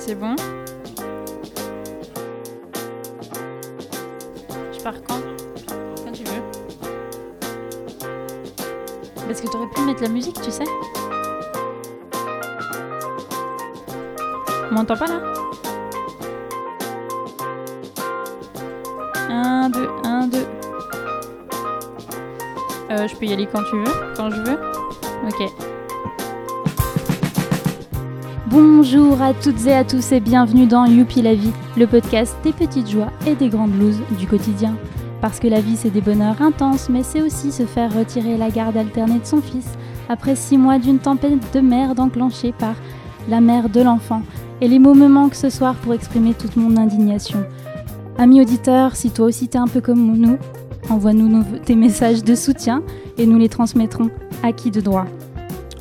C'est bon Je pars quand Quand tu veux. Parce que t'aurais pu mettre la musique, tu sais On m'entend pas là 1, 2, 1, 2. Euh, je peux y aller quand tu veux, quand je veux. Ok. Bonjour à toutes et à tous et bienvenue dans Youpi la vie, le podcast des petites joies et des grandes blouses du quotidien. Parce que la vie c'est des bonheurs intenses, mais c'est aussi se faire retirer la garde alternée de son fils après six mois d'une tempête de merde enclenchée par la mère de l'enfant. Et les mots me manquent ce soir pour exprimer toute mon indignation. Amis auditeurs, si toi aussi t'es un peu comme nous, envoie-nous tes messages de soutien et nous les transmettrons à qui de droit?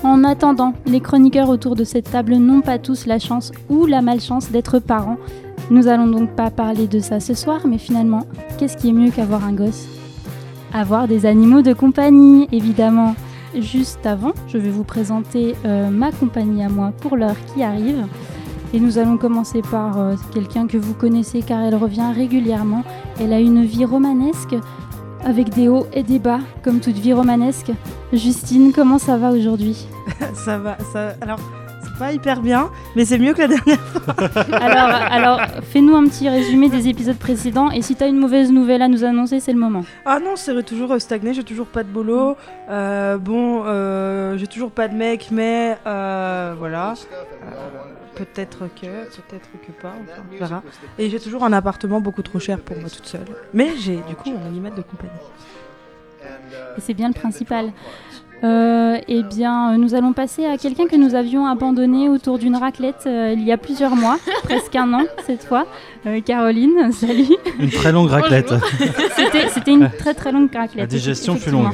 En attendant, les chroniqueurs autour de cette table n'ont pas tous la chance ou la malchance d'être parents. Nous allons donc pas parler de ça ce soir, mais finalement, qu'est-ce qui est mieux qu'avoir un gosse? Avoir des animaux de compagnie, évidemment. Juste avant, je vais vous présenter euh, ma compagnie à moi pour l'heure qui arrive. Et nous allons commencer par euh, quelqu'un que vous connaissez car elle revient régulièrement. Elle a une vie romanesque avec des hauts et des bas, comme toute vie romanesque. Justine, comment ça va aujourd'hui Ça va, ça. Alors, c'est pas hyper bien, mais c'est mieux que la dernière. Alors, alors fais-nous un petit résumé des épisodes précédents et si tu as une mauvaise nouvelle à nous annoncer, c'est le moment. Ah non, c'est toujours euh, stagné, j'ai toujours pas de boulot. Euh, bon, euh, j'ai toujours pas de mec, mais euh, voilà. Peut-être que, peut-être que pas, enfin, on verra. Et j'ai toujours un appartement beaucoup trop cher pour moi toute seule. Mais j'ai du coup un animal de compagnie. Et c'est bien le principal. Euh, eh bien, nous allons passer à quelqu'un que nous avions abandonné autour d'une raclette euh, il y a plusieurs mois, presque un an cette fois. Euh, Caroline, salut. Une très longue raclette. C'était c'était une très très longue raclette. La digestion fut longue.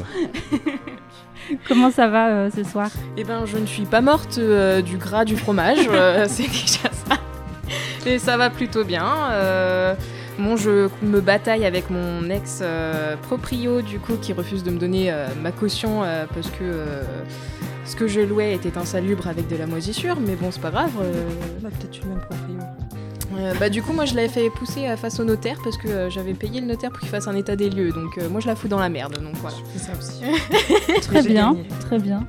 Comment ça va euh, ce soir? Eh ben, je ne suis pas morte euh, du gras du fromage, euh, c'est déjà ça. Et ça va plutôt bien. Bon, je me bataille avec mon ex euh, proprio du coup qui refuse de me donner euh, ma caution euh, parce que euh, ce que je louais était insalubre avec de la moisissure, mais bon, c'est pas grave. euh, a peut-être eu le même proprio. euh, bah du coup, moi je l'avais fait pousser euh, face au notaire parce que euh, j'avais payé le notaire pour qu'il fasse un état des lieux. Donc euh, moi je la fous dans la merde. Donc voilà. C'est ça aussi. Très bien, très bien.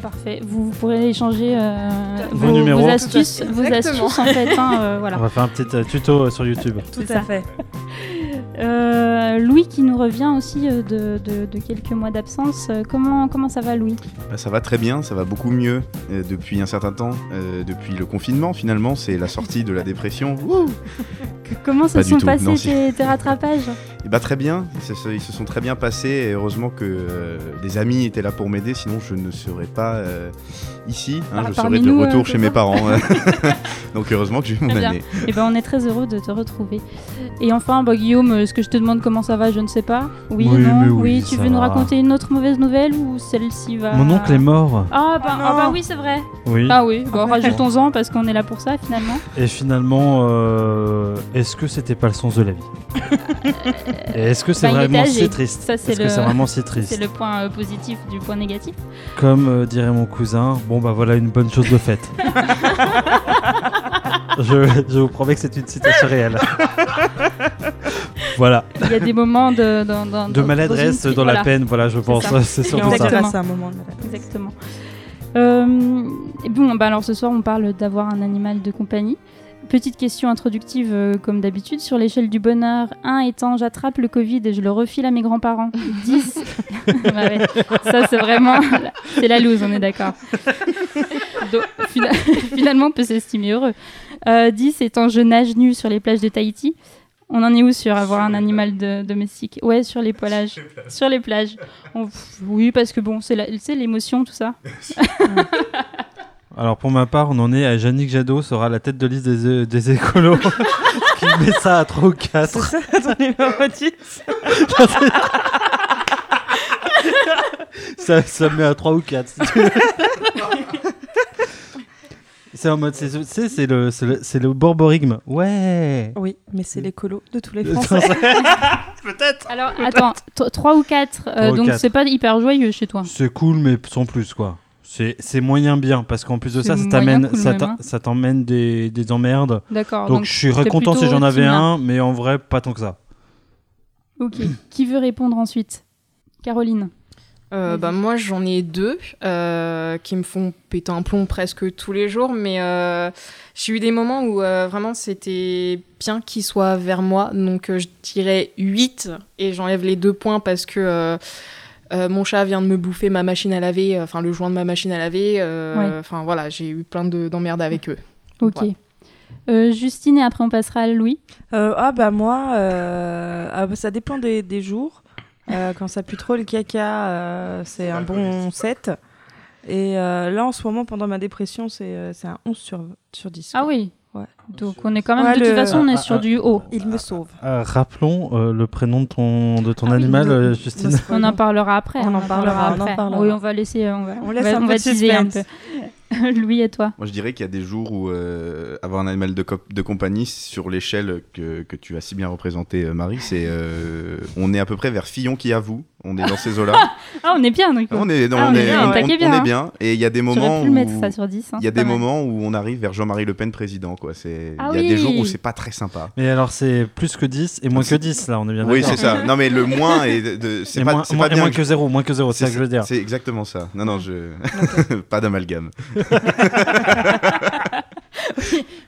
Parfait. Vous, vous pourrez échanger euh, Vos vos, numéros. vos astuces, vos en fait. hein, euh, On va faire un petit euh, tuto euh, sur YouTube. Tout à ça. fait. Euh, Louis qui nous revient aussi de, de- de quelques mois d'absence. Comment, comment ça va Louis? Bah, ça va très bien, ça va beaucoup mieux euh, depuis un certain temps, euh, depuis le confinement finalement, c'est la sortie de la dépression. Comment se sont passés non, tes, tes rattrapages Et bah très bien, ils se, ils se sont très bien passés et heureusement que euh, des amis étaient là pour m'aider, sinon je ne serais pas euh, ici, hein, Par- je serais de nous, euh, retour c'est chez ça mes parents. Donc heureusement que j'ai eu mon année. Eh ben, on est très heureux de te retrouver. Et enfin, bah, Guillaume, est-ce que je te demande comment ça va? Je ne sais pas. Oui, Oui, non? mais oui, tu veux nous va. raconter une autre mauvaise nouvelle ou celle-ci va Mon oncle est mort. Ah bah, Ah ah bah non. oui, c'est vrai. Oui. Ah oui, bon, Ah rajoutons-en parce qu'on est là pour ça finalement. Et finalement, euh, est-ce que c'était pas le sens de la vie Est-ce que c'est Bah, vraiment si triste Ça, c'est Est-ce le- que c'est vraiment si C'est triste le point euh, positif du point négatif. Comme euh, dirait mon cousin, bon bah voilà une bonne chose de faite. je, je vous promets que c'est une citation réelle. voilà. Il y a des moments de, dans- dans- De dans- maladresse, dans la voilà, peine, voilà, je pense. ça. C'est surtout ça. Exactement. C'est un moment de maladresse. Exactement. Euh, et bon, bah alors ce soir, on parle d'avoir un animal de compagnie. Petite question introductive, euh, comme d'habitude, sur l'échelle du bonheur. 1 étant, j'attrape le Covid et je le refile à mes grands-parents. 10. Bah ouais, ça, c'est vraiment. C'est la loose, on est d'accord. Donc, fina- Finalement, on peut s'estimer heureux. Euh, 10 étant, je nage nu sur les plages de Tahiti. On en est où sur avoir un animal de- domestique? Ouais, sur les plages. Sur les plages. On- oui, parce que bon, c'est la- c'est l'émotion, tout ça. Alors pour ma part, on en est à Yannick Jadot sera la tête de liste des, euh, des écolos qui met ça à 3 ou 4. C'est ça ton numéro 10 ça, ça me met à 3 ou 4. c'est en mode, c'est tu sais, c'est le, c'est le, c'est le borborigme. Ouais. Oui, mais c'est l'écolo de tous les Français. Peut-être. Alors, attends, 3 ou 4, Trois ou donc quatre. c'est pas hyper joyeux chez toi. C'est cool, mais sans plus quoi. C'est c'est moyen bien parce qu'en plus de ça, hein. ça t'emmène des, des emmerdes. D'accord. Donc, je suis t'es content si j'en avais un, mais en vrai, pas tant que ça. Ok. Qui veut répondre ensuite? Caroline. Euh, bah, moi, j'en ai deux euh, qui me font péter un plomb presque tous les jours, mais euh, j'ai eu des moments où euh, vraiment c'était bien qu'ils soient vers moi. Donc, euh, je dirais 8 et j'enlève les deux points parce que euh, mon chat vient de me bouffer ma machine à laver, euh, enfin le joint de ma machine à laver. euh, Ouais. Enfin voilà, j'ai eu plein de- d'emmerdes avec eux. Ok. Ouais. Euh, Justine et après on passera à Louis. Euh, ah bah moi, euh, ah bah, ça dépend des, des jours. Euh, quand ça pue trop le caca, euh, c'est un bon 7. Et euh, là, en ce moment, pendant ma dépression, c'est c'est un 11 sur, sur 10. Ah oui. Ouais. Donc on est quand même Ouais, de toute façon on est Ah, sur ah, du haut. Il me sauve. Euh, rappelons euh, le prénom de ton, de ton Ah oui, animal, euh, ne Justine. On en parlera après. On en parlera, on en après. parlera. Oui, on va laisser. On va, On laisse va- un on peu va teaser un suspense. peu. Louis et toi. Moi, je dirais qu'il y a des jours où euh, avoir un animal de, cop- de compagnie sur l'échelle que, que tu as si bien représenté, Marie, c'est euh, on est à peu près vers Fillon qui avoue. On est dans ces eaux-là. Ah, on est bien. Donc. on est, non, Ah, on on est est, bien, on- est hein. bien. Et il y a des moments pu où mettre ça sur 10. hein, il y a des moments où on arrive vers Jean-Marie Le Pen président. Quoi. C'est Ah il y a des jours où c'est pas très sympa. Mais alors, c'est plus que 10 et moins que 10, là, on est bien Oui, d'accord. c'est ça. Non, mais le moins est de, c'est pas, moins, c'est moins- pas et bien. moins que 0, moins que 0, c'est ça que je veux dire. C'est exactement ça. Non, non, je pas d'amalgame.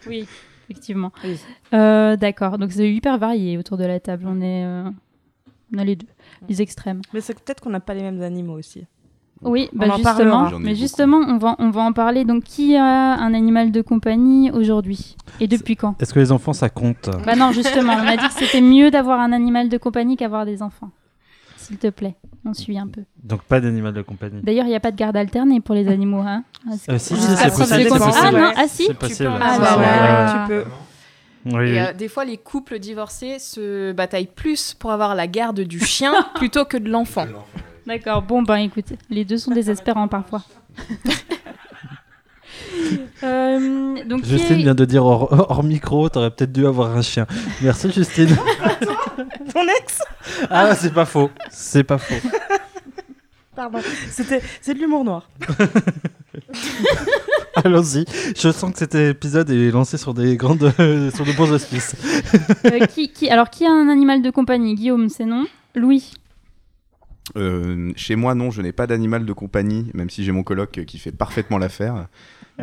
Oui, effectivement. Oui. Euh, D'accord. Donc c'est hyper varié autour de la table. On est, euh, on a les deux, les extrêmes. Mais c'est peut-être qu'on n'a pas les mêmes animaux aussi. Oui, bah en justement. Mais beaucoup. justement, on va, on va en parler. Donc qui a un animal de compagnie aujourd'hui et depuis quand? Est-ce que les enfants, ça compte? Bah non, justement, on a dit que c'était mieux d'avoir un animal de compagnie qu'avoir des enfants. S'il te plaît, on suit un peu. Donc, pas d'animal de compagnie. D'ailleurs, il n'y a pas de garde alternée pour les animaux, hein Euh, si, si, Jusqu'à c'est preuve possible. du c'est possible. Ah non, ah si en Ah tu peux. Oui, Et oui. euh, des fois, les couples divorcés se bataillent plus pour avoir la garde du chien plutôt que de l'enfant. D'accord, bon ben écoute, les deux sont désespérants parfois. Euh, donc Justine est- vient de dire hors, hors micro, t'aurais peut-être dû avoir un chien. Merci Justine. Ton ex ah, c'est pas faux. C'est pas faux. Pardon. C'était, c'est de l'humour noir. Allons-y. Je sens que cet épisode est lancé sur des grandes, euh, sur de bons auspices. euh, qui, qui- alors qui a un animal de compagnie? Guillaume, c'est non? Louis? Euh, chez moi, non, je n'ai pas d'animal de compagnie, même si j'ai mon coloc qui fait parfaitement l'affaire.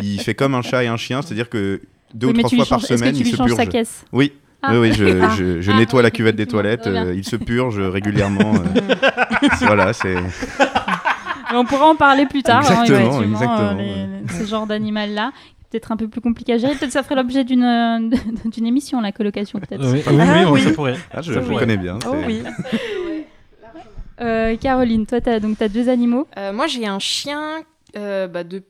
Il fait comme un chat et un chien, c'est-à-dire que deux Oui, ou mais trois fois par Est-ce que semaine, tu il lui se purge. sa caisse? Oui, Ah. oui, oui, je, Ah. je, je Ah, nettoie oui, la cuvette des effectivement, toilettes, euh, il se purge régulièrement. euh, voilà, c'est. Mais On pourra en parler plus tard. hein, Exactement, effectivement, exactement, euh, les- les- ce genre d'animal-là. Peut-être un peu plus compliqué à gérer. Peut-être ça ferait l'objet d'une euh, d'une émission, la colocation, peut-être. Oui, oui, oui, Ah, oui. ça pourrait. Ah, je, Ça, je connais bien. Oh oui. Euh, Caroline, toi, tu as, donc, as deux animaux. Euh, moi, j'ai un chien euh, bah, de.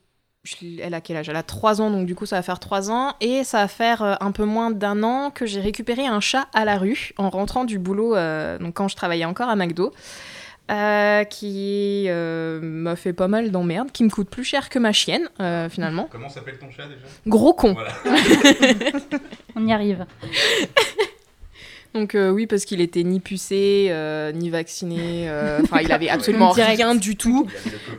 Elle a quel âge? Elle a 3 ans, donc du coup, ça va faire 3 ans. Et ça va faire euh, un peu moins d'un an que j'ai récupéré un chat à la rue en rentrant du boulot, euh, donc quand je travaillais encore à McDo. Euh, qui euh, m'a fait pas mal d'emmerdes, qui me coûte plus cher que ma chienne, euh, finalement. Comment s'appelle ton chat déjà Gros con. On y arrive. Donc euh, oui, parce qu'il était ni pucé, euh, ni vacciné, euh, enfin il avait absolument rien du tout.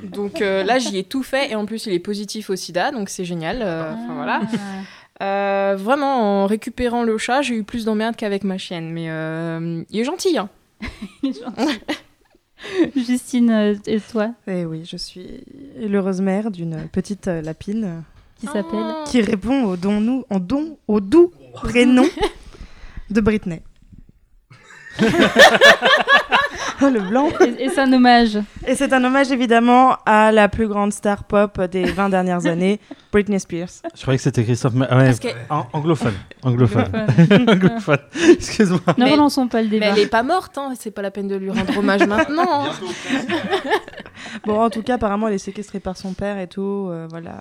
Donc euh, là j'y ai tout fait et en plus il est positif au sida, donc c'est génial. euh, Enfin voilà. Ah. Euh, vraiment en récupérant le chat, j'ai eu plus d'emmerdes qu'avec ma chienne, mais euh, il est gentil. Hein. Justine, euh, et toi, Et oui, je suis l'heureuse mère d'une petite euh, lapine qui s'appelle Oh. qui répond au, don, nous, en don, au doux prénom de Britney. oh, le blanc. Et, et c'est un hommage. Et c'est un hommage évidemment à la plus grande star pop des 20 dernières années, Britney Spears. Je croyais que c'était Christophe. Ma- ouais, Parce que- an- anglophone. Anglophone. Excuse-moi. Ne Mais- relançons pas le Mais débat. elle est pas morte, hein, c'est pas la peine de lui rendre hommage maintenant. hein. Bon, en tout cas, apparemment, elle est séquestrée par son père et tout. euh, voilà.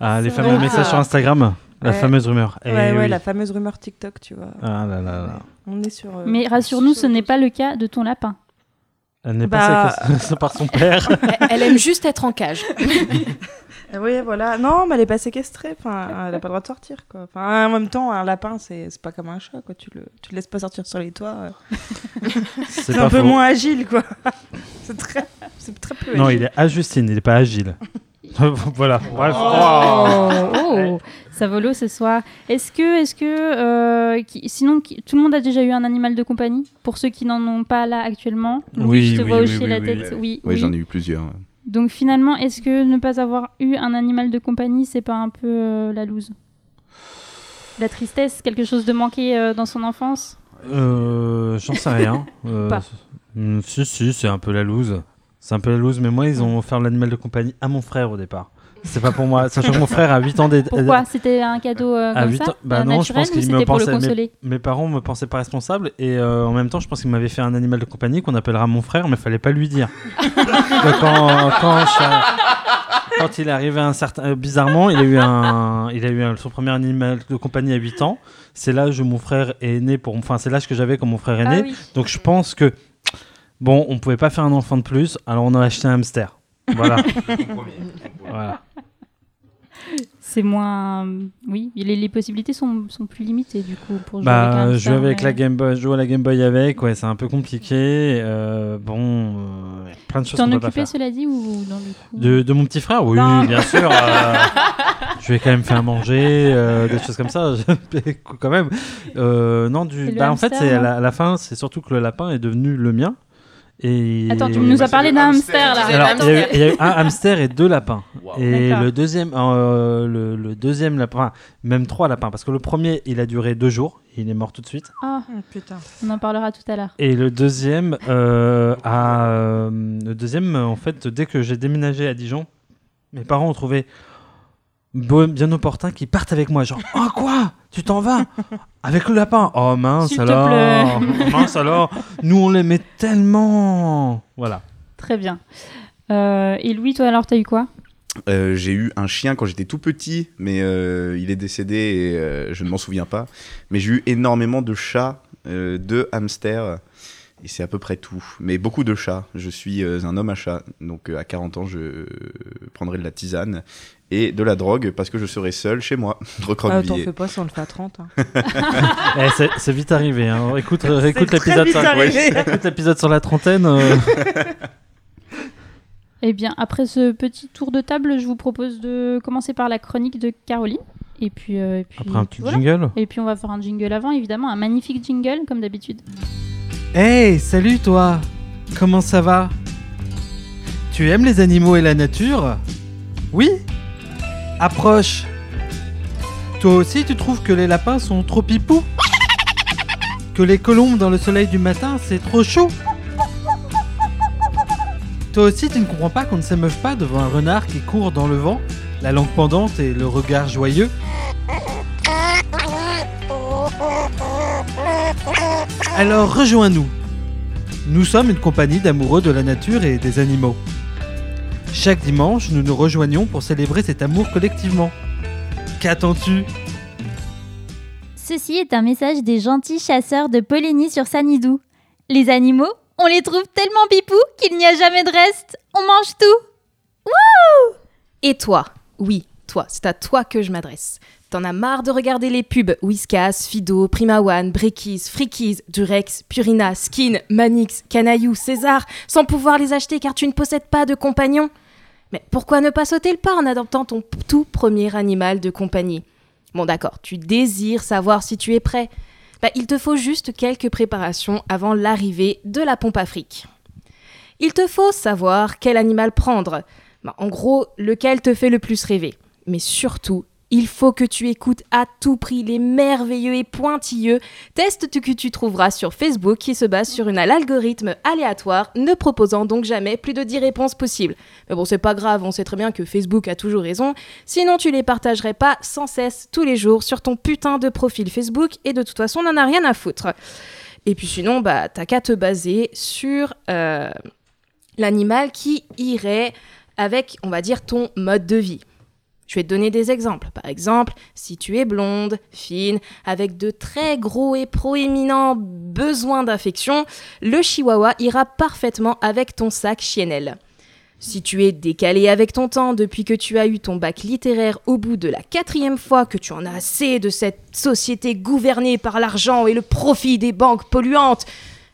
Ah, les fameux messages sur Instagram. La Ouais. fameuse rumeur. Eh ouais, ouais, oui. la fameuse rumeur TikTok, tu vois. Ah là là là. On est sur. euh, Mais rassure-nous, ce n'est pas le cas de ton lapin. Elle n'est Bah- pas séquestrée par son père. Elle, aime juste être en cage. Oui, voilà. Non, mais elle est pas séquestrée. Enfin, elle a pas le droit de sortir, quoi. Enfin, en même temps, un lapin, c'est c'est pas comme un chat, quoi. Tu le, tu le laisses pas sortir sur les toits. euh. C'est un peu moins agile, quoi. c'est très, c'est très peu. Non, agile. il est à Justine, il est pas agile. voilà. Bref. Oh, oh, ça volo ce soir. Est-ce que, est-ce que, euh, qui- sinon, qui- tout le monde a déjà eu un animal de compagnie? Pour ceux qui n'en ont pas là actuellement. Oui, je te oui, vois oui, hocher oui, la oui. tête. Oui, Oui, oui. j'en ai eu plusieurs. Donc finalement, est-ce que ne pas avoir eu un animal de compagnie, c'est pas un peu euh, la loose? La tristesse, quelque chose de manqué euh, dans son enfance? Euh, J'en sais rien. Euh, Pas. si, si, c'est un peu la loose. C'est un peu la loose, mais moi, ils ont offert l'animal de compagnie à mon frère au départ. C'est pas pour moi. Sachant que mon frère a 8 ans d'été. Pourquoi? C'était un cadeau euh, à comme huit ça? ans- bah non, je pense ou qu'il me mais- consoler? Mes parents me pensaient pas responsable et euh, en même temps, je pense qu'ils m'avaient fait un animal de compagnie qu'on appellera mon frère, mais fallait pas lui dire. Donc, quand, quand, je- quand il est arrivé à un certain, euh, bizarrement, il a eu un, il a eu un- son premier animal de compagnie à 8 ans. C'est l'âge où mon frère est né pour, enfin, c'est l'âge que j'avais quand mon frère est Ah né. oui. Donc je pense que bon, on pouvait pas faire un enfant de plus, alors on a acheté un hamster. Voilà. voilà. C'est moins. Oui, les, les possibilités sont, sont plus limitées du coup pour jouer avec un Bah, hamster, jouer avec mais- la Game Boy, jouer à la Game Boy avec, ouais, c'est un peu compliqué. euh, bon, euh, plein de choses t'en occupais, cela dit, ou dans le coup De, de mon petit frère, oui, Non. bien sûr. euh, je lui ai quand même fait à manger, euh, des choses comme ça, quand même. Euh, non, du, bah, en fait, c'est à la fin, c'est surtout que le lapin est devenu le mien. Et Attends, tu nous as parlé d'un hamster là. Alors, il y, a eu, il y a eu un hamster et deux lapins. Et le deuxième, euh, le, le deuxième lapin, enfin, même trois lapins, parce que le premier, il a duré deux jours, il est mort tout de suite. Ah, Oh, putain. on en parlera tout à l'heure. Et le deuxième, euh, a, euh, le deuxième, en fait, dès que j'ai déménagé à Dijon, mes parents ont trouvé beau- bien opportun qu'ils partent avec moi. Genre, oh quoi? Tu t'en vas Avec le lapin Oh mince S'il te alors plaît. Oh, Mince alors Nous, on l'aimait tellement Voilà. Très bien. Euh, et Louis, toi alors, t'as eu quoi? Euh, j'ai eu un chien quand j'étais tout petit, mais euh, il est décédé et euh, je ne m'en souviens pas. Mais j'ai eu énormément de chats, euh, de hamsters, et c'est à peu près tout. Mais beaucoup de chats. Je suis euh, un homme à chat, donc euh, à 40 ans, je prendrai de la tisane et de la drogue parce que je serai seul chez moi, Ah, T'en recroquevillé. fais pas si on le fait à 30. hein. Eh, c'est- c'est vite arrivé. Hein. Écoute, réécoute l'épisode sur... arrivé. réécoute l'épisode sur la trentaine. euh. Eh bien, après ce petit tour de table, je vous propose de commencer par la chronique de Caroline. Et puis, euh, et puis, Après un petit voilà. jingle. Et puis on va faire un jingle avant, évidemment, un magnifique jingle comme d'habitude. Hey, salut toi. Comment ça va? Tu aimes les animaux et la nature? Oui? Approche. Toi aussi tu trouves que les lapins sont trop pipous? Que les colombes dans le soleil du matin c'est trop chaud? Toi aussi tu ne comprends pas qu'on ne s'émeuve pas devant un renard qui court dans le vent, la langue pendante et le regard joyeux? Alors rejoins-nous. Nous sommes une compagnie d'amoureux de la nature et des animaux. Chaque dimanche, nous nous rejoignons pour célébrer cet amour collectivement. Qu'attends-tu? Ceci est un message des gentils chasseurs de Poligny sur Sanidou. Les animaux, on les trouve tellement pipous qu'il n'y a jamais de reste. On mange tout. Et toi, oui, toi, c'est à toi que je m'adresse. T'en as marre de regarder les pubs Whiskas, Fido, Prima One, Breakies, Frickies, Durex, Purina, Skin, Manix, Canaillou, César, sans pouvoir les acheter car tu ne possèdes pas de compagnon Mais pourquoi ne pas sauter le pas en adoptant ton tout premier animal de compagnie? Bon d'accord, tu désires savoir si tu es prêt. Bah, il te faut juste quelques préparations avant l'arrivée de la pompe fric. Il te faut savoir quel animal prendre. Bah, en gros, lequel te fait le plus rêver. Mais surtout, il faut que tu écoutes à tout prix les merveilleux et pointilleux tests que tu trouveras sur Facebook qui se basent sur un algorithme aléatoire, ne proposant donc jamais plus de 10 réponses possibles. Mais bon, c'est pas grave, on sait très bien que Facebook a toujours raison, sinon tu les partagerais pas sans cesse tous les jours sur ton putain de profil Facebook et de toute façon, on en a rien à foutre. Et puis sinon, bah, t'as qu'à te baser sur euh, l'animal qui irait avec, on va dire, ton mode de vie. Je vais te donner des exemples. Par exemple, si tu es blonde, fine, avec de très gros et proéminents besoins d'affection, le chihuahua ira parfaitement avec ton sac chiennel. Si tu es décalé avec ton temps depuis que tu as eu ton bac littéraire au bout de la quatrième fois que tu en as assez de cette société gouvernée par l'argent et le profit des banques polluantes,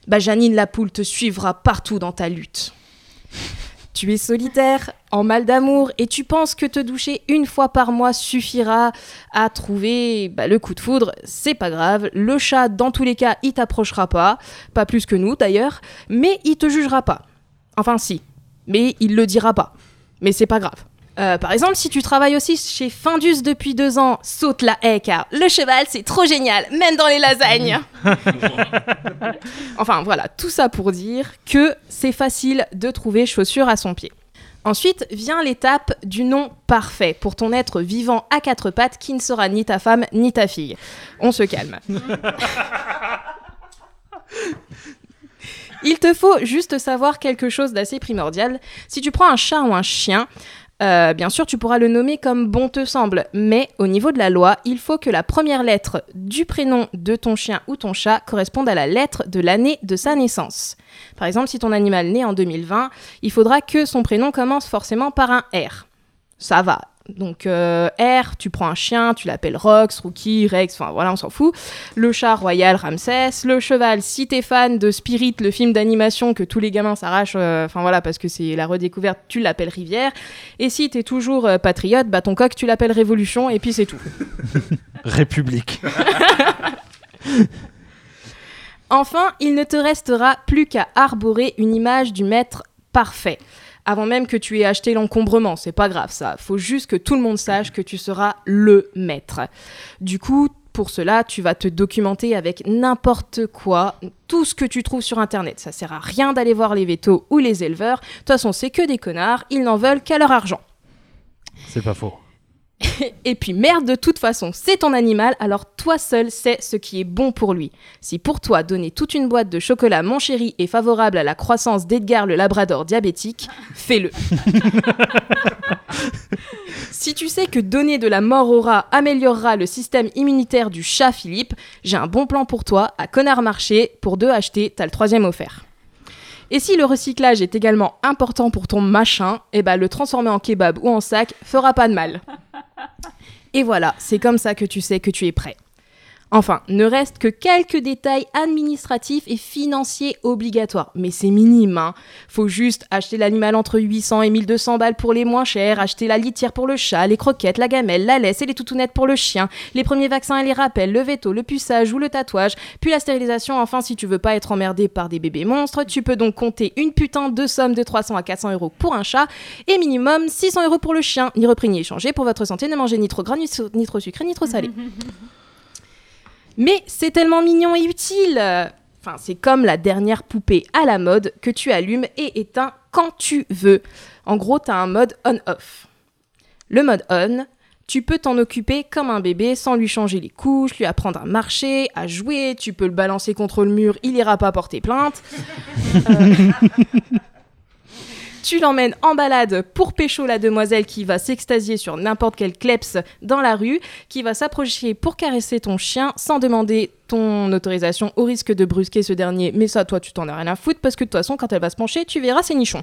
bah Janine la poule te suivra partout dans ta lutte. Tu es solitaire, en mal d'amour, et tu penses que te doucher une fois par mois suffira à trouver bah, le coup de foudre, c'est pas grave. Le chat, dans tous les cas, il t'approchera pas, pas plus que nous d'ailleurs, mais il te jugera pas. Enfin si, mais il le dira pas. Mais c'est pas grave. Euh, par exemple, si tu travailles aussi chez Findus depuis deux ans, saute la haie car le cheval c'est trop génial, même dans les lasagnes. enfin voilà, tout ça pour dire que c'est facile de trouver chaussures à son pied. Ensuite vient l'étape du nom parfait pour ton être vivant à quatre pattes qui ne sera ni ta femme ni ta fille. On se calme. Il te faut juste savoir quelque chose d'assez primordial. Si tu prends un chat ou un chien, euh, bien sûr, tu pourras le nommer comme bon te semble, mais au niveau de la loi, il faut que la première lettre du prénom de ton chien ou ton chat corresponde à la lettre de l'année de sa naissance. Par exemple, si ton animal naît en 2020, il faudra que son prénom commence forcément par un R. Ça va, donc euh, R, tu prends un chien, tu l'appelles Rox, Rookie, Rex, enfin voilà, on s'en fout. Le chat royal Ramsès, le cheval, si t'es fan de Spirit, le film d'animation que tous les gamins s'arrachent, euh, enfin voilà, parce que c'est la redécouverte, tu l'appelles Rivière. Et si t'es toujours euh, patriote, bah ton coq, tu l'appelles Révolution, et puis c'est tout. République. Enfin, il ne te restera plus qu'à arborer une image du maître parfait avant même que tu aies acheté l'encombrement. C'est pas grave ça. Faut juste que tout le monde sache que tu seras le maître. Du coup, pour cela, tu vas te documenter avec n'importe quoi, tout ce que tu trouves sur internet. Ça sert à rien d'aller voir les vétos ou les éleveurs. De toute façon, c'est que des connards, ils n'en veulent qu'à leur argent. C'est pas faux. Et puis merde, de toute façon, c'est ton animal, alors toi seul sais ce qui est bon pour lui. Si pour toi donner toute une boîte de chocolat mon chéri est favorable à la croissance d'Edgar le labrador diabétique, fais-le. si tu sais que donner de la mort au rat améliorera le système immunitaire du chat Philippe, j'ai un bon plan pour toi à Connard Marché, pour deux achetés, t'as le troisième offert. Et si le recyclage est également important pour ton machin, eh ben le transformer en kebab ou en sac fera pas de mal. Et voilà, c'est comme ça que tu sais que tu es prêt. Enfin, ne reste que quelques détails administratifs et financiers obligatoires. Mais c'est minime, hein. Faut juste acheter l'animal entre 800 et 1200 balles pour les moins chers, acheter la litière pour le chat, les croquettes, la gamelle, la laisse et les toutounettes pour le chien, les premiers vaccins et les rappels, le veto, le puçage ou le tatouage, puis la stérilisation. Enfin, si tu veux pas être emmerdé par des bébés monstres, tu peux donc compter une putain de somme de 300 à 400 euros pour un chat et minimum 600 euros pour le chien. Ni repris ni échangé pour votre santé, ne mangez ni trop gras, ni, trop sucré, ni trop salé. Mais c'est tellement mignon et utile. Enfin, c'est comme la dernière poupée à la mode que tu allumes et éteins quand tu veux. En gros, tu as un mode on-off. Le mode on, tu peux t'en occuper comme un bébé sans lui changer les couches, lui apprendre à marcher, à jouer, tu peux le balancer contre le mur, il ira pas porter plainte. Euh, Tu l'emmènes en balade pour pécho la demoiselle qui va s'extasier sur n'importe quel kleps dans la rue, qui va s'approcher pour caresser ton chien sans demander ton autorisation au risque de brusquer ce dernier. Mais ça, toi, tu t'en as rien à foutre parce que de toute façon, quand elle va se pencher, tu verras ses nichons.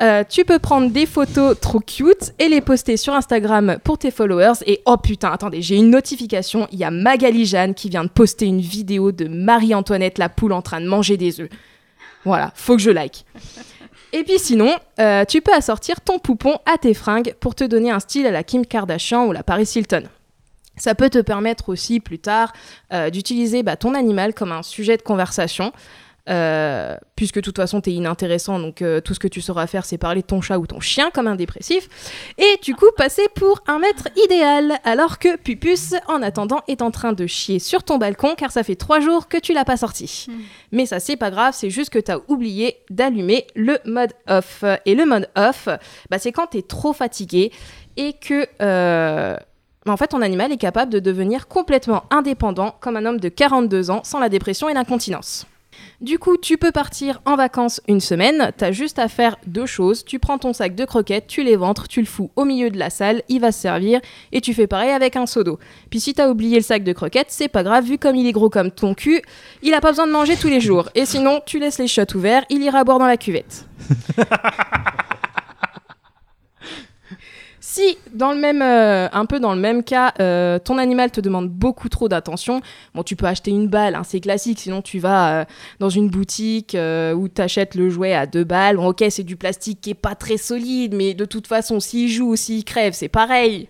Euh, tu peux prendre des photos trop cute et les poster sur Instagram pour tes followers. Et oh putain, attendez, j'ai une notification. Il y a Magali Jeanne qui vient de poster une vidéo de Marie-Antoinette la poule en train de manger des œufs. Voilà, faut que je like. Et puis sinon, euh, tu peux assortir ton poupon à tes fringues pour te donner un style à la Kim Kardashian ou la Paris Hilton. Ça peut te permettre aussi plus tard euh, d'utiliser bah, ton animal comme un sujet de conversation. Euh, puisque de toute façon t'es inintéressant, donc euh, tout ce que tu sauras faire c'est parler de ton chat ou ton chien comme un dépressif, et du coup passer pour un maître idéal, alors que Pupus, en attendant, est en train de chier sur ton balcon car ça fait trois jours que tu l'as pas sorti. Mais ça c'est pas grave, c'est juste que t'as oublié d'allumer le mode off. Et le mode off, bah, c'est quand t'es trop fatigué et que euh, en fait ton animal est capable de devenir complètement indépendant comme un homme de 42 ans sans la dépression et l'incontinence. Du coup, tu peux partir en vacances une semaine, t'as juste à faire deux choses. Tu prends ton sac de croquettes, tu les ventres, tu le fous au milieu de la salle, il va se servir, et tu fais pareil avec un seau d'eau. Puis si t'as oublié le sac de croquettes, c'est pas grave, vu comme il est gros comme ton cul, il a pas besoin de manger tous les jours. Et sinon, tu laisses les shots ouverts, il ira boire dans la cuvette. Si, dans le même, euh, un peu dans le même cas, euh, ton animal te demande beaucoup trop d'attention, bon, tu peux acheter une balle, hein, c'est classique. Sinon, tu vas euh, dans une boutique où tu achètes le jouet à deux balles. Bon, ok, c'est du plastique qui est pas très solide, mais de toute façon, s'il joue ou s'il crève, c'est pareil.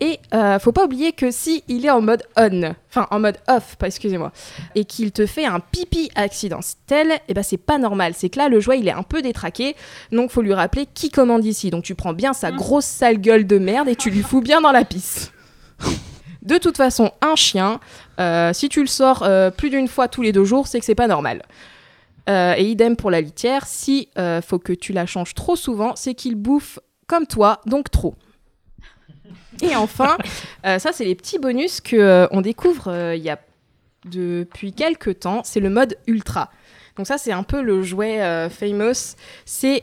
Et euh, faut pas oublier que si il est en mode on, enfin en mode off, pas excusez-moi, et qu'il te fait un pipi accidentel, et ben c'est pas normal. C'est que là le jouet il est un peu détraqué, donc faut lui rappeler qui commande ici. Donc tu prends bien sa grosse sale gueule de merde et tu lui fous bien dans la pisse. De toute façon, un chien, euh, si tu le sors euh, plus d'une fois tous les deux jours, c'est que c'est pas normal. Euh, et idem pour la litière, si faut que tu la changes trop souvent, c'est qu'il bouffe comme toi, donc trop. Et enfin, euh, ça c'est les petits bonus que euh, on découvre euh, il y a depuis quelques temps, c'est le mode ultra. Donc ça c'est un peu le jouet famous. C'est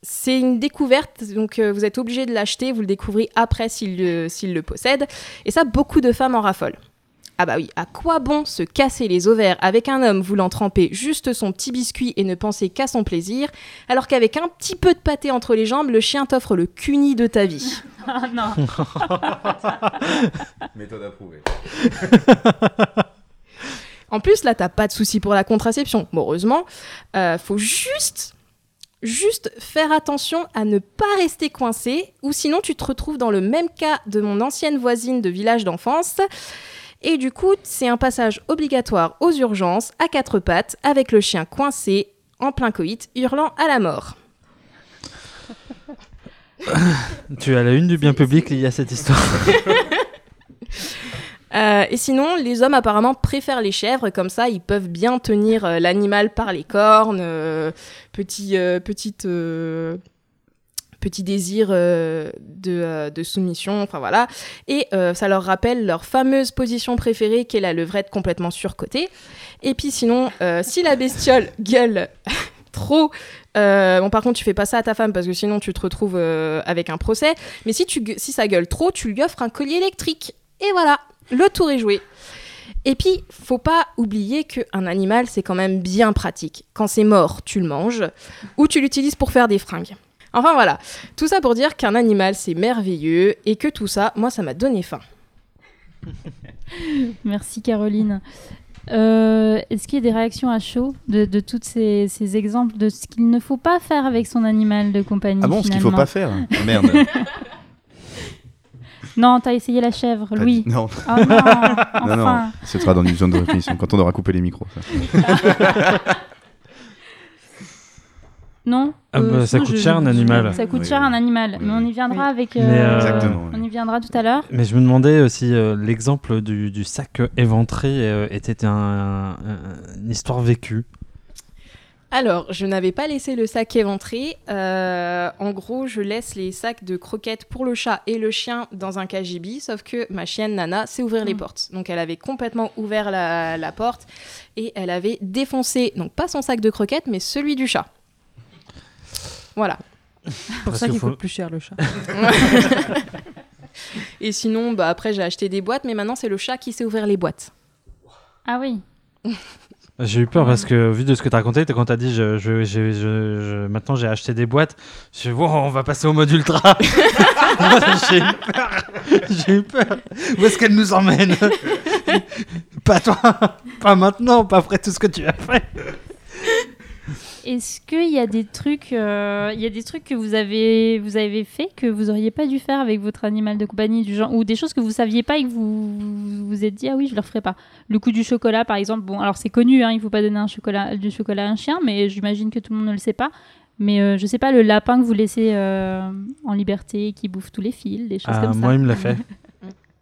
c'est une découverte, donc vous êtes obligé de l'acheter, vous le découvrez après s'il le, s'il le possède. Et ça, beaucoup de femmes en raffolent. Ah bah oui, à quoi bon se casser les ovaires avec un homme voulant tremper juste son petit biscuit et ne penser qu'à son plaisir, alors qu'avec un petit peu de pâté entre les jambes, le chien t'offre le cuni de ta vie. Ah non. Méthode approuvée. En plus, là, t'as pas de souci pour la contraception. Bon, heureusement, euh, faut juste, juste faire attention à ne pas rester coincé, ou sinon tu te retrouves dans le même cas de mon ancienne voisine de village d'enfance. Et du coup, c'est un passage obligatoire aux urgences, à quatre pattes, avec le chien coincé, en plein coït, hurlant à la mort. Tu as la une du bien public liée à cette histoire. Euh, et sinon, les hommes apparemment préfèrent les chèvres, comme ça ils peuvent bien tenir euh, l'animal par les cornes, euh, petit, petite, petit désir euh, de, euh, de soumission, enfin voilà. Et euh, ça leur rappelle leur fameuse position préférée qui est la levrette complètement surcotée. Et puis sinon, si la bestiole gueule trop... bon, par contre, tu fais pas ça à ta femme parce que sinon tu te retrouves avec un procès. Mais si, tu, si ça gueule trop, tu lui offres un collier électrique. Et voilà, le tour est joué. Et puis, faut pas oublier qu'un animal, c'est quand même bien pratique. Quand c'est mort, tu le manges ou tu l'utilises pour faire des fringues. Enfin voilà, tout ça pour dire qu'un animal, c'est merveilleux et que tout ça, moi, ça m'a donné faim. Merci Caroline. Euh, Est-ce qu'il y a des réactions à chaud de, de tous ces, ces exemples de ce qu'il ne faut pas faire avec son animal de compagnie Ah bon, ce qu'il faut finalement pas faire Merde. Non, t'as essayé la chèvre, Pas Louis. dit- Non, Oh non, enfin. non, non. Ce sera dans une zone de réflexion quand on aura coupé les micros. ça. Non Ah bah, ça sinon, coûte cher, un animal. Ça coûte Oui, cher oui. un animal, Oui, mais on y oui. viendra avec. Mais, euh, Exactement, oui. On y viendra tout à l'heure. Mais je me demandais euh, l'exemple du, du sac éventré euh, était un- un- une histoire vécue? Alors, je n'avais pas laissé le sac éventré. Euh, en gros, je laisse les sacs de croquettes pour le chat et le chien dans un cagibi, sauf que ma chienne Nana sait ouvrir les Mm. portes. Donc, elle avait complètement ouvert la, la porte et elle avait défoncé, donc pas son sac de croquettes, mais celui du chat. Voilà. pour Parce ça qu'il faut- coûte plus cher le chat. Et sinon, bah, après, j'ai acheté des boîtes, mais maintenant, c'est le chat qui sait ouvrir les boîtes. Ah oui. J'ai eu peur parce que, vu de ce que tu as raconté, quand tu as dit je, je- je- je- je- maintenant j'ai acheté des boîtes, je suis wow, on va passer au mode ultra. j'ai eu peur. J'ai eu peur. Où est-ce qu'elle nous emmène? Pas toi. Pas maintenant. Pas après tout ce que tu as fait. Est-ce qu'il y a des trucs, euh, il y a des trucs que vous avez, vous avez fait que vous auriez pas dû faire avec votre animal de compagnie du genre, ou des choses que vous saviez pas et que vous vous êtes dit ah oui je le referai pas. Le coup du chocolat par exemple, bon alors c'est connu, hein, il faut pas donner un chocolat, du chocolat à un chien, mais j'imagine que tout le monde ne le sait pas. Mais euh, je sais pas le lapin que vous laissez euh, en liberté, qui bouffe tous les fils, des choses Ah, comme moi, ça. il me l'a fait.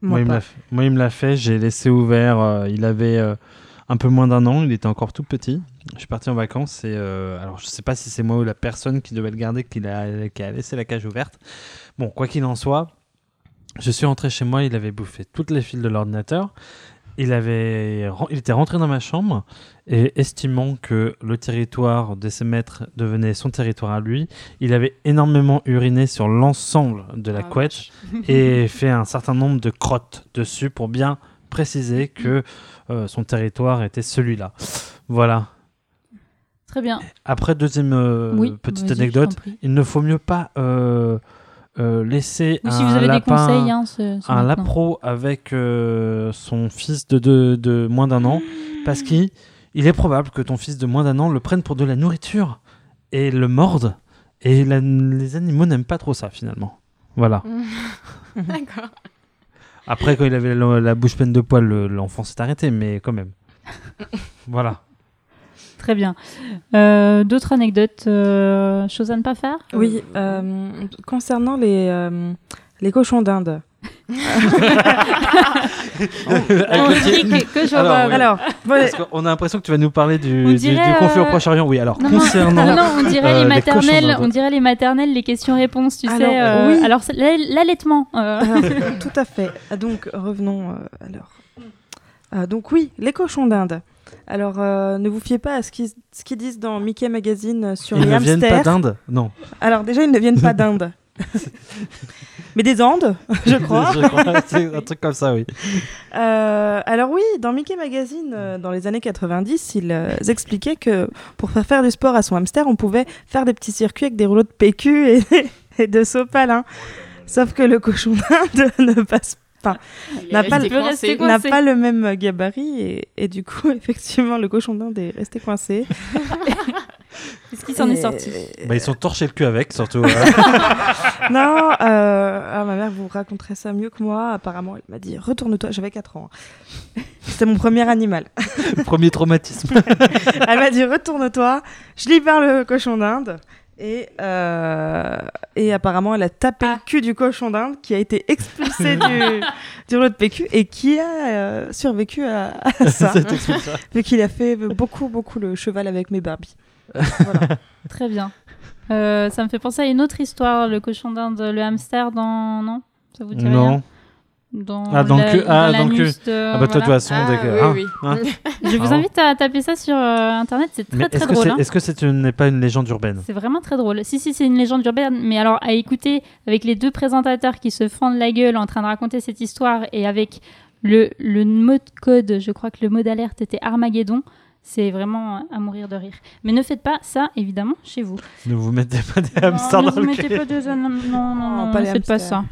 Moi, Moi, il me l'a fait. Moi, il me l'a fait. J'ai laissé ouvert. euh, il avait euh, un peu moins d'un an. Il était encore tout petit. Je suis parti en vacances et euh, alors je sais pas si c'est moi ou la personne qui devait le garder qui a, qui a laissé la cage ouverte. Bon, quoi qu'il en soit, je suis rentré chez moi. Il avait bouffé toutes les fils de l'ordinateur. Il avait, il était rentré dans ma chambre et estimant que le territoire de ses maîtres devenait son territoire à lui, il avait énormément uriné sur l'ensemble de la Ah, couette et fait un certain nombre de crottes dessus pour bien préciser que euh, son territoire était celui-là. Voilà. Très bien. Après, deuxième euh, oui. petite anecdote, il ne faut mieux pas euh, euh, laisser un si vous avez lapin, des conseils, hein, un maintenant. lapro avec euh, son fils de, de, de moins d'un an, parce qu'il il est probable que ton fils de moins d'un an le prenne pour de la nourriture et le morde. Et la- les animaux n'aiment pas trop ça finalement. Voilà. D'accord. Après, quand il avait la, la bouche pleine de poils, le- l'enfant s'est arrêté, mais quand même. voilà. Très bien. Euh, D'autres anecdotes, euh, choses à ne pas faire? Oui, euh, concernant les, euh, les cochons d'Inde. On dit que, que je Alors, vois- oui. Alors, voilà, Parce qu'on a l'impression que tu vas nous parler du, On du- dirait, du conflit au euh, Proche-Orient. Oui, alors, Non, concernant. non, on dirait euh, les maternelles, on dirait les maternelles, les questions-réponses, tu Alors, sais. euh, oui. Alors l'allaitement. euh. alors, tout à fait. Ah, Donc, revenons euh, alors. Ah, donc oui, les cochons d'Inde. Alors, euh, ne vous fiez pas à ce qu'ils disent dans Mickey Magazine sur Ils les ne viennent pas hamsters. d'Inde? Non. Alors déjà, ils ne viennent pas d'Inde. Mais des Andes, je crois. Je crois, C'est un truc comme ça, oui. Euh, alors oui, dans Mickey Magazine, euh, dans les années 90, ils euh, expliquaient que pour faire faire du sport à son hamster, on pouvait faire des petits circuits avec des rouleaux de PQ et, et de sopalin. Sauf que le cochon d'Inde ne passe pas, N'a pas le- pas même gabarit et, et du coup, effectivement, le cochon d'Inde est resté coincé. Qu'est-ce qui s'en est sorti Bah, ils sont torchés le cul avec, surtout. euh. Non, euh, ah, ma mère vous raconterait ça mieux que moi. Apparemment, elle m'a dit retourne-toi. J'avais 4 ans. hein. C'était mon premier animal. Premier traumatisme. Elle m'a dit retourne-toi, je libère le cochon d'Inde. Et, euh, et apparemment, elle a tapé Ah. le cul du cochon d'Inde qui a été expulsé du, du rouleau de PQ et qui a euh, survécu à, à ça. vu qu'il a fait beaucoup, beaucoup le cheval avec mes Barbies. Voilà. Très bien. Euh, ça me fait penser à une autre histoire, le cochon d'Inde, le hamster dans... Non? Ça vous dit rien? Non. Dans Ah, le la- ah, dans de- Ah, bah, toi, de toute façon, Ah, hein, hein. Je vous invite à taper ça sur euh, internet, c'est très Mais très drôle. c'est- hein. est-ce que c'est une- n'est pas une légende urbaine? C'est vraiment très drôle. Si, si, c'est une légende urbaine, mais alors à écouter avec les deux présentateurs qui se fendent la gueule en train de raconter cette histoire et avec le, le mot de code, je crois que le mot d'alerte était Armageddon, c'est vraiment à mourir de rire. Mais ne faites pas ça, évidemment, chez vous. Ne vous mettez pas des Non, hamsters ne dans vous mettez pas de... Non, non, non, non, pas ne faites pas ça.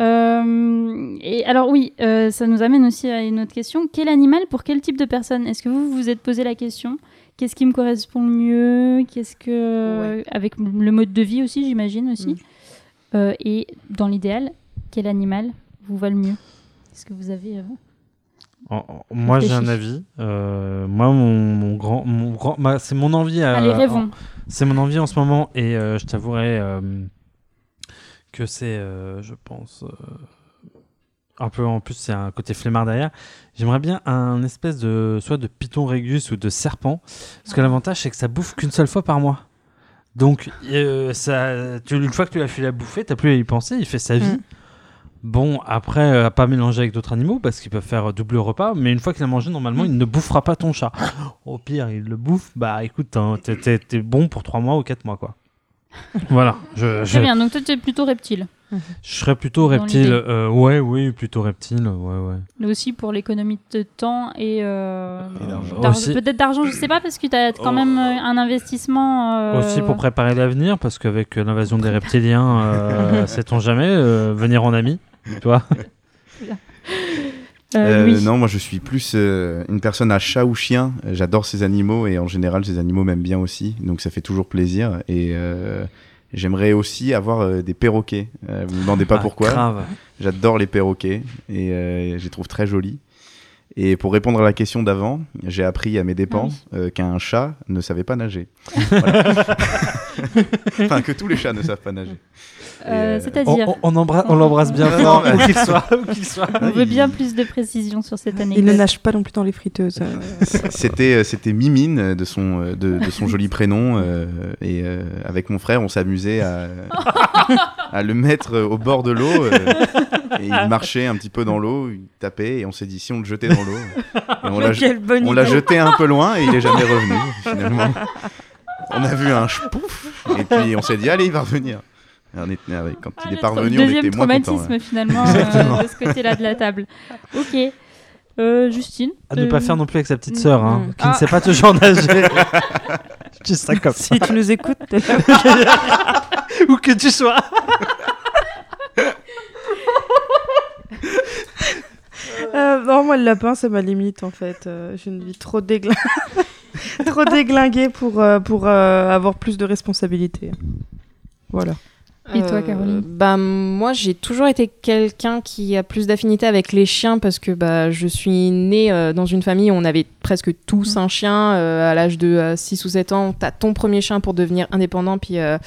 Euh, et alors oui, euh, ça nous amène aussi à une autre question. Quel animal pour quel type de personne? Est-ce que vous vous êtes posé la question? Qu'est-ce qui me correspond le mieux? Qu'est-ce que avec le mode de vie aussi, j'imagine aussi. Mm. Euh, et dans l'idéal, quel animal vous va le mieux? Est-ce que vous avez euh, Moi, j'ai un avis. Euh, moi, mon, mon grand, mon grand, ma- c'est mon envie. à- Allez, rêvons. C'est mon envie en ce moment et euh, je t'avouerai euh, que c'est, je pense, un peu en plus, c'est un côté flemmard derrière. J'aimerais bien un espèce de, soit de python régus ou de serpent, parce que l'avantage c'est que ça bouffe qu'une seule fois par mois. Donc, ça, tu, une fois que tu l'as fait la bouffer, t'as plus à y penser, il fait sa vie. Mm. Bon, après, euh, à pas mélanger avec d'autres animaux parce qu'ils peuvent faire double repas, mais une fois qu'il a mangé, normalement, il ne bouffera pas ton chat. Au pire, il le bouffe, bah écoute, hein, t'es- t'es t'es bon pour 3 mois ou 4 mois, quoi. voilà, je, je, Très bien, donc toi tu es plutôt reptile. je serais plutôt reptile. l'idée. euh, ouais, oui, plutôt reptile, ouais, ouais. Mais aussi pour l'économie de temps et, euh, Et d'argent. Aussi- peut-être d'argent, je sais pas, parce que tu as quand Oh. même euh, un investissement. euh, Aussi pour préparer l'avenir, parce qu'avec euh, l'invasion des reptiliens, euh, sait-on jamais, euh, venir en ami, tu vois. euh, Euh, oui. Non, moi je suis plus euh, une personne à chat ou chien. J'adore ces animaux et en général ces animaux m'aiment bien aussi, donc ça fait toujours plaisir. Et euh, j'aimerais aussi avoir euh, des perroquets. Euh, vous me demandez pas Ah, pourquoi. Grave. J'adore les perroquets et euh, je les trouve très jolis. Et pour répondre à la question d'avant, j'ai appris à mes dépens Ah euh, qu'un chat ne savait pas nager. Voilà. enfin, que tous les chats ne savent pas nager. Euh, euh, On, C'est-à-dire, on- on embra- on l'embrasse bien fort, où mais- qu'il soit. on veut bien plus de précision sur cette Il ne anecdote. nage pas non plus dans les friteuses. euh. C'était c'était Mimine de son de, de son joli prénom euh, et euh, avec mon frère on s'amusait à, à le mettre au bord de l'eau euh, et il marchait un petit peu dans l'eau, il tapait et on s'est dit si on le jetait dans l'eau on l'a jeté un peu loin et il est jamais revenu finalement. On a vu un pouf et puis on s'est dit allez il va revenir. Et on était- ah ouais, quand Ah, il est revenu on Deuxième était moins content. traumatisme finalement euh, de ce côté-là de la table. Ok. Euh, Justine À ne euh, pas faire non plus avec sa petite sœur, hein, Mm. qui ne Ah. sait pas toujours nager. Je dis ça comme ça. Si tu nous écoutes. Où que tu sois. Euh, non, moi, le lapin, c'est ma limite, en fait. Euh, J'ai une vie trop, déglin... trop déglinguée pour, euh, pour euh, avoir plus de responsabilités. Voilà. Et toi, Caroline? bah, Moi, j'ai toujours été quelqu'un qui a plus d'affinité avec les chiens parce que bah, je suis née euh, dans une famille où on avait presque tous un chien. euh, à l'âge de 6 ou 7 ans, tu as ton premier chien pour devenir indépendant puis euh,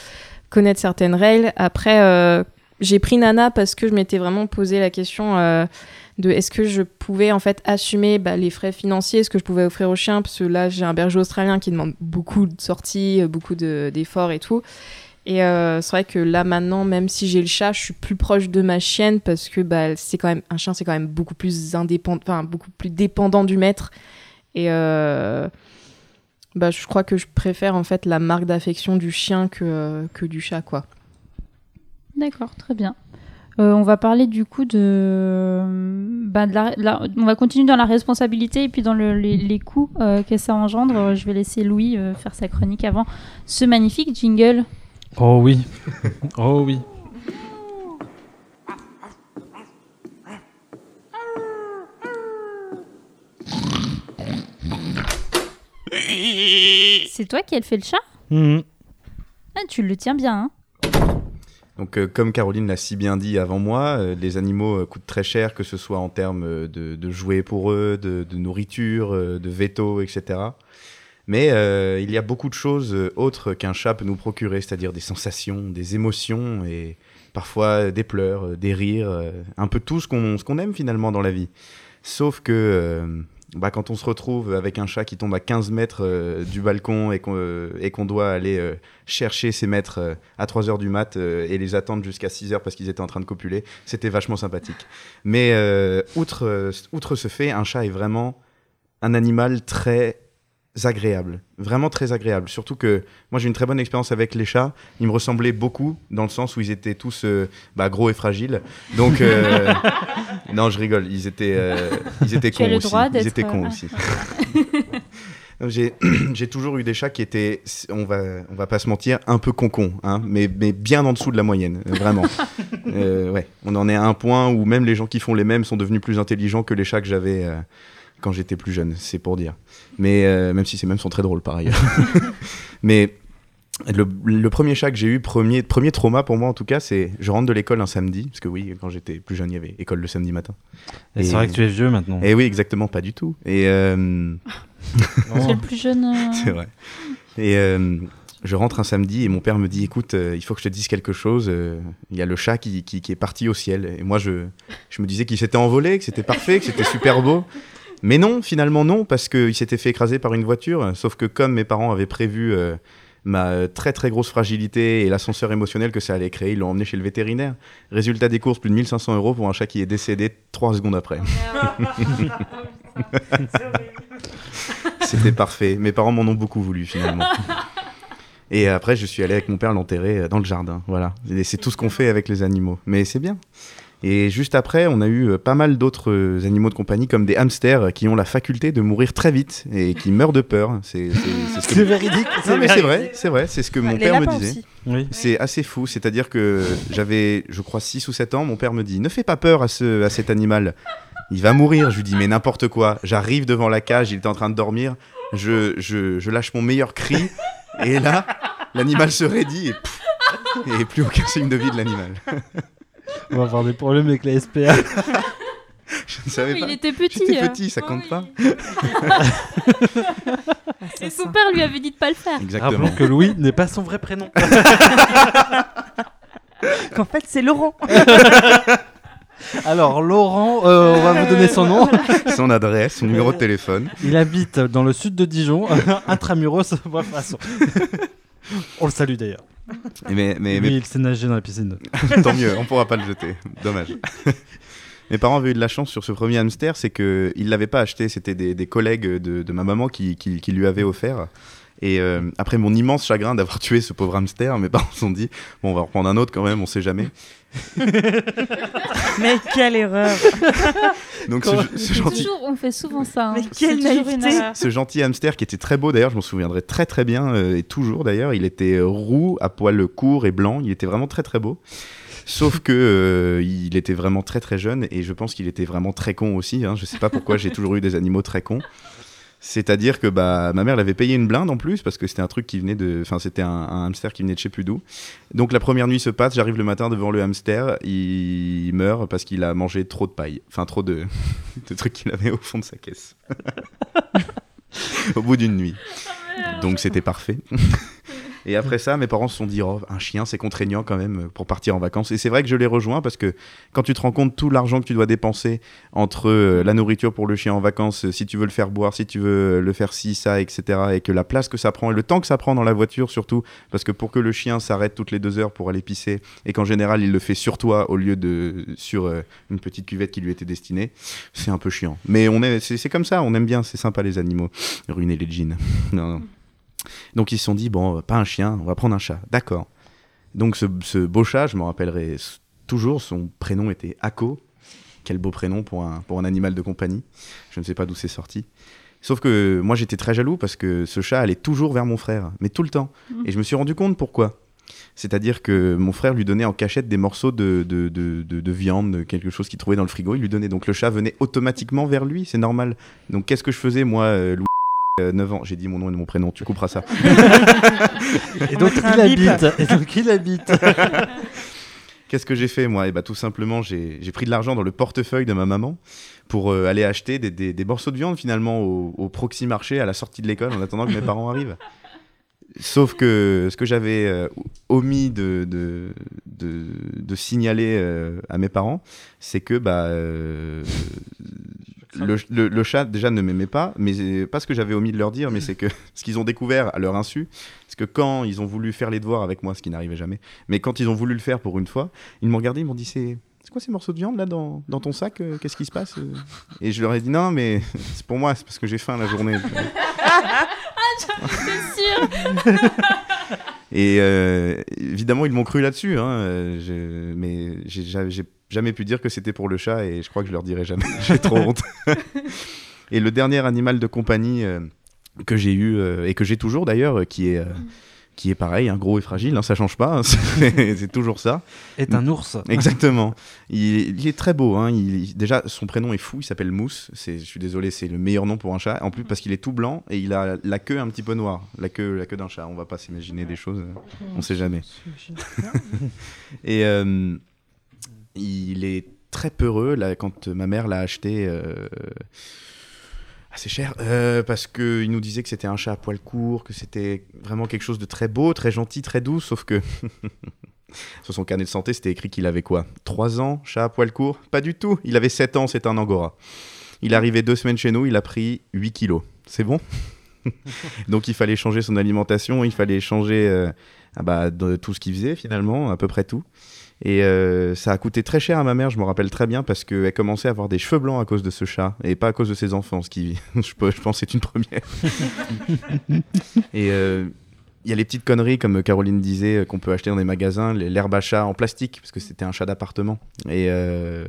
connaître certaines règles. Après, euh, j'ai pris Nana parce que je m'étais vraiment posé la question euh, de est-ce que je pouvais en fait assumer bah, les frais financiers, ce que je pouvais offrir au chien, parce que là, j'ai un berger australien qui demande beaucoup de sorties, euh, beaucoup de- d'efforts et tout. Et euh, c'est vrai que là maintenant, même si j'ai le chat, je suis plus proche de ma chienne parce que bah, c'est quand même un chien, c'est quand même beaucoup plus indépendant, enfin beaucoup plus dépendant du maître. Et euh, bah, je crois que je préfère en fait la marque d'affection du chien que, que du chat, quoi. D'accord, très bien. Euh, on va parler du coup de, bah, de la, la- on va continuer dans la responsabilité et puis dans le- les, les coûts euh, que ça engendre. Je vais laisser Louis euh, faire sa chronique avant ce magnifique jingle. Oh oui. Oh oui. C'est toi qui as fait le chat? Mhm. ah, Tu le tiens bien, hein Donc, euh, comme Caroline l'a si bien dit avant moi, euh, les animaux euh, coûtent très cher, que ce soit en termes de, jouets pour eux, de, nourriture, de veto, etc. Mais il y a beaucoup de choses autres qu'un chat peut nous procurer, c'est-à-dire des sensations, des émotions et parfois des pleurs, des rires, un peu tout ce qu'on aime finalement dans la vie. Sauf que bah, quand on se retrouve avec un chat qui tombe à 15 mètres euh, du balcon et qu'on euh, doit aller euh, chercher ses maîtres à 3 heures du mat et les attendre jusqu'à 6 heures parce qu'ils étaient en train de copuler, c'était vachement sympathique. Mais outre, outre ce fait, un chat est vraiment un animal très agréable, vraiment très agréable. Surtout que moi j'ai une très bonne expérience avec les chats. Ils me ressemblaient beaucoup dans le sens où ils étaient tous euh, bah, gros et fragiles. Donc euh, non, je rigole. Ils étaient, euh, ils étaient Tu cons le aussi. Ils étaient cons euh, aussi. J'ai toujours eu des chats qui étaient, on va, on va pas se mentir, un peu concons, hein, mais, mais bien en dessous de la moyenne, vraiment. Ouais, on en est à un point où même les gens qui font les mêmes sont devenus plus intelligents que les chats que j'avais quand j'étais plus jeune, c'est pour dire. Mais euh, même si ces mêmes sont très drôles par ailleurs. mais le, le premier chat que j'ai eu, premier, premier trauma pour moi en tout cas, c'est je rentre de l'école un samedi, parce que oui, quand j'étais plus jeune, il y avait école le samedi matin. Et c'est vrai que tu es vieux maintenant. Et oui, exactement, pas du tout. Et euh, C'est le plus jeune. euh, c'est vrai. Et euh, je rentre un samedi et mon père me dit écoute, euh, il faut que je te dise quelque chose. euh, Il y a le chat qui, qui, qui est parti au ciel. Et moi, je, je me disais qu'il s'était envolé, que c'était parfait, que c'était super beau. Mais non, finalement non, parce qu'il s'était fait écraser par une voiture. Sauf que comme mes parents avaient prévu euh, ma très très grosse fragilité et l'ascenseur émotionnel que ça allait créer, ils l'ont emmené chez le vétérinaire. Résultat des courses, plus de 1500 euros pour un chat qui est décédé trois secondes après. C'était parfait. Mes parents m'en ont beaucoup voulu finalement. Et après, je suis allé avec mon père l'enterrer dans le jardin. Voilà. C'est tout ce qu'on fait avec les animaux. Mais c'est bien. Et juste après, on a eu euh, pas mal d'autres euh, animaux de compagnie, comme des hamsters, euh, qui ont la faculté de mourir très vite et qui meurent de peur. C'est ce que... véridique. Non, mais c'est vrai, c'est vrai. C'est ce que mon les père me disait. Oui. C'est assez fou, c'est-à-dire que j'avais, je crois, 6 ou 7 ans, mon père me dit Ne fais pas peur à, ce, à cet animal, il va mourir. Je lui dis Mais n'importe quoi. J'arrive devant la cage, il était en train de dormir, je, je, je lâche mon meilleur cri, et là, l'animal se raidit, et, pff, et plus aucun signe de vie de l'animal. On va avoir des problèmes avec la SPA. Je ne savais pas. Il était petit. J'étais euh. petit, ça compte Oui. pas Et son père lui avait dit de pas le faire. Exactement. Rappelons que Louis n'est pas son vrai prénom. Qu'en fait, c'est Laurent. Alors, Laurent, euh, on va vous donner son nom. Son adresse, son numéro de téléphone. Il habite dans le sud de Dijon, intramuros. Bref, façon. On le salue d'ailleurs. Mais, mais, Mais mais il s'est nagé dans la piscine. Tant mieux, on pourra pas le jeter. Dommage. Mes parents avaient eu de la chance sur ce premier hamster, c'est qu'ils ne l'avaient pas acheté, c'était des, des collègues de, de ma maman qui, qui, qui lui avaient offert. Et euh, après mon immense chagrin d'avoir tué ce pauvre hamster, mes parents se sont dit bon, on va reprendre un autre quand même, on sait jamais. Mais quelle erreur Donc ce, gentil, toujours- on fait souvent ça. hein. Mais quelle naïveté. ce gentil hamster qui était très beau d'ailleurs, je m'en souviendrai très très bien euh, et toujours d'ailleurs, il était euh, roux, à poils courts et blanc, il était vraiment très très beau. Sauf que euh, il était vraiment très très jeune et je pense qu'il était vraiment très con aussi. Hein. Je sais pas pourquoi j'ai toujours eu des animaux très cons. C'est-à-dire que bah, ma mère l'avait payé une blinde en plus parce que c'était un truc qui venait de. Enfin, c'était un, un hamster qui venait de chez plus d'où. Donc la première nuit se passe, j'arrive le matin devant le hamster, il meurt parce qu'il a mangé trop de paille. Enfin, trop de, de trucs qu'il avait au fond de sa caisse. au bout d'une nuit. Donc c'était parfait. Et après ça, mes parents se sont dit, oh, un chien, c'est contraignant quand même pour partir en vacances. Et c'est vrai que je les rejoins parce que quand tu te rends compte tout l'argent que tu dois dépenser entre euh, la nourriture pour le chien en vacances, euh, si tu veux le faire boire, si tu veux le faire ci, ça, etc., et que la place que ça prend et le temps que ça prend dans la voiture surtout, parce que pour que le chien s'arrête toutes les deux heures pour aller pisser, et qu'en général il le fait sur toi au lieu de sur euh, une petite cuvette qui lui était destinée, c'est un peu chiant. Mais on est, c'est comme ça, on aime bien, c'est sympa les animaux. Ruiner les jeans. non, non. Donc ils se sont dit, bon, pas un chien, on va prendre un chat. D'accord. Donc ce, ce beau chat, je me rappellerai toujours, son prénom était Ako. Quel beau prénom pour un, pour un animal de compagnie. Je ne sais pas d'où c'est sorti. Sauf que moi j'étais très jaloux parce que ce chat allait toujours vers mon frère, mais tout le temps. Et je me suis rendu compte pourquoi. C'est-à-dire que mon frère lui donnait en cachette des morceaux de, de, de, de- de viande, de quelque chose qu'il trouvait dans le frigo, il lui donnait. Donc le chat venait automatiquement vers lui, c'est normal. Donc qu'est-ce que je faisais moi, euh, Louis, euh, 9 ans J'ai dit mon nom et mon prénom, tu couperas ça. Et On donc, il habite. Et donc, il habite. Qu'est-ce que j'ai fait moi? Eh bah, Tout simplement, j'ai j'ai pris de l'argent dans le portefeuille de ma maman pour euh, aller acheter des, des- des morceaux de viande finalement au, au proxy marché à la sortie de l'école en attendant que mes parents arrivent. Sauf que ce que j'avais euh, omis de, de, de, de signaler euh, à mes parents, c'est que bah, euh, le, le- le chat déjà ne m'aimait pas, mais pas ce que j'avais omis de leur dire, mais c'est que ce qu'ils ont découvert à leur insu, c'est que quand ils ont voulu faire les devoirs avec moi, ce qui n'arrivait jamais, mais quand ils ont voulu le faire pour une fois, ils m'ont regardé, ils m'ont dit c'est c'est quoi ces morceaux de viande là dans, dans ton sac euh, Qu'est-ce qui se passe euh? Et je leur ai dit non mais c'est pour moi, c'est parce que j'ai faim la journée. C'est sûr. Et euh, évidemment ils m'ont cru là-dessus, hein, je- mais j'ai ja- j'ai jamais pu dire que c'était pour le chat et je crois que je leur dirai jamais. j'ai trop honte. et le dernier animal de compagnie euh, que j'ai eu euh, et que j'ai toujours d'ailleurs, euh, qui est euh, qui est pareil, un gros et fragile, hein, ça change pas, hein, c'est toujours ça. Est un ours. Exactement. Il, il est très beau. Hein. Il- déjà, son prénom est fou. Il s'appelle Mousse. C'est, je suis désolé, c'est le meilleur nom pour un chat. En plus, parce qu'il est tout blanc et il a la queue un petit peu noire. La queue, la queue d'un chat. On va pas s'imaginer des choses. On sait jamais. Et euh, il est très peureux là, quand ma mère l'a acheté. euh, assez cher euh, parce qu'il nous disait que c'était un chat à poil court, que c'était vraiment quelque chose de très beau, très gentil, très doux, sauf que sur son carnet de santé, c'était écrit qu'il avait quoi? 3 ans, chat à poil court? Pas du tout, il avait 7 ans, c'est un angora. Il arrivé deux semaines chez nous, il a pris 8 kilos. C'est bon? Donc il fallait changer son alimentation, il fallait changer euh, ah bah, de tout ce qu'il faisait finalement, à peu près tout. Et euh, ça a coûté très cher à ma mère, je me rappelle très bien, parce qu'elle commençait à avoir des cheveux blancs à cause de ce chat, et pas à cause de ses enfants, ce qui, je, peux- je pense, c'est une première. et euh, il y a les petites conneries, comme Caroline disait, qu'on peut acheter dans des magasins, les- l'herbe à chat en plastique, parce que c'était un chat d'appartement. Et euh,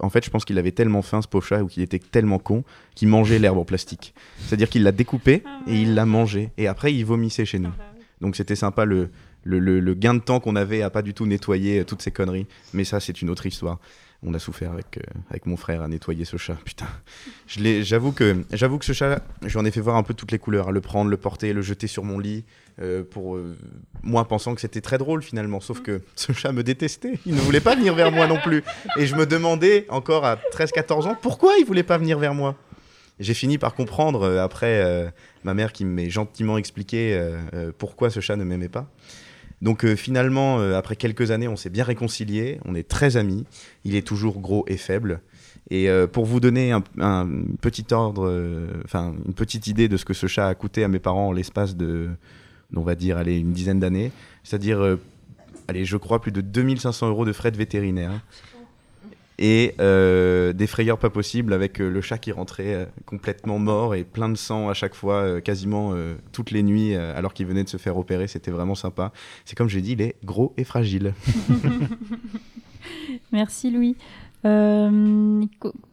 en fait, je pense qu'il avait tellement faim, ce pauvre chat, ou qu'il était tellement con, qu'il mangeait l'herbe en plastique. C'est-à-dire qu'il l'a découpée, et il l'a mangée, et après, il vomissait chez nous. Donc c'était sympa le, le, le- gain de temps qu'on avait à pas du tout nettoyer euh, toutes ces conneries. Mais ça, c'est une autre histoire. On a souffert avec, euh, avec mon frère à nettoyer ce chat. Putain. Je J'avoue que, que ce chat, j'en ai fait voir un peu toutes les couleurs. à Le prendre, le porter, le jeter sur mon lit. euh, pour moi pensant que c'était très drôle finalement. Sauf que ce chat me détestait. Il ne voulait pas venir vers moi non plus. Et je me demandais encore à 13-14 ans pourquoi il voulait pas venir vers moi? J'ai fini par comprendre après ma mère qui m'ait gentiment expliqué pourquoi ce chat ne m'aimait pas. Donc euh, finalement, euh, après quelques années, on s'est bien réconciliés, on est très amis. Il est toujours gros et faible. Et euh, pour vous donner un, petit ordre, enfin une petite idée de ce que ce chat a coûté à mes parents en l'espace de, on va dire, une dizaine d'années, c'est-à-dire, allez, je crois plus de 2500 euros de frais de vétérinaire. Et euh, des frayeurs pas possibles avec euh, le chat qui rentrait euh, complètement mort et plein de sang à chaque fois, quasiment toutes les nuits, alors qu'il venait de se faire opérer. C'était vraiment sympa. C'est comme j'ai dit, il est gros et fragile. Merci Louis. Euh,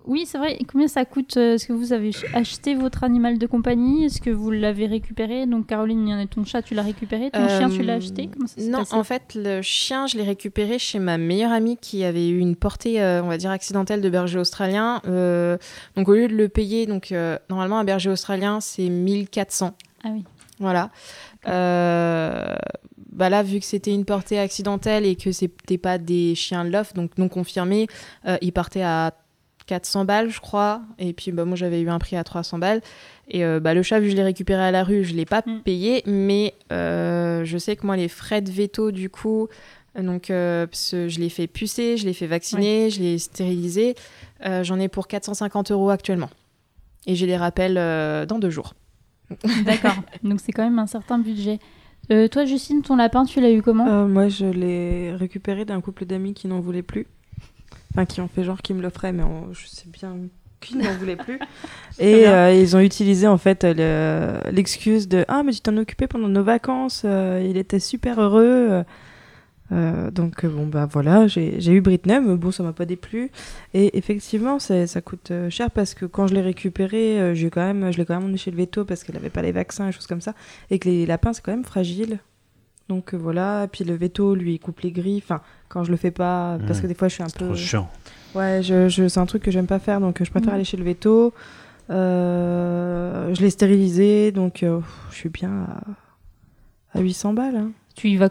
oui, c'est vrai. Combien ça coûte euh, Est-ce que vous avez ch- acheté votre animal de compagnie? Est-ce que vous l'avez récupéré? Donc Caroline, il y en a ton chat, tu l'as récupéré? Ton chien, tu l'as acheté? Comment ça s'est Non, en fait, le chien, je l'ai récupéré chez ma meilleure amie qui avait eu une portée, euh, on va dire, accidentelle de berger australien. Donc, au lieu de le payer, donc, normalement, un berger australien, c'est 1400. Ah oui. Voilà. Euh, bah là, vu que c'était une portée accidentelle et que c'était pas des chiens loft, donc non confirmés, euh, il partait à 400 balles, je crois. Et puis, bah, moi, j'avais eu un prix à 300 balles. Et euh, bah, le chat, vu que je l'ai récupéré à la rue, je l'ai pas Mm. payé. Mais euh, je sais que moi, les frais de veto, du coup, donc, euh, je l'ai fait pucer, je l'ai fait vacciner, je l'ai stérilisé. euh, J'en ai pour 450 euros actuellement. Et j'ai les rappels dans deux jours. D'accord. Donc c'est quand même un certain budget. Euh, toi, Justine, ton lapin, tu l'as eu comment Euh, moi, je l'ai récupéré d'un couple d'amis qui n'en voulaient plus. Enfin, qui ont fait genre qu'ils me l'offraient, mais on- je sais bien qu'ils n'en voulaient plus. Et euh, ils ont utilisé en fait le- l'excuse de Ah, mais tu t'en occupais pendant nos vacances, il était super heureux. Euh, donc, euh, bon, bah voilà, j'ai j'ai eu Britney, mais bon, ça m'a pas déplu. Et effectivement, ça coûte euh, cher parce que quand je l'ai récupéré, j'ai quand même, je l'ai quand même emmené chez le veto parce qu'elle avait pas les vaccins et choses comme ça. Et que les lapins, c'est quand même fragile. Donc voilà, puis le veto lui il coupe les griffes. Enfin, quand je le fais pas, parce que des fois je suis un peu. Trop chiant. Ouais, je, je- c'est un truc que j'aime pas faire, donc je préfère Mm. aller chez le veto. Euh, je l'ai stérilisé, donc euh, je suis bien à, à 800 balles. hein. Tu y vas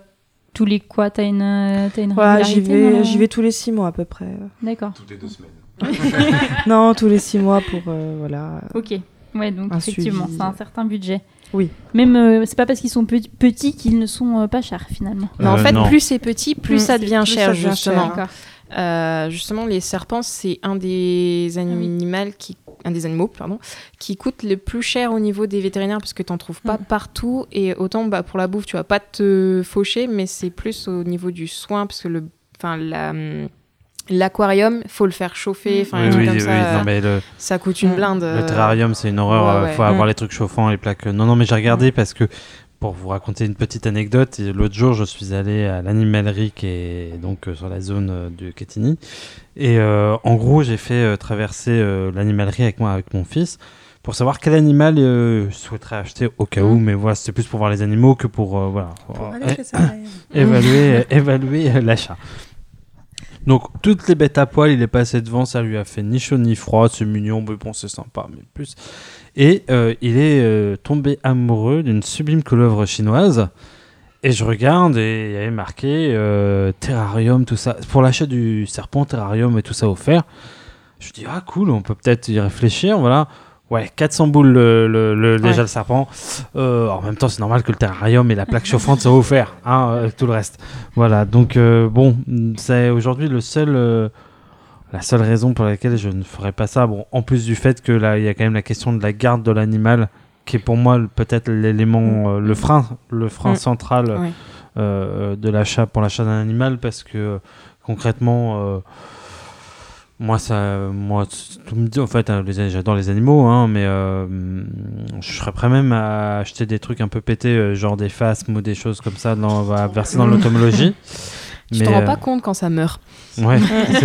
tous les quoi T'as une, euh, t'as une Ouais, j'y vais, la- j'y vais tous les 6 mois à peu près. D'accord. Toutes les deux semaines. non, tous les 6 mois pour euh, voilà. Ok. Ouais, donc effectivement, c'est un certain budget. Oui. Même, euh, c'est pas parce qu'ils sont pe- petits qu'ils ne sont euh, pas chers finalement. Mais en Euh, fait, non. plus c'est petit, plus Mm. ça devient Plus cher, ça devient justement. cher. Euh, justement, les serpents, c'est un des animaux qui, un des animaux, pardon, qui coûte le plus cher au niveau des vétérinaires parce que t'en trouves pas Mm. partout. Et autant, bah, pour la bouffe, tu vas pas te faucher, mais c'est plus au niveau du soin parce que le, enfin, la, hum, l'aquarium, faut le faire chauffer, enfin, un Oui, oui, comme oui, ça, non, mais le, ça coûte une Mm. blinde. le euh, terrarium, c'est une horreur. ouais, euh, ouais. faut avoir Mm. les trucs chauffants, les plaques. Non, non, mais j'ai regardé parce que pour vous raconter une petite anecdote, l'autre jour, je suis allé à l'animalerie qui est donc euh, sur la zone euh, du Quetigny. Et euh, en gros, j'ai fait euh, traverser euh, l'animalerie avec moi, avec mon fils, pour savoir quel animal je souhaiterais acheter au cas où. Mm. Mais voilà, c'était plus pour voir les animaux que pour voilà, Pour évaluer, évaluer l'achat. Donc, toutes les bêtes à poil, il est passé devant, ça lui a fait ni chaud ni froid, c'est mignon, mais bon, c'est sympa, mais plus. Et euh, il est euh, tombé amoureux d'une sublime couleuvre chinoise. Et je regarde et il y avait marqué euh, terrarium, tout ça. Pour l'achat du serpent, terrarium et tout ça offert. Je dis, ah cool, on peut peut-être y réfléchir, voilà. Ouais, 400 boules le, le- le- déjà Ouais. le serpent. Euh, en même temps, c'est normal que le terrarium et la plaque chauffante soient offerts, hein, tout le reste. Voilà, donc euh, bon, c'est aujourd'hui le seul, la seule raison pour laquelle je ne ferai pas ça. Bon, en plus du fait que là, il y a quand même la question de la garde de l'animal, qui est pour moi peut-être l'élément, euh, le frein, le frein Mm. central euh, de l'achat pour l'achat d'un animal, parce que euh, concrètement. moi, ça, moi, tout me dit, en fait, les- j'adore les animaux, hein, mais euh, je serais prêt même à acheter des trucs un peu pétés, genre des phasmes ou des choses comme ça, dans, à verser dans l'automologie. Tu Mais, t'en rends euh, pas compte quand ça meurt. Ouais.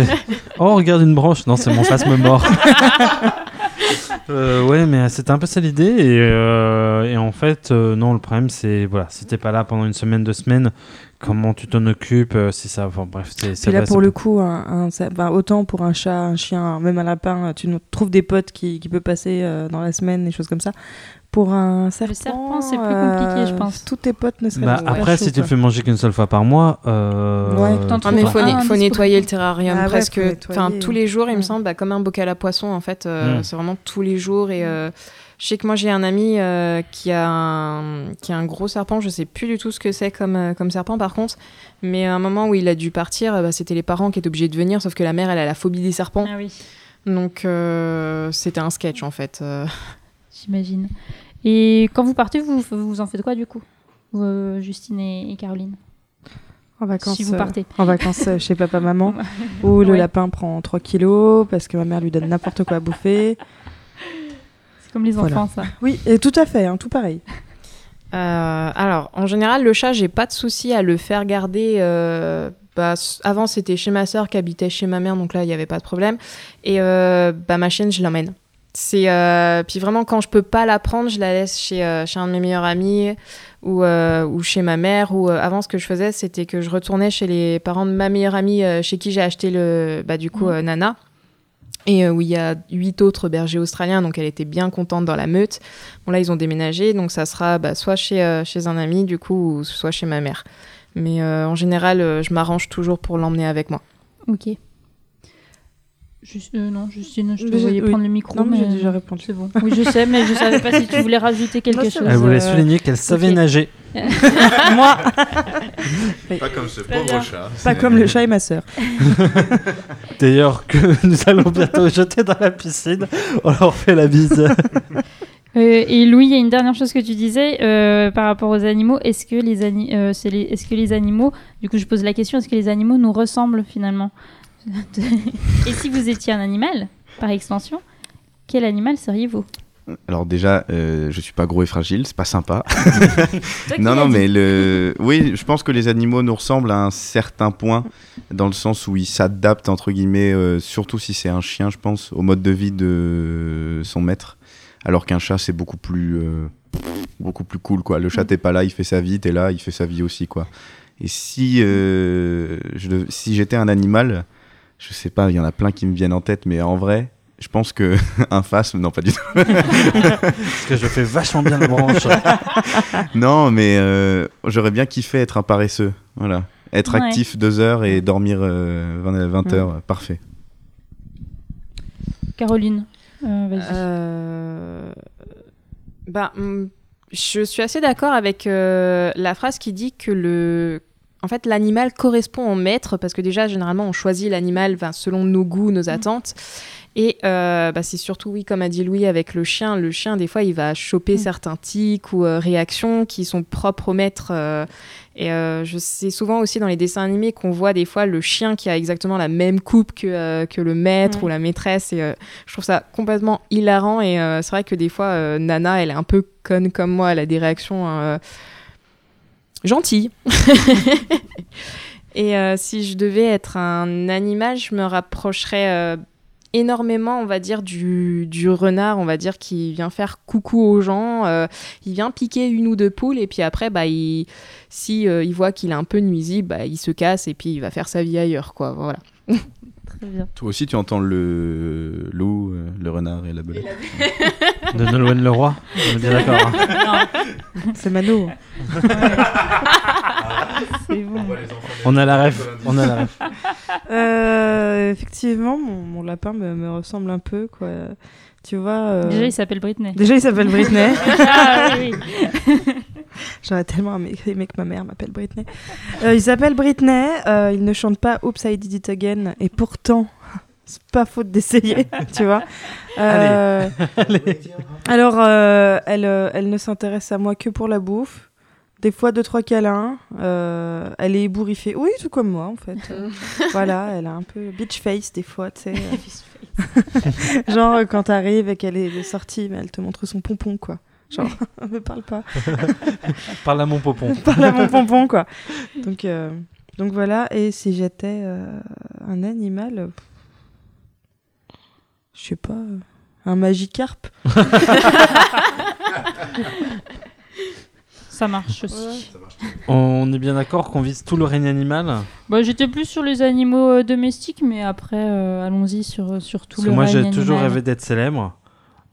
oh, regarde une branche. Non, c'est mon phasme mort. Euh, ouais, mais c'était un peu ça l'idée. Et, euh, et en fait, euh, non, le problème, c'est voilà, si t'es pas là pendant une semaine, deux semaines, comment tu t'en occupes euh, Si ça, enfin bref, c'est. là, pour le coup, un, un- ça- ben, autant pour un chat, un chien, même un lapin, tu trouves des potes qui, qui peuvent passer euh, dans la semaine, des choses comme ça. Pour un serpent, serpent, c'est plus compliqué, je pense. Tous tes potes ne seraient Bah, pas après, si tu le fais manger qu'une seule fois par mois, euh, Ouais, Ah, mais il faut, Ah, ne- nettoyer le terrarium Ah presque enfin, tous les jours, il me semble, bah, comme un bocal à poisson, en fait. euh, Mm. C'est vraiment tous les jours. Et euh, je sais que moi, j'ai un ami euh, qui, a un, qui a un gros serpent. Je sais plus du tout ce que c'est comme, euh, comme serpent, par contre. Mais à un moment où il a dû partir, euh, bah, c'était les parents qui étaient obligés de venir, sauf que la mère, elle a la phobie des serpents. Ah oui, Donc, euh, c'était un sketch, en fait. J'imagine. Et quand vous partez, vous, vous en faites quoi du coup? Euh, Justine et, et Caroline? En vacances, si vous euh, partez. en vacances euh, chez papa-maman, où le Ouais. lapin prend 3 kilos parce que ma mère lui donne n'importe quoi à bouffer. C'est comme les Voilà. enfants, ça. Oui, et tout à fait, hein, tout pareil. Euh, alors, en général, le chat, j'ai pas de souci à le faire garder. euh, bah, avant, c'était chez ma sœur qui habitait chez ma mère, donc là, il n'y avait pas de problème. Et euh, bah, ma chienne, je l'emmène. C'est euh, puis vraiment quand je peux pas la prendre, je la laisse chez, euh, chez un de mes meilleurs amis ou, euh, ou chez ma mère. Ou avant, ce que je faisais, c'était que je retournais chez les parents de ma meilleure amie, chez qui j'ai acheté le, bah, du coup, euh, Nana. Et où il y a huit autres bergers australiens, donc elle était bien contente dans la meute. Bon, là, ils ont déménagé, donc ça sera bah, soit chez, chez un ami, du coup, ou soit chez ma mère. Mais en général, je m'arrange toujours pour l'emmener avec moi. Ok. Juste, euh, non, Justine, je te Mais voyais oui. prendre le micro. Non, mais j'ai déjà répondu. C'est bon. Oui, je sais, mais je savais pas si tu voulais rajouter quelque Non, chose. Elle voulait euh, souligner qu'elle savait nager. Moi, Pas comme ce pauvre bien. chat. pas comme le chat et ma sœur. D'ailleurs, que nous allons bientôt jeter dans la piscine. On leur fait la bise. Euh, et Louis, il y a une dernière chose que tu disais euh, par rapport aux animaux. Est-ce que les, ani- euh, c'est les- est-ce que les animaux, du coup je pose la question, est-ce que les animaux nous ressemblent finalement? Et si vous étiez un animal, par extension, quel animal seriez-vous Alors déjà, euh, je suis pas gros et fragile, c'est pas sympa. Non, non, mais le... oui, je pense que les animaux nous ressemblent à un certain point, dans le sens où ils s'adaptent, entre guillemets, euh, surtout si c'est un chien, je pense, au mode de vie de son maître. Alors qu'un chat, c'est beaucoup plus, euh, beaucoup plus cool, quoi. Le chat, t'es pas là, il fait sa vie, t'es là, il fait sa vie aussi, quoi. Et si, euh, je si j'étais un animal, je sais pas, il y en a plein qui me viennent en tête, mais en vrai, je pense que un phasme, non, pas du tout. Parce que je fais vachement bien la branche. Non, mais euh, j'aurais bien kiffé être un paresseux. Voilà. Être Ouais. actif deux heures et dormir euh, 20, 20 heures, parfait. Caroline, euh, vas-y. Euh, Bah, hum, je suis assez d'accord avec euh, la phrase qui dit que le. En fait, l'animal correspond au maître parce que déjà, généralement, on choisit l'animal ben, selon nos goûts, nos attentes. Et euh, bah, c'est surtout, oui, comme a dit Louis, avec le chien. Le chien, des fois, il va choper Mm. certains tics ou euh, réactions qui sont propres au maître. euh, et je sais souvent aussi dans les dessins animés qu'on voit des fois le chien qui a exactement la même coupe que, que le maître ou la maîtresse. Et je trouve ça complètement hilarant. Et c'est vrai que des fois, Nana, elle est un peu conne comme moi. Elle a des réactions gentilles. et euh, si je devais être un animal, je me rapprocherais euh, énormément, on va dire, du, du renard, on va dire, qui vient faire coucou aux gens. euh, il vient piquer une ou deux poules. Et puis après, bah, il, si il voit qu'il est un peu nuisible, bah, il se casse et puis il va faire sa vie ailleurs. Quoi. Voilà. Très bien. Toi aussi, tu entends le loup, euh, le renard et la belette. De Nolwenn Leroy. On est bien d'accord. hein. C'est Mano. C'est bon. On a la ref. On a la ref. Euh, effectivement, mon, mon lapin me, me ressemble un peu, quoi. Tu vois. euh, Déjà, il s'appelle Britney. Déjà, il s'appelle Britney. ah oui, oui. J'aurais tellement aimé, que ma mère m'appelle Britney. Euh, il s'appelle Britney. euh, il ne chante pas Oops, I Did It Again. Et pourtant, c'est pas faute d'essayer, tu vois. Euh, Alors, euh, elle, euh, elle ne s'intéresse à moi que pour la bouffe. Des fois, deux, trois câlins. Euh, elle est ébouriffée. Oui, tout comme moi, en fait. Voilà, elle a un peu bitch face des fois, tu sais. Genre, quand t'arrives et qu'elle est sortie, mais elle te montre son pompon, quoi. Genre, me parle pas. Parle à mon popon. parle à mon pompon, quoi. Donc, euh, donc voilà. Et si j'étais euh, un animal, je sais pas, un magicarpe. Ça marche aussi. On est bien d'accord qu'on vise tout le règne animal. Bah, J'étais plus sur les animaux euh, domestiques, mais après, euh, allons-y sur, sur tout Parce le que moi, règne j'ai toujours animal. rêvé d'être célèbre.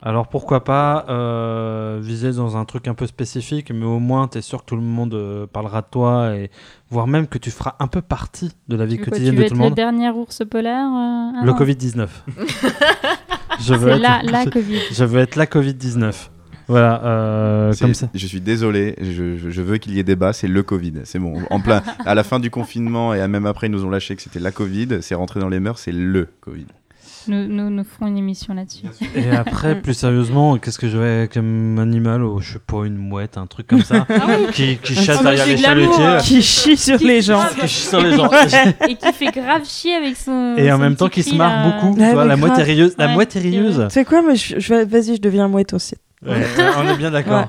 Alors pourquoi pas euh, viser dans un truc un peu spécifique, mais au moins tu es sûr que tout le monde euh, parlera de toi et voire même que tu feras un peu partie de la vie Tu veux quoi, quotidienne tu veux de être tout le le monde. dernier ours polaire euh, ah Le non. Covid-19. je, veux C'est être, la, la Covid. je veux être la Covid-19. Voilà, euh, comme ça. Je suis désolé, je, je- je veux qu'il y ait débat, c'est le Covid. C'est bon. En plein, à la fin du confinement et même après, ils nous ont lâché que c'était la Covid. C'est rentré dans les mœurs, c'est le Covid. Nous, nous, nous ferons une émission là-dessus. Et après, plus sérieusement, qu'est-ce que j'avais comme animal oh, Je sais pas, une mouette, un truc comme ça, qui, qui chasse Ah, derrière les c'est chalutiers. là. Qui chie sur les gens. Qui chie sur les gens. Et qui fait grave chier avec son. Et en son même temps, qui se marre beaucoup. Ah tu vois, la mouette est rieuse. La mouette est c'est rieuse. Tu sais quoi, mais je, je vais- vas-y, je deviens mouette aussi. Ouais, on est bien d'accord.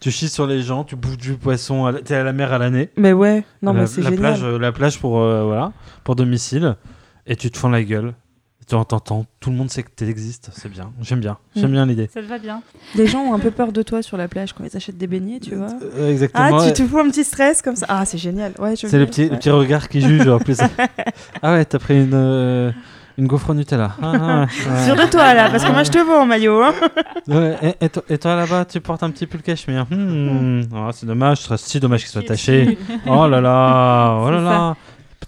Tu chies sur les gens, tu bouges du poisson, t'es à la mer à l'année. Mais ouais, non, la, mais c'est la génial. plage, euh, la plage pour euh, voilà, pour domicile, et tu te fends la gueule. Tu t'entends, tout le monde sait que tu existes, c'est bien. J'aime bien, j'aime Mm. bien l'idée. Ça te va bien? Les gens ont un peu peur de toi sur la plage quand ils achètent des beignets, tu vois. Euh, Ah, exactement. tu te fous un petit stress comme ça. Ah, c'est génial. Ouais, je C'est le petit, le petit regard qui juge en plus. ah ouais, t'as pris une, euh, une gaufre au Nutella. Ah, ah, ouais. Sûr de toi là, parce que moi je te vois en maillot. Hein. Ouais, et, et toi, et toi, là-bas, tu portes un petit pull cachemire. Hmm, ah, c'est dommage, ce serait si dommage qu'il soit taché. Oh là là, oh là là.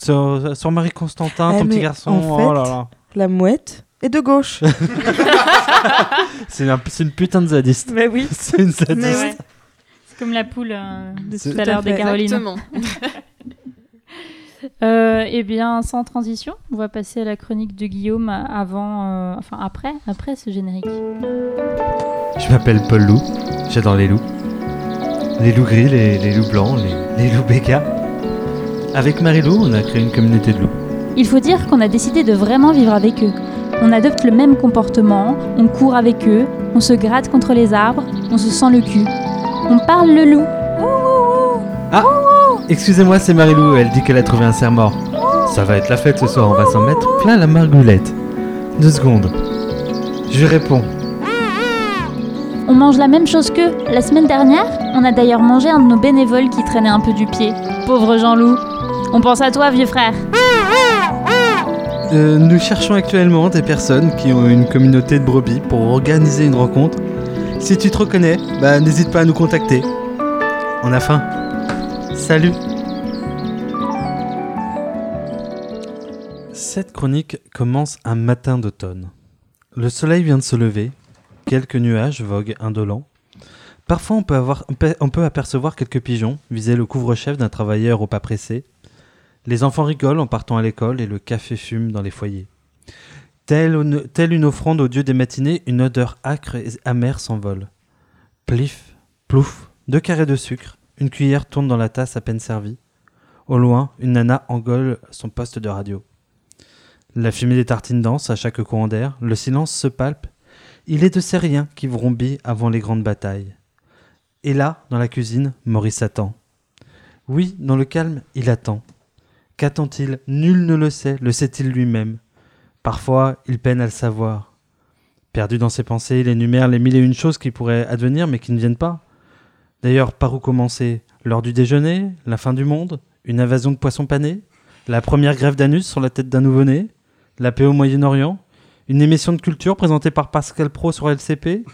Sur, sur Marie Constantin, Eh, ton petit garçon. en oh là là. La mouette est de gauche. C'est un- c'est une putain de zadiste. mais oui. C'est une zadiste. Ouais. C'est comme la poule euh, de tout à Tout à l'heure de fait. Caroline. Exactement. Euh, eh bien, sans transition, on va passer à la chronique de Guillaume avant, euh, enfin après, après ce générique. Je m'appelle Paul Loup, j'adore les loups. Les loups gris, les, les loups blancs, les, les loups bécas. Avec Marie-Lou, on a créé une communauté de loups. Il faut dire qu'on a décidé de vraiment vivre avec eux. On adopte le même comportement, on court avec eux, on se gratte contre les arbres, on se sent le cul. On parle le loup. Excusez-moi, c'est Marie-Lou, elle dit qu'elle a trouvé un cerf-mort. Ça va être la fête ce soir, on va s'en mettre plein la margoulette. Deux secondes. Je réponds. On mange la même chose qu'eux. La semaine dernière, on a d'ailleurs mangé un de nos bénévoles qui traînait un peu du pied. Pauvre Jean-Loup. On pense à toi, vieux frère. Euh, nous cherchons actuellement des personnes qui ont une communauté de brebis pour organiser une rencontre. Si tu te reconnais, bah n'hésite pas à nous contacter. On a faim. Salut Cette chronique commence un matin d'automne. Le soleil vient de se lever, quelques nuages voguent indolents. Parfois on peut, apercevoir quelques pigeons viser le couvre-chef d'un travailleur au pas pressé. Les enfants rigolent en partant à l'école et le café fume dans les foyers. Telle une, offrande au dieu des matinées, une odeur âcre et amère s'envole. Plif, plouf, deux carrés de sucre, une cuillère tourne dans la tasse à peine servie. Au loin, une nana engole son poste de radio. La fumée des tartines danse à chaque courant d'air, le silence se palpe. Il est de ces riens qui vrombit avant les grandes batailles. Et là, dans la cuisine, Maurice attend. Oui, dans le calme, il attend. Qu'attend-il? Nul ne le sait, le sait-il lui-même. Parfois, il peine à le savoir. Perdu dans ses pensées, il énumère les mille et une choses qui pourraient advenir mais qui ne viennent pas. D'ailleurs, par où commencer? L'heure du déjeuner? La fin du monde? Une invasion de poissons panés? La première grève d'anus sur la tête d'un nouveau-né? La paix au Moyen-Orient? Une émission de culture présentée par Pascal Pro sur LCP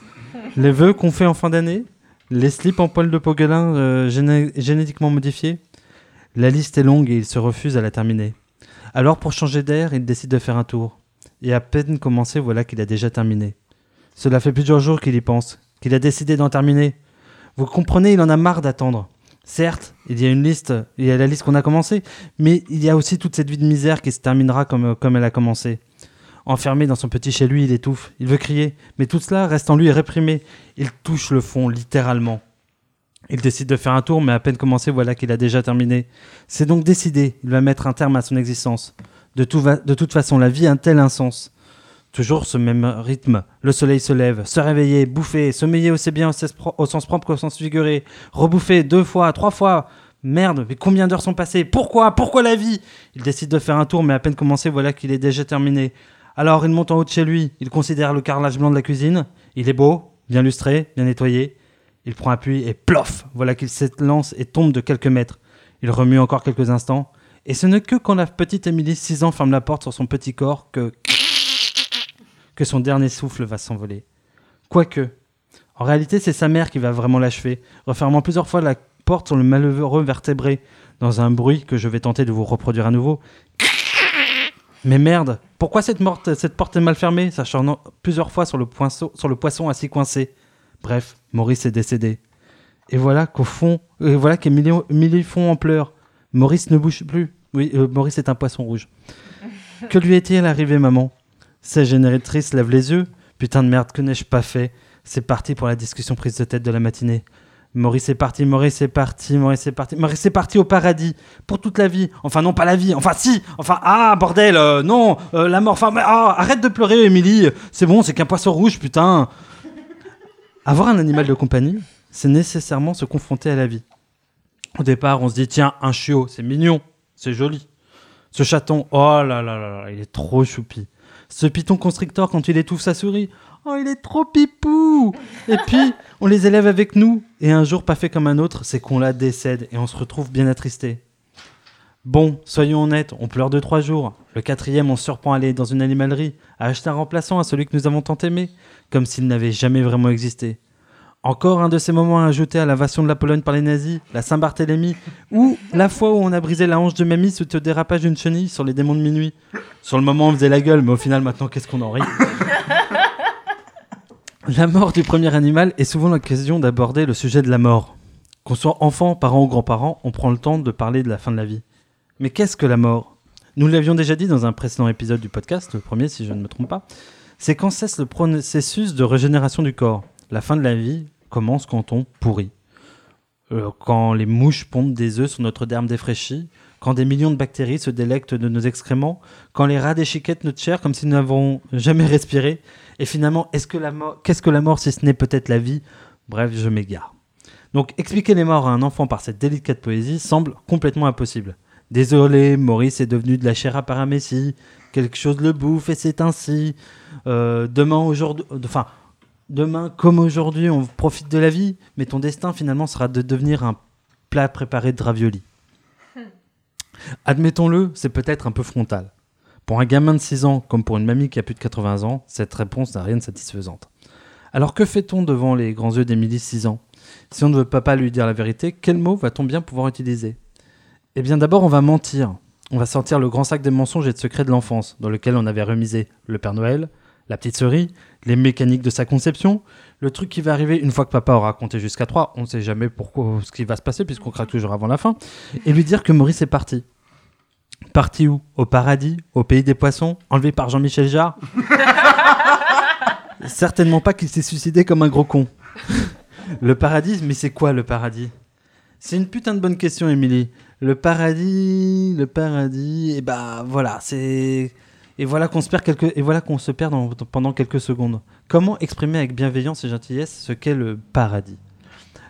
Les vœux qu'on fait en fin d'année? Les slips en poil de pogelin euh, géné- génétiquement modifiés? La liste est longue et il se refuse à la terminer. Alors, pour changer d'air, il décide de faire un tour. Et à peine commencé, voilà qu'il a déjà terminé. Cela fait plusieurs jours qu'il y pense, qu'il a décidé d'en terminer. Vous comprenez, il en a marre d'attendre. Certes, il y a une liste, il y a la liste qu'on a commencé, mais il y a aussi toute cette vie de misère qui se terminera comme, comme elle a commencé. Enfermé dans son petit chez lui, il étouffe, il veut crier, mais tout cela reste en lui réprimé. Il touche le fond, littéralement. Il décide de faire un tour, mais à peine commencé, voilà qu'il a déjà terminé. C'est donc décidé, il va mettre un terme à son existence. De, toute façon, la vie a un tel insens. Toujours ce même rythme. Le soleil se lève, se réveiller, bouffer, sommeiller aussi bien au sens, au sens propre qu'au sens figuré, rebouffer deux fois, trois fois. Merde, mais combien d'heures sont passées? Pourquoi? Pourquoi la vie? Il décide de faire un tour, mais à peine commencé, voilà qu'il est déjà terminé. Alors il monte en haut de chez lui, il considère le carrelage blanc de la cuisine. Il est beau, bien lustré, bien nettoyé. Il prend appui et plof Voilà qu'il s'élance et tombe de quelques mètres. Il remue encore quelques instants. Et ce n'est que quand la petite Émilie, 6 ans, ferme la porte sur son petit corps que que son dernier souffle va s'envoler. Quoique, en réalité, c'est sa mère qui va vraiment l'achever, refermant plusieurs fois la porte sur le malheureux vertébré, dans un bruit que je vais tenter de vous reproduire à nouveau. Mais merde, pourquoi cette, porte est mal fermée, s'acharnant plusieurs fois sur le, sur le poisson assis coincé? Bref, Maurice est décédé. Et voilà qu'au fond, et voilà qu'Émilie Émilie fond en pleurs. Maurice ne bouge plus. Oui, euh, Maurice est un poisson rouge. que lui est-il arrivé, maman? Ces génératrices lève les yeux. Putain de merde, que n'ai-je pas fait? C'est parti pour la discussion prise de tête de la matinée. Maurice est parti, Maurice est parti, Maurice est parti, Maurice est parti au paradis pour toute la vie. Enfin non, pas la vie. Enfin si. Enfin ah bordel, euh, non, euh, la mort. Enfin mais, ah, arrête de pleurer, Émilie. C'est bon, c'est qu'un poisson rouge, putain. Avoir un animal de compagnie, c'est nécessairement se confronter à la vie. Au départ, on se dit tiens, un chiot, c'est mignon, c'est joli. Ce chaton, oh là là là il est trop choupi. Ce python constrictor quand il étouffe sa souris, oh il est trop pipou. Et puis on les élève avec nous, et un jour pas fait comme un autre, c'est qu'on la décède et on se retrouve bien attristé. Bon, soyons honnêtes, on pleure de trois jours. Le quatrième, on se surprend à aller dans une animalerie, à acheter un remplaçant à celui que nous avons tant aimé, comme s'il n'avait jamais vraiment existé. Encore un de ces moments à ajouter à l'invasion de la Pologne par les nazis, la Saint-Barthélemy, ou la fois où on a brisé la hanche de mamie sous le dérapage d'une chenille sur les démons de minuit. Sur le moment, on faisait la gueule, mais au final, maintenant, qu'est-ce qu'on en rit? La mort du premier animal est souvent l'occasion d'aborder le sujet de la mort. Qu'on soit enfant, parent ou grand-parent, on prend le temps de parler de la fin de la vie. Mais qu'est-ce que la mort? Nous l'avions déjà dit dans un précédent épisode du podcast, le premier si je ne me trompe pas. C'est quand cesse le processus de régénération du corps. La fin de la vie commence quand on pourrit. Euh, quand les mouches pondent des œufs sur notre derme défraîchi, quand des millions de bactéries se délectent de nos excréments, quand les rats déchiquettent notre chair comme si nous n'avons jamais respiré. Et finalement, est-ce que la mort, qu'est-ce que la mort si ce n'est peut-être la vie? Bref, je m'égare. Donc, expliquer les morts à un enfant par cette délicate poésie semble complètement impossible. Désolé, Maurice est devenu de la chair à paramécie, quelque chose le bouffe et c'est ainsi. Euh, demain, aujourd'hui, enfin, demain, comme aujourd'hui, on profite de la vie, mais ton destin finalement sera de devenir un plat préparé de ravioli. Admettons-le, c'est peut-être un peu frontal. Pour un gamin de 6 ans, comme pour une mamie qui a plus de 80 ans, cette réponse n'a rien de satisfaisante. Alors que fait-on devant les grands yeux d'Émilie 6 ans? Si on ne veut pas lui dire la vérité, quel mot va-t-on bien pouvoir utiliser? Eh bien d'abord on va mentir. On va sortir le grand sac des mensonges et de secrets de l'enfance, dans lequel on avait remisé le Père Noël, la petite cerise, les mécaniques de sa conception, le truc qui va arriver une fois que papa aura compté jusqu'à 3, on ne sait jamais pourquoi ce qui va se passer puisqu'on craque toujours avant la fin, et lui dire que Maurice est parti. Parti où? Au paradis Au pays des poissons Enlevé par Jean-Michel Jarre? Certainement pas qu'il s'est suicidé comme un gros con. le paradis, mais c'est quoi le paradis? C'est une putain de bonne question, Émilie. Le paradis, le paradis, et bah voilà, c'est et voilà qu'on se perd quelques et voilà qu'on se perd pendant quelques secondes. Comment exprimer avec bienveillance et gentillesse ce qu'est le paradis?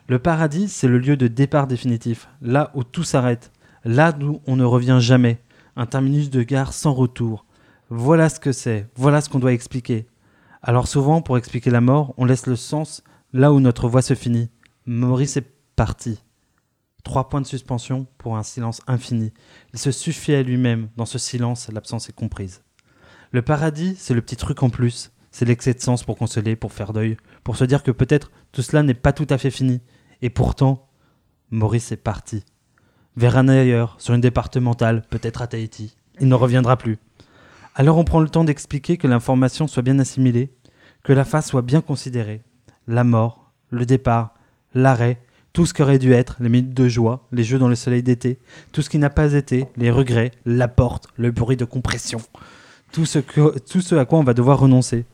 Le paradis, c'est le lieu de départ définitif, là où tout s'arrête, là d'où on ne revient jamais, un terminus de gare sans retour. Voilà ce que c'est, voilà ce qu'on doit expliquer. Alors souvent, pour expliquer la mort, on laisse le sens là où notre voix se finit. Maurice est parti. Trois points de suspension pour un silence infini. Il se suffit à lui-même. Dans ce silence, l'absence est comprise. Le paradis, c'est le petit truc en plus. C'est l'excès de sens pour consoler, pour faire deuil, pour se dire que peut-être tout cela n'est pas tout à fait fini. Et pourtant, Maurice est parti. Vers un ailleurs, sur une départementale, peut-être à Tahiti. Il ne reviendra plus. Alors on prend le temps d'expliquer que l'information soit bien assimilée, que la face soit bien considérée. La mort, le départ, l'arrêt, tout ce qui aurait dû être, les minutes de joie, les jeux dans le soleil d'été, tout ce qui n'a pas été, les regrets, la porte, le bruit de compression, tout ce, tout ce à quoi on va devoir renoncer.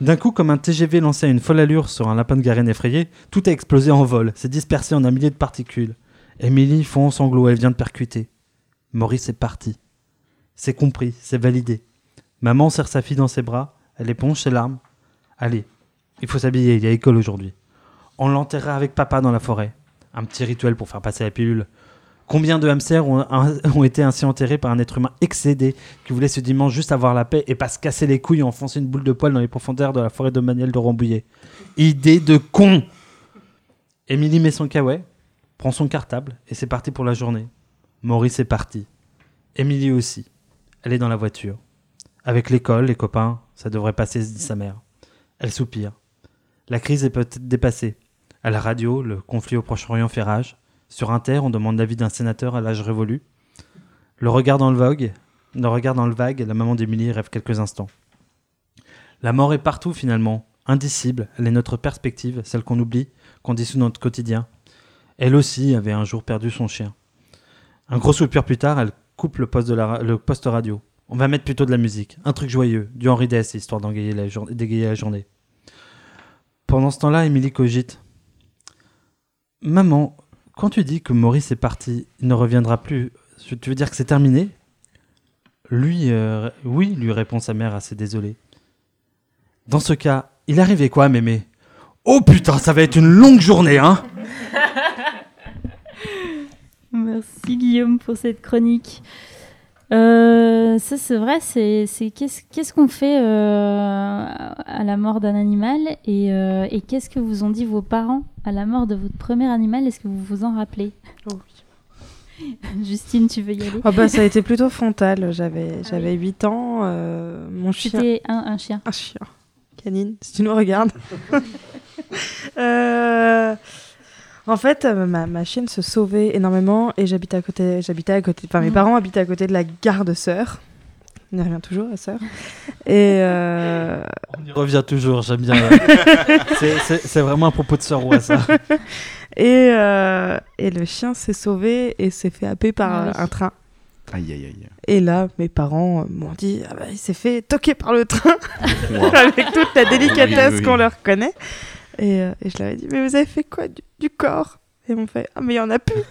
D'un coup, comme un TGV lancé à une folle allure sur un lapin de garenne effrayé, tout a explosé en vol, s'est dispersé en un millier de particules. Émilie fond en sanglots, elle vient de percuter. Maurice est parti. C'est compris, c'est validé. Maman serre sa fille dans ses bras, elle éponge ses larmes. Allez, il faut s'habiller, il y a école aujourd'hui. On l'enterrera avec papa dans la forêt. Un petit rituel pour faire passer la pilule. Combien de hamsters ont, été ainsi enterrés par un être humain excédé qui voulait ce dimanche juste avoir la paix et pas se casser les couilles et enfoncer une boule de poil dans les profondeurs de la forêt de Maniel de Rambouillet? Idée de con Émilie met son caouet, prend son cartable et c'est parti pour la journée. Maurice est parti. Émilie aussi. Elle est dans la voiture. Avec l'école, les copains, ça devrait passer, se dit sa mère. Elle soupire. La crise est peut-être dépassée. À la radio, le conflit au Proche-Orient fait rage. Sur Inter, on demande l'avis d'un sénateur à l'âge révolu. Le regard dans le vague, le regard dans le vague, la maman d'Émilie rêve quelques instants. La mort est partout finalement, indicible, elle est notre perspective, celle qu'on oublie, qu'on dissout dans notre quotidien. Elle aussi avait un jour perdu son chien. Un gros soupir plus tard, elle coupe le poste, radio. On va mettre plutôt de la musique, un truc joyeux, du Henri Dess, histoire d'égayer la journée. Pendant ce temps-là, Émilie cogite. Maman, quand tu dis que Maurice est parti, il ne reviendra plus, tu veux dire que c'est terminé? Lui, euh, oui, lui répond sa mère assez désolée. Dans ce cas, il arrivait quoi, mémé? Oh putain, ça va être une longue journée, hein Merci Guillaume pour cette chronique. Euh, ça c'est vrai, c'est qu'est-ce qu'est-ce qu'on fait euh, à la mort d'un animal et, euh, et qu'est-ce que vous ont dit vos parents à la mort de votre premier animal? Est-ce que vous vous en rappelez? Oh Justine, tu veux y aller? Ah bah, ça a été plutôt frontal. J'avais j'avais 8 ans. euh, mon chien. C'était un, un chien. Un chien. Canine, si tu nous regardes. Euh, En fait, euh, ma, ma chienne se sauvait énormément et j'habitais à côté. J'habitais à côté. Enfin, mes Mm. parents habitaient à côté de la gare de Sœur. On y revient toujours à Sœur. Et euh, On y revient toujours, j'aime bien. c'est, vraiment un propos de sœur Roy, ça. et, euh, et le chien s'est sauvé et s'est fait happer par Ah oui. un train. Aïe, aïe, aïe. Et là, mes parents m'ont dit ah bah, il s'est fait toquer par le train Wow. avec toute la délicatesse Oui, oui. qu'on leur connaît. Et, euh, et je leur ai dit mais vous avez fait quoi du, du corps? Et ils m'ont fait ah mais il y en a plus.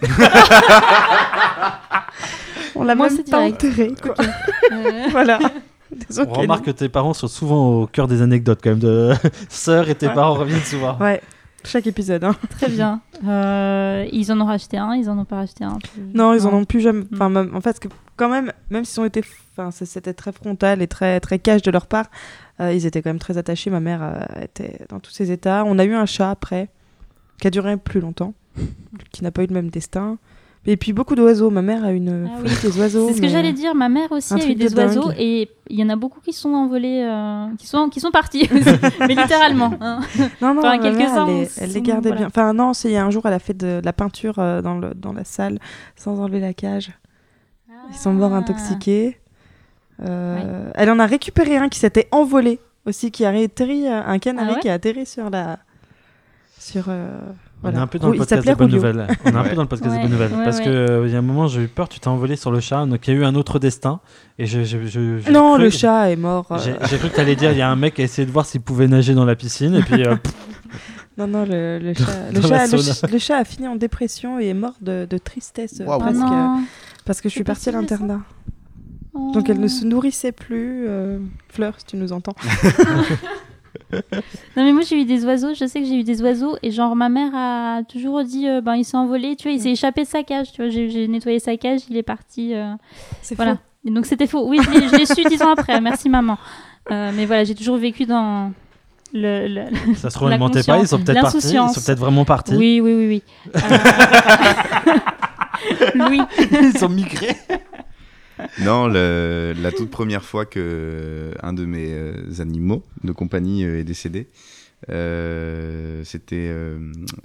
On l'a Moi, même pas enterré. Quoi. Voilà. Désolé. On remarque que tes parents sont souvent au cœur des anecdotes, quand même. De... Sœur et tes Ouais. parents reviennent souvent. Ouais. Chaque épisode. Hein. très bien. Euh, ils en ont racheté un, ils en ont pas racheté un. Non, ils en ont plus jamais. Mm. Enfin, même- en fait, que quand même, même s'ils ont été, enfin, c'était très frontal et très très cash de leur part, euh, ils étaient quand même très attachés. Ma mère euh, était dans tous ces états. On a eu un chat après, qui a duré plus longtemps, qui n'a pas eu le même destin. Et puis beaucoup d'oiseaux. Ma mère a une Ah folie des oiseaux. C'est ce que j'allais dire. Ma mère aussi a eu de des oiseaux dingue. et il y en a beaucoup qui sont envolés, euh, qui sont qui sont partis, mais littéralement. hein. Non, non, Enfin, ma mère, elle, les- sont- elle les gardait voilà. bien. Enfin, non, c'est il y a un jour, elle a fait de, la peinture euh, dans, le, dans la salle sans enlever la cage. Ils sont morts Ah. intoxiqués. Euh, Elle en a récupéré un qui s'était envolé aussi, qui a atterri, un canari Ah ouais qui a atterri sur la. Sur. On est un peu dans le podcast des bonnes nouvelles. On est un peu dans le podcast Ouais, des bonnes nouvelles. ouais, parce ouais. que euh, il y a un moment, j'ai eu peur, tu t'es envolé sur le chat. Donc il y a eu un autre destin. Et je, je- je- j'ai Non, cru- le chat est mort. euh, J'ai cru que tu allais dire il y a un mec qui a essayé de voir s'il pouvait nager dans la piscine. Et puis. euh, Non, non, le, le chat, le, chat, la le, sauna. ch- le chat a fini en dépression et est mort de, de tristesse. Oh presque. non. parce que je suis partie à l'internat. Oh. Donc elle ne se nourrissait plus. euh, Fleur, si tu nous entends. Non mais moi j'ai eu des oiseaux, je sais que j'ai eu des oiseaux et genre ma mère a toujours dit euh, ben il s'est envolé, tu vois, il s'est échappé de sa cage, tu vois, j'ai nettoyé sa cage, il est parti euh, C'est voilà. faux. Et donc c'était faux. Oui, je l'ai- su dix ans après, merci maman. Euh, mais voilà, j'ai toujours vécu dans le, le- ça se trouve, La ils mentaient pas. Ils sont peut-être partis. Ils sont peut-être vraiment partis. Oui, oui, oui, oui. Euh, Louis. ils sont migrés. Non, la toute première fois que un de mes euh, animaux de compagnie euh, est décédé, euh, c'était euh,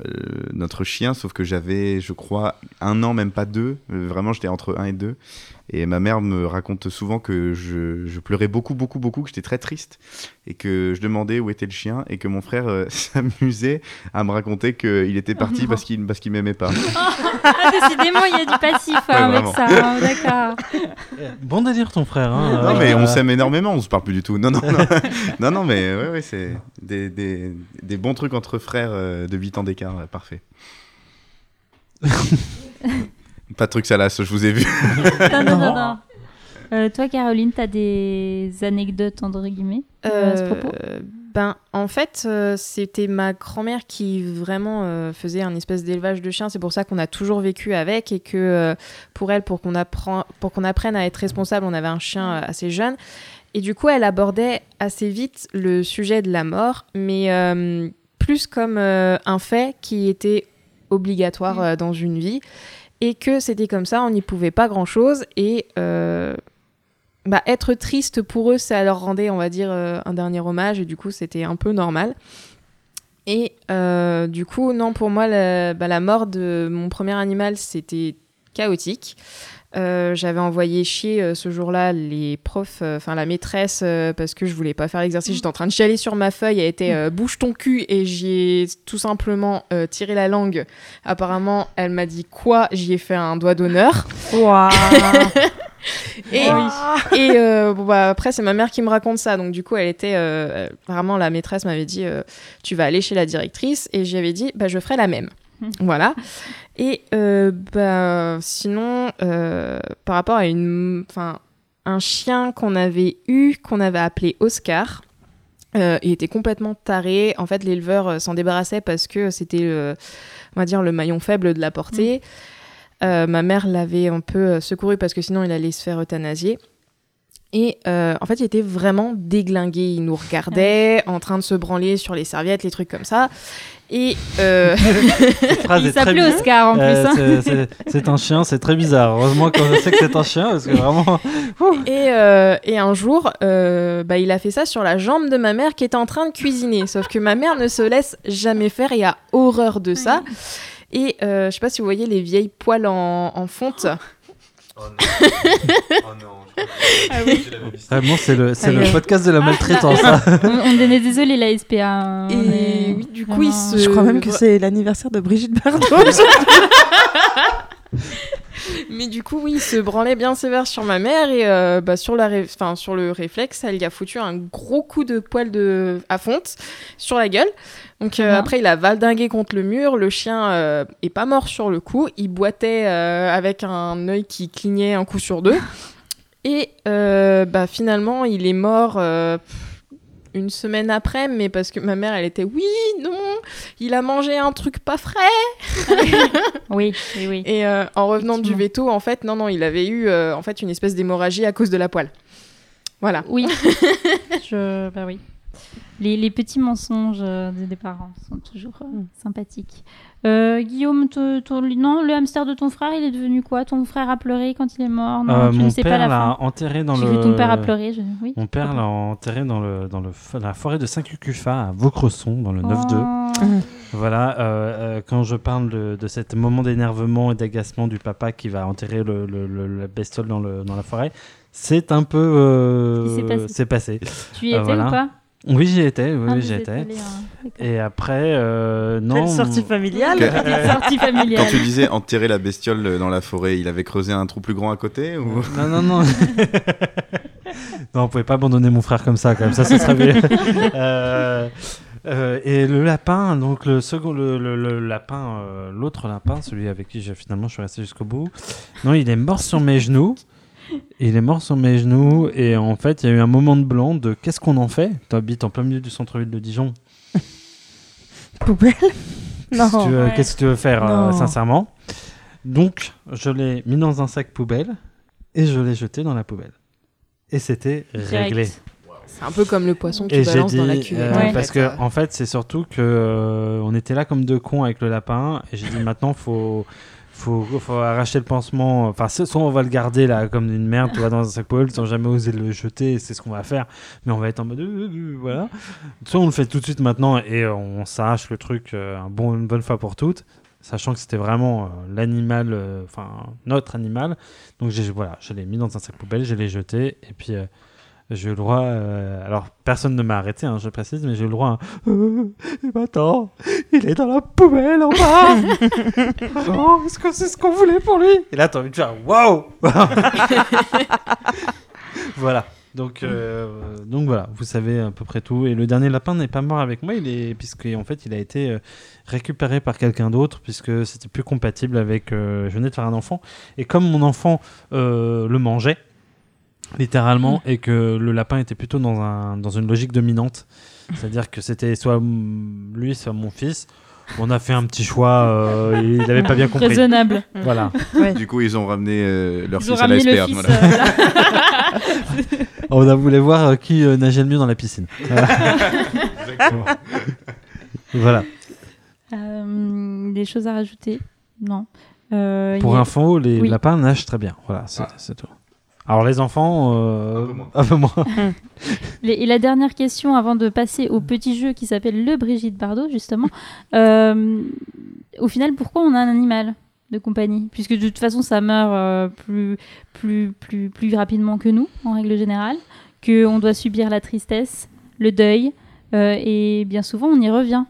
euh, notre chien, sauf que j'avais, je crois, un an, même pas deux. Euh, vraiment, j'étais entre un et deux. Et ma mère me raconte souvent que je, je pleurais beaucoup, beaucoup, beaucoup, que j'étais très triste et que je demandais où était le chien et que mon frère euh, s'amusait à me raconter qu'il était parti parce qu'il parce qu'il m'aimait pas. Ah, décidément, il y a du passif hein, Ouais, avec vraiment. ça. hein, D'accord. Bon délire, ton frère. hein. Non, mais Euh, on s'aime énormément, on se parle plus du tout. Non, non, non, non, non mais ouais, ouais, c'est des, des, des bons trucs entre frères euh, de 8 ans d'écart, parfait. Pas de trucs salaces, je vous ai vu. Non, non, non, non. Euh, toi, Caroline, t'as des anecdotes entre guillemets euh, à ce propos? Euh, ben, en fait, euh, c'était ma grand-mère qui vraiment euh, faisait un espèce d'élevage de chiens. C'est pour ça qu'on a toujours vécu avec et que euh, pour elle, pour qu'on apprenne à être responsable, on avait un chien assez jeune. Et du coup, elle abordait assez vite le sujet de la mort, mais euh, plus comme euh, un fait qui était obligatoire euh, dans une vie et que c'était comme ça, on n'y pouvait pas grand-chose et euh, bah, être triste pour eux, ça leur rendait, on va dire, euh, un dernier hommage, et du coup, c'était un peu normal. Et euh, du coup, non, pour moi, bah, la mort de mon premier animal, c'était chaotique. Euh, J'avais envoyé chier euh, ce jour-là les profs, euh, enfin la maîtresse, parce que je voulais pas faire l'exercice. J'étais en train de chialer sur ma feuille, elle était bouge ton cul, et j'y ai tout simplement tiré la langue. Apparemment, elle m'a dit quoi? J'y ai fait un doigt d'honneur. Et, et bon, bah, après, c'est ma mère qui me raconte ça. Donc, du coup, elle était vraiment la maîtresse m'avait dit Tu vas aller chez la directrice. Et j'avais dit bah, Je ferai la même. voilà. Et euh, bah, sinon, euh, par rapport à une, enfin, un chien qu'on avait eu, qu'on avait appelé Oscar. euh, il était complètement taré. En fait, l'éleveur euh, s'en débarrassait parce que c'était, le- on va dire, le maillon faible de la portée. Euh, ma mère l'avait un peu secouru parce que sinon il allait se faire euthanasier. Et euh, en fait, il était vraiment déglingué. Il nous regardait en train de se branler sur les serviettes, les trucs comme ça. Et euh, Cette phrase Il est très s'appelait. Oscar en plus. Euh, hein. c'est- un chien, c'est très bizarre. Heureusement que je sais que c'est un chien, parce que vraiment. Et, euh, et un jour, euh, bah, il a fait ça sur la jambe de ma mère qui était en train de cuisiner. Sauf que ma mère ne se laisse jamais faire et a horreur de ça. Et euh, je sais pas si vous voyez les vieilles poils en, en fonte. Vraiment, c'est le, c'est Ah, le oui. podcast de la maltraitance. hein. on, on est désolé la SPA. hein, Et est oui, du coup, il vraiment- se- Je crois même que c'est l'anniversaire de Brigitte Bardot. Mais du coup, oui, il se branlait bien sévère sur ma mère et euh, bah, sur, la ré- enfin, sur le réflexe, elle lui a foutu un gros coup de poil de... à fonte sur la gueule. Donc euh, Mhm. après, il a valdingué contre le mur. Le chien euh, est pas mort sur le coup. Il boitait euh, avec un œil qui clignait un coup sur deux. Et euh, bah, finalement, il est mort euh, une semaine après, mais parce que ma mère, elle était oui, non, il a mangé un truc pas frais. Oui, oui, oui. Et euh, en revenant du veto, en fait, non, non, il avait eu en fait une espèce d'hémorragie à cause de la poêle. Voilà. Oui. Je... Bah oui. Les, les petits mensonges des des parents sont toujours Mm. sympathiques. Euh, Guillaume, te- ton- non, le hamster de ton frère, il est devenu quoi? Ton frère a pleuré quand il est mort? Non, Euh, tu mon ne sais pas père la l'a fin. enterré dans J'ai le. vu ton père a pleuré. Je... Oui. Mon père l'a enterré dans, le, dans le, la forêt de Saint-Cucufa à Vaucresson, dans le 9-2. Oh. Voilà, euh, euh, quand je parle de, de cet moment d'énervement et d'agacement du papa qui va enterrer le, le- le- la bestiole dans, le, dans la forêt, c'est un peu. euh, s'est passé. c'est passé. Tu y Euh, étais voilà. ou pas? Oui, j'y étais. Oui, Ah, j'y étais. hein. Et après, euh, non. Quelle sortie familiale. Que- Petite sortie familiale. Quand tu disais enterrer la bestiole dans la forêt, il avait creusé un trou plus grand à côté ou... Non, non, non. non, on pouvait pas abandonner mon frère comme ça, comme ça, ce serait bien. Euh, euh, et le lapin, donc le second, le, le- le lapin, euh, l'autre lapin, celui avec qui j'ai finalement je suis resté jusqu'au bout. Non, il est mort sur mes genoux. Il est mort sur mes genoux et en fait il y a eu un moment de blanc de qu'est-ce qu'on en fait? Tu habites en plein milieu du centre-ville de Dijon. Poubelle? Non. Qu'est-ce que tu veux- ouais. Qu'est-ce que tu veux faire, euh, sincèrement? Donc, je l'ai mis dans un sac poubelle et je l'ai jeté dans la poubelle. Et c'était réglé. C'est un peu comme le poisson balances dit, dans la cuvette. euh, Ouais. parce que en fait, c'est surtout que euh, on était là comme deux cons avec le lapin, et j'ai dit maintenant faut faut, faut arracher le pansement. Enfin, soit on va le garder là comme une merde, tu vois, dans un sac poubelle, sans jamais oser le jeter, et c'est ce qu'on va faire. Mais on va être en mode euh, euh, voilà. Soit on le fait tout de suite maintenant et on s'arrache le truc euh, une bonne fois pour toutes. Sachant que c'était vraiment euh, l'animal, euh, enfin notre animal. Donc voilà, je l'ai mis dans un sac poubelle, je l'ai jeté et puis euh, j'ai eu le droit. euh, alors personne ne m'a arrêté, hein, je précise, mais j'ai eu le droit. à un, Euh, eh ben, attends, il est dans la poubelle en bas. oh, est-ce que c'est ce qu'on voulait pour lui Et là t'as envie de faire waouh. voilà. Donc, euh, donc voilà, vous savez à peu près tout. Et le dernier lapin n'est pas mort avec moi, il est puisque en fait il a été euh, récupéré par quelqu'un d'autre puisque c'était plus compatible avec. je venais de faire un enfant et comme mon enfant le mangeait littéralement et que le lapin était plutôt dans un dans une logique dominante, c'est-à-dire que c'était soit mm, lui soit mon fils. On a fait un petit choix, euh, il n'avait pas bien compris. Raisonnable. Voilà. Du coup, ils ont ramené euh, leur Ils ont fils à la ramené le SPA. fils. voilà. euh. On a voulu voir euh, qui euh, nageait le mieux dans la piscine. Voilà. voilà. Euh, des choses à rajouter? Non. Euh, Pour info, les Oui. lapins nagent très bien. Voilà, c'est c'est tout. Alors les enfants, euh, un peu moins. Et la dernière question avant de passer au petit jeu qui s'appelle le Brigitte Bardot, justement. Euh, au final, pourquoi on a un animal de compagnie? Puisque de toute façon, ça meurt euh, plus, plus, plus, plus rapidement que nous, en règle générale, qu'on doit subir la tristesse, le deuil, euh, et bien souvent, on y revient.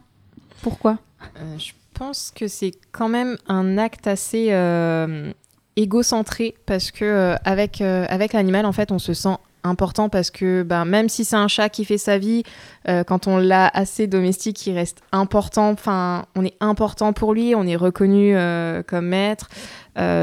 Pourquoi? Euh, je pense que c'est quand même un acte assez euh, égocentré parce que euh, avec, euh, avec l'animal, en fait, on se sent important parce que ben, même si c'est un chat qui fait sa vie, euh, quand on l'a assez domestique, il reste important. Enfin, on est important pour lui, on est reconnu comme maître.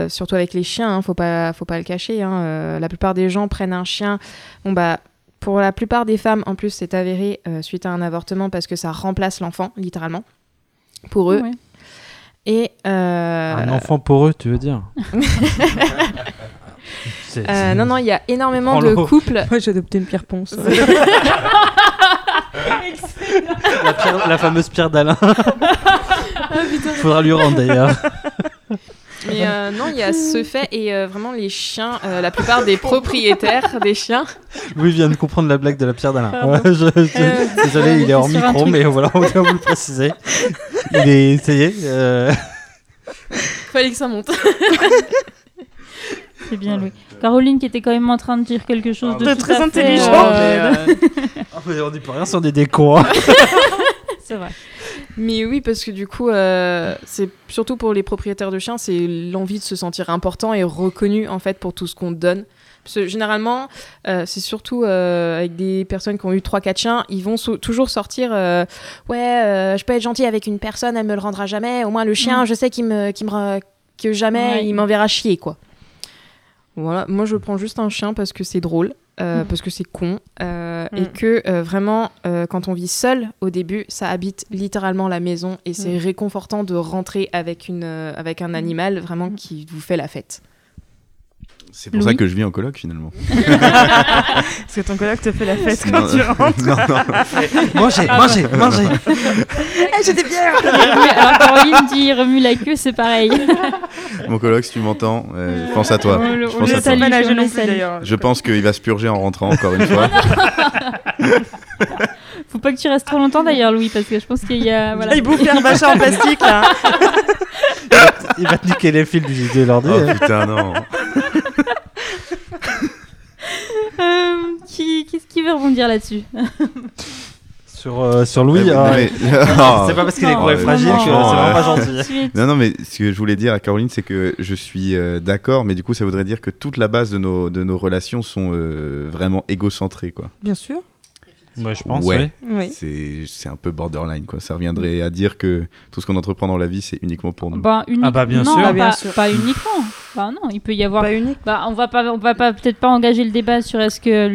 Surtout avec les chiens, hein, faut pas, faut pas le cacher. hein. La plupart des gens prennent un chien. Bon bah, pour la plupart des femmes, en plus, c'est avéré suite à un avortement parce que ça remplace l'enfant, littéralement, pour eux. Ouais. Et euh, Un enfant pour eux, tu veux dire euh, non, non, il y a énormément de couples. Moi, j'ai adopté une pierre ponce. la, pierre- la fameuse pierre d'Alain. Faudra lui rendre d'ailleurs. Mais euh, non, il y a ce fait et euh, vraiment les chiens, euh, la plupart des propriétaires des chiens. Louis vient de comprendre la blague de la pierre d'Alain. Pardon. Ouais, je- je- Euh, désolé, il est hors sur micro, mais voilà, on vient vous le préciser. Il est, ça y est, euh, Fallait que ça monte. C'est bien, Louis. Caroline qui était quand même en train de dire quelque chose de De tout très à fait, intelligent. euh, Ah, mais on dit pas rien, on est des cons. hein. C'est vrai. Mais oui, parce que du coup, euh, c'est surtout pour les propriétaires de chiens, c'est l'envie de se sentir important et reconnu en fait pour tout ce qu'on donne. Parce que généralement, euh, c'est surtout euh, avec des personnes qui ont eu 3-4 chiens, ils vont so- toujours sortir euh, Ouais, je peux être gentil avec une personne, elle me le rendra jamais. Au moins, le chien, Mm. je sais qu'il me, qu'il me que jamais Ouais. il m'enverra chier, quoi. Voilà, moi je prends juste un chien parce que c'est drôle, euh, Mm. parce que c'est con, euh, et Mm. que euh, vraiment, quand on vit seul au début, ça habite littéralement la maison et c'est réconfortant de rentrer avec, une, avec un animal vraiment qui vous fait la fête. C'est pour Louis ça que je vis en coloc finalement. Parce que ton coloc te fait la fête quand Non, tu rentres. non, non. Mangez, mangez, mangez. Eh, bières Oui, alors Caroline dit remue la queue, c'est pareil. Mon coloc, si tu m'entends, euh, je pense à toi. On on pense le à salue. Je pense qu'il va se purger en rentrant encore une fois. Faut pas que tu restes trop longtemps d'ailleurs, Louis, parce que je pense qu'il y a. Voilà. Il bouffe un machin en plastique là. Il va te niquer les fils du l'ordi. Oh putain, non. Euh, qui, qui, qui veut rebondir là-dessus? Sur, euh, sur Louis, Euh, ah, mais- c'est pas parce qu'il est gros et fragile que c'est vraiment pas euh, gentil. Non, non, mais ce que je voulais dire à Caroline, c'est que je suis euh, d'accord, mais du coup, ça voudrait dire que toute la base de nos, de nos relations sont euh, vraiment égocentrées, quoi. Bien sûr. Ouais, je pense, Ouais. Oui. C'est c'est un peu borderline, quoi. Ça reviendrait à dire que tout ce qu'on entreprend dans la vie, c'est uniquement pour nous. Bah, unique- Ah bah, bien non, sûr. Pas, Bien sûr. pas uniquement. Bah non, il peut y avoir. Pas unique. Bah, on va pas, on va pas peut-être pas engager le débat sur est-ce que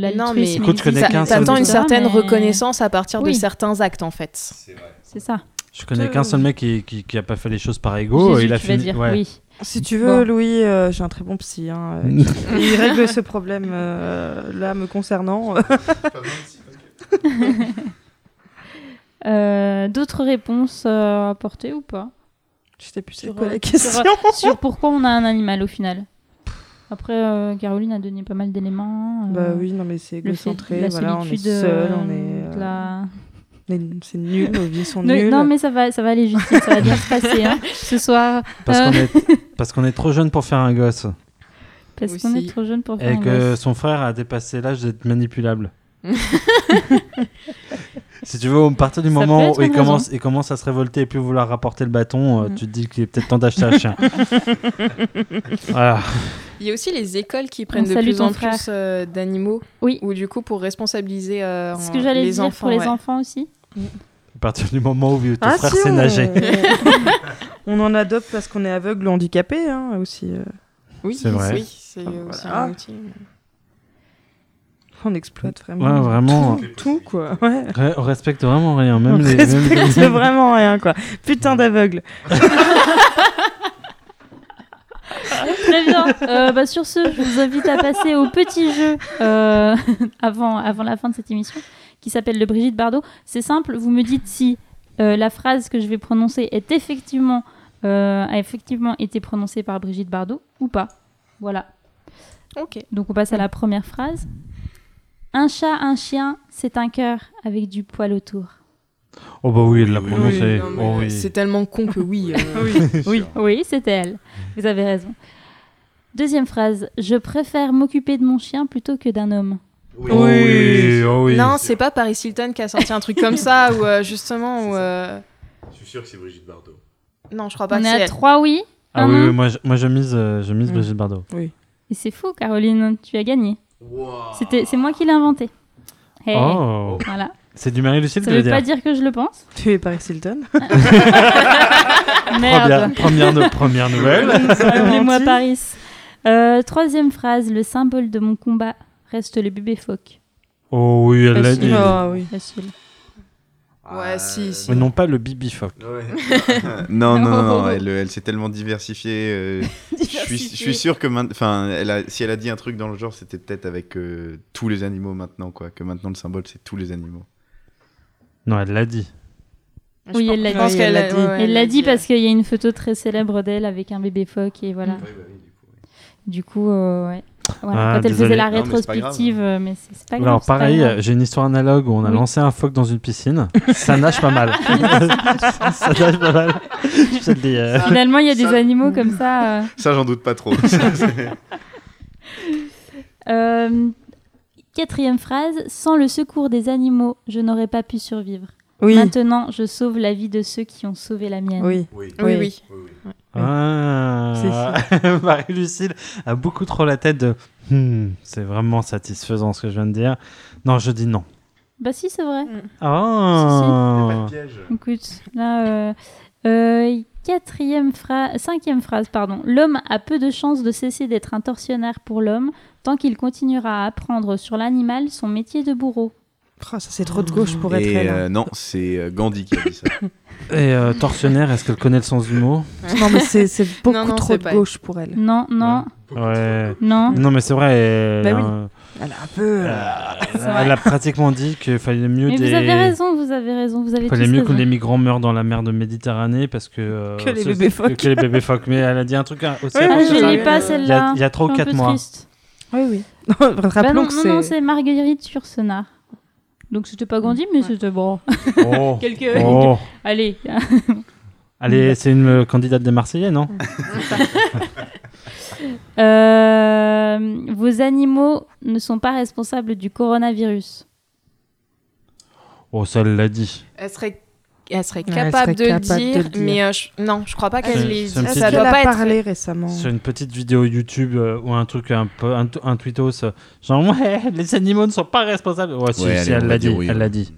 l'altruisme Non, mais- Écoute, je connais existe, qu'un etc., seul T'attends une mais- certaine reconnaissance à partir de certains actes en fait. C'est ça. Je connais qu'un seul mec qui, qui, qui a pas fait les choses par ego. Il a fini. ouais. oui. Si tu veux, Bon. Louis, euh, j'ai un très bon psy. hein, euh, qui- il règle ce problème euh, là me concernant. Euh, D'autres réponses euh, à apporter ou pas? Je sais plus c'est Sur, quoi la question. Sur pourquoi on a un animal au final? Après, euh, Caroline a donné pas mal d'éléments. euh, Bah oui, non mais c'est égocentré. la Voilà, on est seul, euh, on est. la- on est- C'est nul, nos vies sont nulles. non, mais ça va, ça va aller Justine, ça va bien se passer hein, ce soir. Parce Euh. qu'on est, parce qu'on est trop jeune pour faire un gosse. Parce Aussi. qu'on est trop jeune pour faire Et un que gosse. son frère a dépassé l'âge d'être manipulable. si tu veux, à partir du Ça moment où il commence, il commence à se révolter et plus vouloir rapporter le bâton, euh, Mm. tu te dis qu'il est peut-être temps d'acheter un chien. voilà. Il y a aussi les écoles qui prennent de plus en frère. plus euh, d'animaux. Oui. Ou du coup pour responsabiliser euh, ce que j'allais les dire enfants. pour les enfants aussi. À partir du moment où ton Ah, frère si, sait on... nager. on en adopte parce qu'on est aveugle ou handicapé hein, aussi. euh. Oui, C'est vrai. Oui, c'est Ah, aussi voilà. un outil. On exploite vraiment. Ouais, vraiment. Tout, tout, quoi. Ouais. On respecte vraiment rien. On Même les, même les- respecte vraiment rien quoi. Putain d'aveugle. Très bien. Euh, bah, sur ce, je vous invite à passer au petit jeu euh, avant, avant la fin de cette émission qui s'appelle le Brigitte Bardot. C'est simple, vous me dites si euh, la phrase que je vais prononcer est effectivement, euh, a effectivement été prononcée par Brigitte Bardot ou pas. Voilà. Ok. Donc on passe à la première phrase. Un chat, un chien, c'est un cœur avec du poil autour. Oh bah oui, elle l'a Oui, prononcé. Oh oui. C'est tellement con que oui. euh, Oui. Oui, oui, c'était elle. Vous avez raison. Deuxième phrase. Je préfère m'occuper de mon chien plutôt que d'un homme. Oh oui, oh oui. non, c'est pas Paris Hilton qui a sorti un truc comme ça ou justement où. euh, Je suis sûr que c'est Brigitte Bardot. Non, je crois pas On que est à elle. trois oui. Ah oui, non oui, moi je, moi je mise, euh, je mise Mm. Brigitte Bardot. Et c'est faux, Caroline, tu as gagné. C'était, c'est moi qui l'ai inventé. Hey. Oh, Voilà. c'est du Marie-Lucille Ça tu veux veut pas dire dire que je le pense. Tu es Paris Hilton. Première, Merde. première, première nouvelle. Appelez-moi. Paris. Euh, troisième phrase, le symbole de mon combat reste le bébé phoque. Oh oui, elle l'a dit. Ah oui. Facile. Ouais, si, si. Mais non pas le Bibi Phoque. non, non, non, non, elle, elle s'est tellement diversifiée. euh, je, suis, je suis sûr que main- enfin, elle a, si elle a dit un truc dans le genre, c'était peut-être avec euh, tous les animaux maintenant, quoi. Que maintenant le symbole, c'est tous les animaux. Non, elle l'a dit. Je Oui, pense- elle l'a je pense dit. qu'elle Elle l'a dit. dit. ouais, Elle l'a l'a dit parce euh. qu'il y a une photo très célèbre d'elle avec un bébé phoque et voilà. Du coup, euh, ouais. Voilà, Ah, quand elle désolé. faisait la Non, mais c'est pas rétrospective, euh, mais c'est pas grave. Alors c'est pas pareil, euh, j'ai une histoire analogue où on a Oui. lancé un phoque dans une piscine. Ça nage pas mal. ça nage pas mal. Je te le dis. euh. Finalement, il y a des animaux comme ça. euh. Ça, j'en doute pas trop. Euh, quatrième phrase, sans le secours des animaux, je n'aurais pas pu survivre. Oui. Maintenant, je sauve la vie de ceux qui ont sauvé la mienne. Oui. oui. Oui, oui. Ah. Marie-Lucille a beaucoup trop la tête de. Hmm, c'est vraiment satisfaisant ce que je viens de dire. Non, je dis non. Bah si, c'est vrai. Oh. Écoute, là, euh, euh, quatrième phrase, cinquième phrase, pardon. L'homme a peu de chances de cesser d'être un tortionnaire pour l'homme tant qu'il continuera à apprendre sur l'animal son métier de bourreau. Oh, ça c'est trop de gauche pour être Et elle. hein. euh, non, c'est euh, Gandhi qui a dit ça. Et euh, tortionnaire, est-ce qu'elle connaît le sens du mot? Non mais c'est c'est beaucoup Non, non, trop c'est de pas- gauche pour elle. Non, non, Ouais. non. Non, mais c'est vrai. Elle, Bah oui. euh, Elle a un peu. euh, elle a pratiquement dit qu'il fallait mieux Mais des. vous avez raison, vous avez raison, vous avez fallait mieux que raison. les migrants meurent dans la mer de Méditerranée parce que. euh, Que les ce- bébés phoques. Que les bébés phoques. Mais elle a dit un truc hein, aussi. Oui, Ah, je oui, l'ai pas oui. Il y a, celle-là. il y a 3 ou Je suis un 4 peu mois. triste. Oui oui. Non, Bah rappelons non, que non, c'est. non, c'est Marguerite Yourcenar. Donc c'était pas Gandhi, mais c'était bon. Oh. Quelques... Oh. Allez. Allez, c'est une euh, candidate des Marseillais, non? Euh, vos animaux ne sont pas responsables du coronavirus. Oh, ça, l'a dit. Elle serait, elle serait elle capable, serait de, capable de dire, le dire. mais euh, je- non, je crois pas qu'elle dit. petit Ça doit pas a être. parlé récemment Sur une petite vidéo YouTube euh, ou un truc un peu un, un tweetos euh, genre ouais les animaux ne sont pas responsables ouais si, Ouais, si, allez, on elle l'a dit oui, elle oui. l'a dit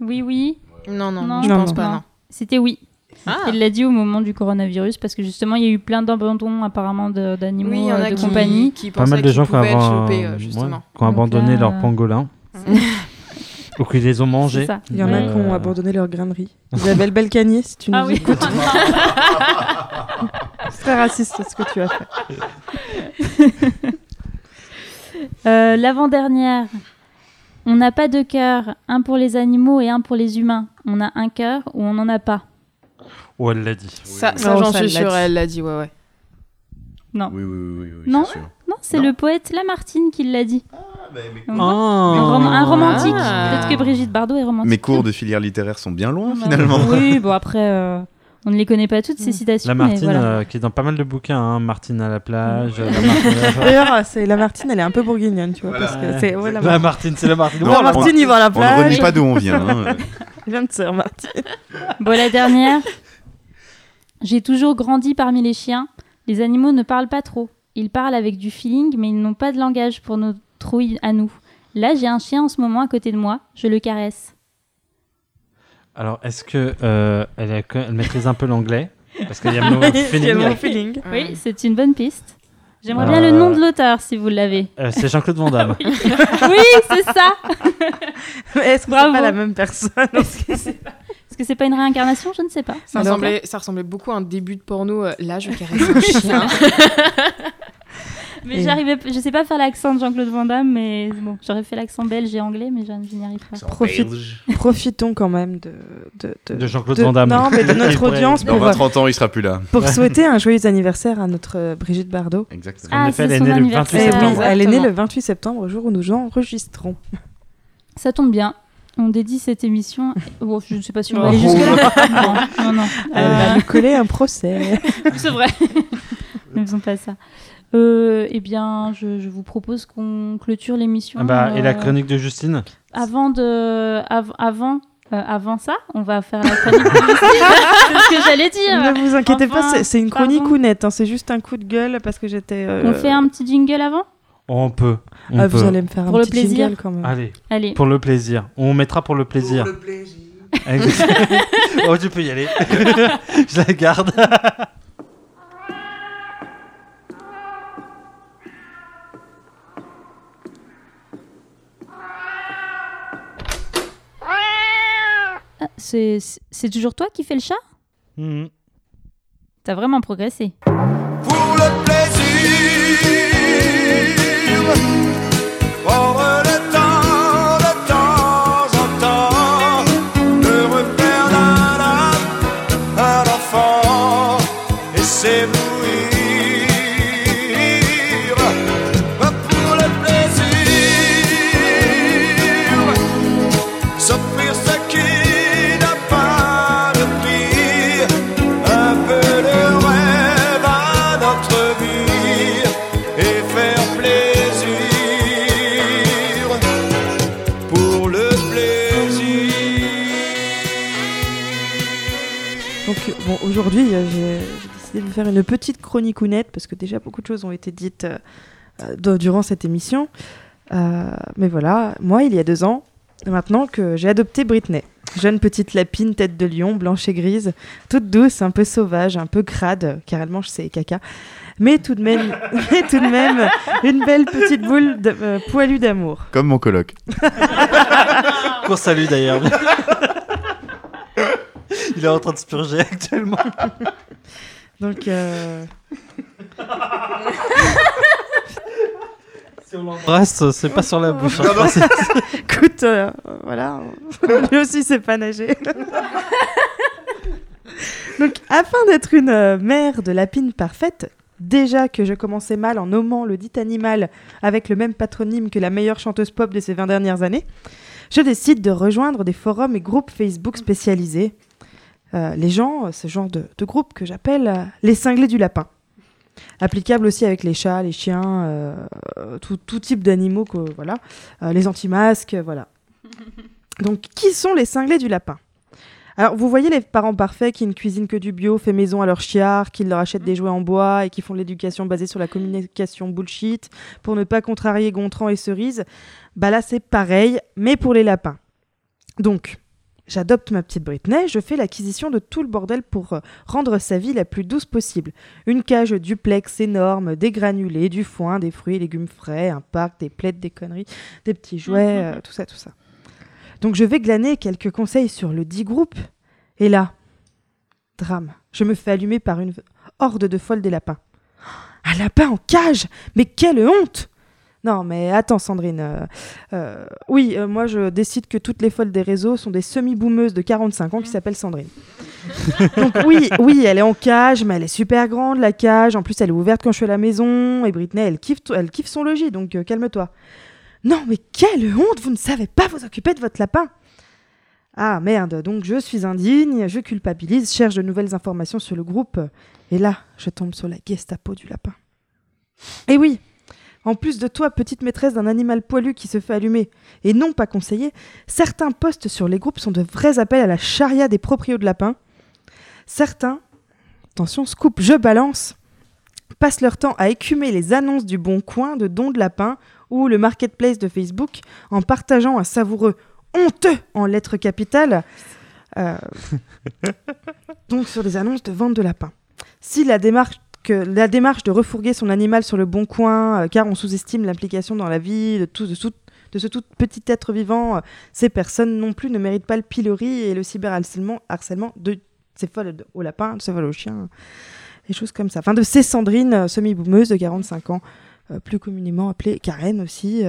Oui, oui. Non, non, Non. je Non, pense non. pas. C'était oui. Ah. Elle l'a dit au moment du coronavirus parce que justement il y a eu plein d'abandons apparemment d'animaux Oui, euh, de qui, compagnie. qui pas mal pensaient de qu'ils gens qui ont, choper, euh, ouais, qui ont abandonné euh, pangolins ou qui les ont mangés ça. Il y en a Euh, qui ont abandonné leur grainerie. Isabelle Belcanier, si tu nous Ah oui. écoutes. C'est très raciste ce que tu as fait. Euh, L'avant-dernière. On n'a pas de cœur, un pour les animaux et un pour les humains. On a un cœur ou on n'en a pas. ou elle l'a dit Ça, j'en suis sûre, elle l'a dit, ouais, ouais. Non. Oui, oui, oui, oui, oui, Non. Non, c'est le poète Lamartine qui l'a dit. Oh. Un, rom- un romantique. Ah. Peut-être que Brigitte Bardot est romantique. Mes cours de filière littéraire sont bien loin Bah, finalement. Oui, bon après, euh, on ne les connaît pas toutes ces citations. la mais Martine voilà. euh, qui est dans pas mal de bouquins hein. Martine à la plage. D'ailleurs, c'est la Martine, elle est un peu bourguignonne, tu vois, parce que c'est ouais, la, La Martine c'est la Martine Non, la on- Martine, il va à la On ne renie plage. pas d'où on vient. hein. Il vient de sœur Martine. Bon, la dernière. J'ai toujours grandi parmi les chiens. Les animaux ne parlent pas trop. Ils parlent avec du feeling, mais ils n'ont pas de langage pour nos trouilles à nous. Là, j'ai un chien en ce moment à côté de moi. Je le caresse. alors est-ce que euh, elle, a- elle maîtrise un peu l'anglais? Parce qu'il y a le mot feeling. mot feeling. Oui, c'est une bonne piste. J'aimerais Euh, bien le nom de l'auteur, si vous l'avez. Euh, c'est Jean-Claude Van Damme oui, c'est ça. Mais Est-ce que c'est Bravo. pas la même personne? Est-ce que c'est pas... Est-ce que c'est pas une réincarnation? Je ne sais pas. Ça ressemblait, ça ressemblait beaucoup à un début de porno. euh, Là, je caresse un chien. Mais j'arrivais, je sais pas faire l'accent de Jean-Claude Van Damme, mais bon, j'aurais fait l'accent belge et anglais, mais je, je n'y arrive pas. Profite. Profitons quand même de, de, de- de Jean-Claude de- Van Damme Non, mais de notre audience Dans pour, 20-30 ans, il sera plus là. pour souhaiter un joyeux anniversaire à notre euh, Brigitte Bardot. Exactement. Ah, En effet, c'est elle est née le 28 Eh anniversaire. oui, septembre. elle est née le 28 septembre, jour où nous enregistrons. Ça tombe bien. On dédie cette émission. Bon, je ne sais pas si on va Oh. aller jusque-là. non, non, non. Elle Euh, va nous coller un procès. c'est vrai. ne faisons pas ça. Euh, eh bien, je, je vous propose qu'on clôture l'émission. Ah bah, et la euh, chronique de Justine Avant de, av- avant Euh, avant ça, on va faire la chronique. C'est ce que j'allais dire. Ne vous inquiétez Enfin, pas, c'est- une pardon. chronique ou nette, hein, c'est juste un coup de gueule parce que j'étais. euh, On fait un petit jingle avant? On peut. On ah, peut. vous allez me faire Pour un le petit plaisir. jingle quand même. Allez, Allez. pour le plaisir. On mettra pour le plaisir. Exact. oh, tu peux y aller. Je la garde. C'est c'est toujours toi qui fais le chat? Mhm. T'as vraiment progressé. pour le plaisir. Aujourd'hui, euh, j'ai décidé de faire une petite chronique ou nette parce que déjà beaucoup de choses ont été dites euh, euh, durant cette émission. Euh, mais voilà, moi, il y a deux ans, maintenant que j'ai adopté Britney. Jeune petite lapine, tête de lion, blanche et grise, toute douce, un peu sauvage, un peu crade, car elle mange ses caca. Mais tout de même, mais tout de même une belle petite boule de, euh, poilue d'amour. Comme mon coloc. Qu'on salue d'ailleurs. Il est en train de se purger actuellement. Donc, euh, Si on l'embrasse, c'est pas sur la bouche. hein. C'est- Écoute, euh, voilà, lui aussi sait pas nager. Donc, afin d'être une euh, mère de lapine parfaite, déjà que je commençais mal en nommant le dit animal avec le même patronyme que la meilleure chanteuse pop de ces 20 dernières années, je décide de rejoindre des forums et groupes Facebook spécialisés. Euh, les gens, euh, ce genre de, de groupe que j'appelle euh, les cinglés du lapin. Applicable aussi avec les chats, les chiens, euh, tout, tout type d'animaux, que- voilà. Les anti-masques, voilà. Donc, qui sont les cinglés du lapin? Alors, vous voyez les parents parfaits qui ne cuisinent que du bio, fait maison à leurs chiards, qui leur achètent des jouets en bois et qui font de l'éducation basée sur la communication bullshit pour ne pas contrarier Gontran et Cerise Bah là, c'est pareil, mais pour les lapins. Donc, j'adopte ma petite Britney, je fais l'acquisition de tout le bordel pour euh, rendre sa vie la plus douce possible. Une cage duplex énorme, des granulés, du foin, des fruits et légumes frais, un parc, des plaides, des conneries, des petits jouets, euh, tout ça, tout ça. Donc je vais glaner quelques conseils sur le dit groupe. Et là, drame, je me fais allumer par une horde de folles des lapins. Un lapin en cage? Mais quelle honte Non, mais attends, Sandrine. euh, euh, oui, euh, moi je décide que toutes les folles des réseaux sont des semi-boomeuses de 45 ans qui s'appellent Sandrine. Donc oui, oui, elle est en cage, mais elle est super grande la cage. En plus, elle est ouverte quand je suis à la maison. Et Britney, elle kiffe, elle kiffe son logis, donc euh, calme-toi. Non, mais quelle honte Vous ne savez pas vous occuper de votre lapin Ah merde, donc je suis indigne, je culpabilise, cherche de nouvelles informations sur le groupe. Et là, je tombe sur la Gestapo du lapin. Et oui, en plus de toi, petite maîtresse d'un animal poilu qui se fait allumer, et non pas conseillé, certains posts sur les groupes sont de vrais appels à la charia des proprios de lapins. Certains, attention, scoop, je balance, passent leur temps à écumer les annonces du Bon Coin de dons de lapins ou le marketplace de Facebook en partageant un savoureux honteux en lettres capitales. euh, donc sur des annonces de vente de lapins. Si la démarche la démarche de refourguer son animal sur le bon coin, euh, car on sous-estime l'implication dans la vie de, tout, de, ce tout petit être vivant, euh, ces personnes non plus ne méritent pas le pilori et le cyberharcèlement harcèlement de ces folles aux lapins, de ces folles aux chiens, des choses comme ça. Enfin, de ces Sandrine euh, semi-boumeuse de 45 ans, plus communément appelée Karen aussi.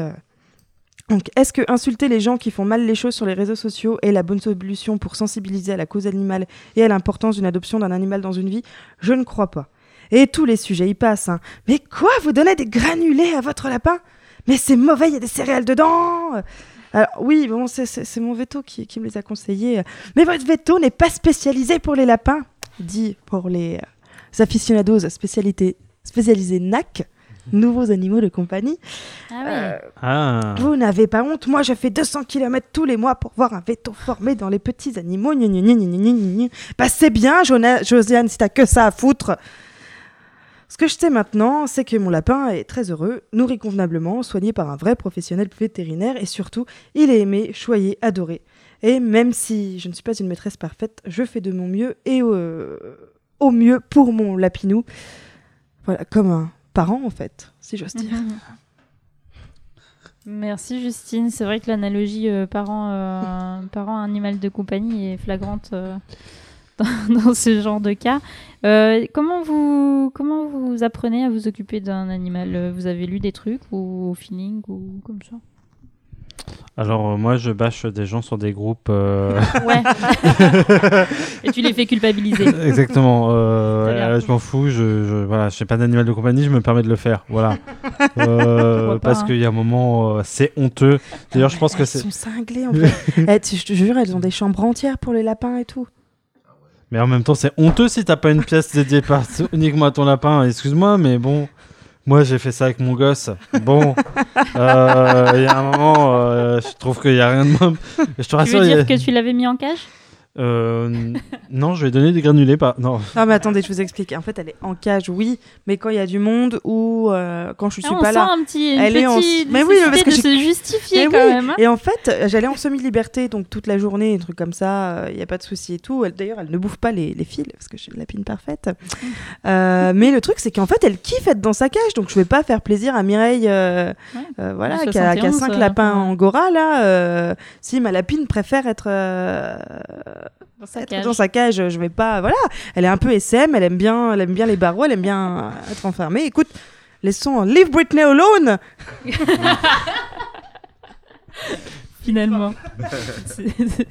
Donc, est-ce que insulter les gens qui font mal les choses sur les réseaux sociaux est la bonne solution pour sensibiliser à la cause animale et à l'importance d'une adoption d'un animal dans une vie? Je ne crois pas. Et tous les sujets y passent. hein. Mais quoi Vous donnez des granulés à votre lapin? Mais c'est mauvais, il y a des céréales dedans Alors oui, bon, c'est- mon veto qui, qui me les a conseillés. Mais votre veto n'est pas spécialisé pour les lapins, dit pour les euh, aficionados spécialité, spécialisés NAC. nouveaux animaux de compagnie. Ah oui. Euh, Ah. vous n'avez pas honte Moi, je fais 200 km tous les mois pour voir un veto formé dans les petits animaux. Gna, gna, gna. Bah, c'est bien, Jona- Josiane, si t'as que ça à foutre. Ce que je sais maintenant, c'est que mon lapin est très heureux, nourri convenablement, soigné par un vrai professionnel vétérinaire et surtout, il est aimé, choyé, adoré. Et même si je ne suis pas une maîtresse parfaite, je fais de mon mieux et euh, au mieux pour mon lapinou. Voilà, comme un parent en fait, si j'ose dire. Merci Justine. C'est vrai que l'analogie euh, parent, euh, parent animal de compagnie est flagrante euh, dans, dans ce genre de cas. Euh, comment, vous, comment vous apprenez à vous occuper d'un animal? Vous avez lu des trucs ou au feeling ou comme ça? Alors, euh, moi, je bâche des gens sur des groupes. euh, Ouais. Et tu les fais culpabiliser. Exactement. euh, euh, je m'en fous. Je, je, voilà, je n'ai pas d'animal de compagnie, je me permets de le faire. Voilà. Euh, parce hein. qu'il y a un moment, euh, c'est honteux. D'ailleurs, je pense que Elles c'est. sont cinglées en fait. Eh, tu- je te jure, elles ont des chambres entières pour les lapins et tout. Mais en même temps, c'est honteux si t'as pas une pièce dédiée par- uniquement à ton lapin. Excuse-moi, mais bon. Moi, j'ai fait ça avec mon gosse. Bon, euh, il y a un moment, euh, je trouve qu'il y a rien de. Je te Tu rassure, veux y a- dire que tu l'avais mis en cage? Euh, non, je vais donner des granulés. Pas... Non, Non, mais attendez, je vous explique. En fait, elle est en cage, oui, mais quand il y a du monde ou euh, quand je suis Ah, On pas sent là. un petit, une Elle est en- petite Mais oui, parce que de se justifier Mais quand oui, même. hein. Et en fait, euh, j'allais en semi-liberté, donc toute la journée, des trucs comme ça, il n'y a pas de souci et tout. D'ailleurs, elle ne bouffe pas les, les fils, parce que je suis une lapine parfaite. Euh, mais le truc, c'est qu'en fait, elle kiffe être dans sa cage, donc je vais pas faire plaisir à Mireille, euh, Ouais. euh, voilà, qui a, qui a 71, cinq euh, lapins ouais. angora, là. euh, si ma lapine préfère être, euh, Dans sa être cage. dans sa cage, je vais pas... Voilà, elle est un peu SM, elle aime bien, elle aime bien les barreaux, elle aime bien être enfermée. Écoute, laissons... Leave Britney alone finalement. C'est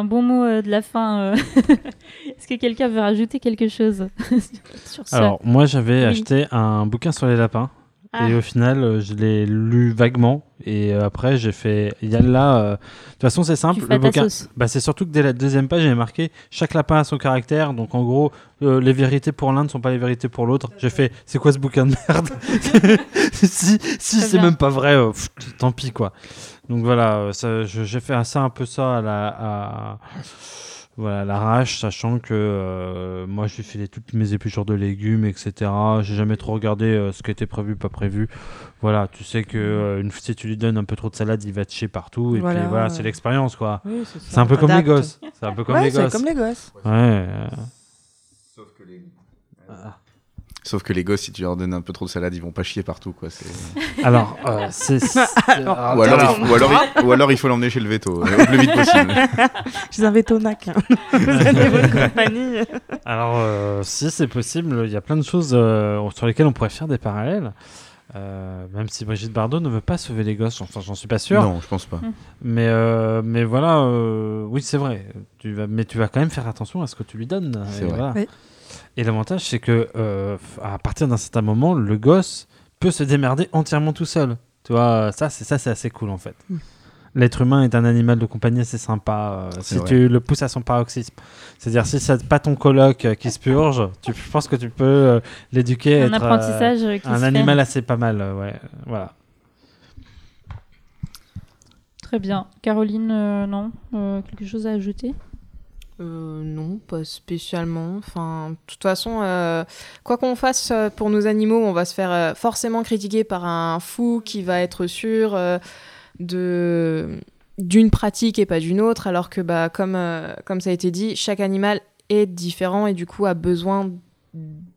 un bon mot euh, de la fin. euh. Est-ce que quelqu'un veut rajouter quelque chose sur ça? Alors, moi, j'avais Oui. acheté un bouquin sur les lapins. Ah. Et au final, euh, je l'ai lu vaguement. Et euh, après, j'ai fait. Il y a là. euh, De toute façon, c'est simple. Le bouquin. Bah, c'est surtout que dès la deuxième page, j'ai marqué chaque lapin a son caractère. Donc, en gros, euh, les vérités pour l'un ne sont pas les vérités pour l'autre. J'ai fait c'est quoi ce bouquin de merde Si, si c'est même pas vrai, euh, pff, tant pis quoi. Donc voilà, j'ai fait ça un peu ça à la. à- Voilà, l'arrache, sachant que euh, moi j'ai filé toutes mes épluchures de légumes, etc. J'ai jamais trop regardé euh, ce qui était prévu, pas prévu. Voilà, tu sais que euh, une, si tu lui donnes un peu trop de salade, il va te chier partout. Et Voilà, puis voilà, ouais. c'est l'expérience quoi. Oui, c'est ça, C'est un peu comme les gosses. C'est un peu comme ouais, les c'est gosses. comme les gosses. Ouais. euh, Sauf que les gosses, si tu leur donnes un peu trop de salade, ils vont pas chier partout, quoi. c'est- Alors, euh, c'est. Ou alors, il, ou alors il- ou alors il faut l'emmener chez le veto, euh, au plus vite possible. Je suis un vétonac. Hein. Vous avez votre compagnie. Alors, euh, si c'est possible, il y a plein de choses euh, sur lesquelles on pourrait faire des parallèles. Euh, même si Brigitte Bardot ne veut pas sauver les gosses, enfin j'en suis pas sûr. Non, je pense pas. Mais, euh, mais voilà, euh, oui c'est vrai. Tu vas, mais tu vas quand même faire attention à ce que tu lui donnes. C'est Et, vrai. voilà. Oui. Et l'avantage c'est que euh, à partir d'un certain moment, le gosse peut se démerder entièrement tout seul. Tu vois, ça c'est ça c'est assez cool en fait. Mm. L'être humain est un animal de compagnie assez sympa euh, C'est si vrai. tu le pousses à son paroxysme. C'est-à-dire si c'est pas ton coloc euh, qui se purge, tu, je pense que tu peux euh, l'éduquer Un être, apprentissage qui un se fait. animal assez pas mal. ouais, voilà. Très bien. Caroline, non Quelque chose à ajouter? Euh, non, pas spécialement. Enfin, de toute façon, euh, quoi qu'on fasse euh, pour nos animaux, on va se faire forcément critiquer par un fou qui va être sûr de d'une pratique et pas d'une autre, alors que bah comme comme ça a été dit, chaque animal est différent et du coup a besoin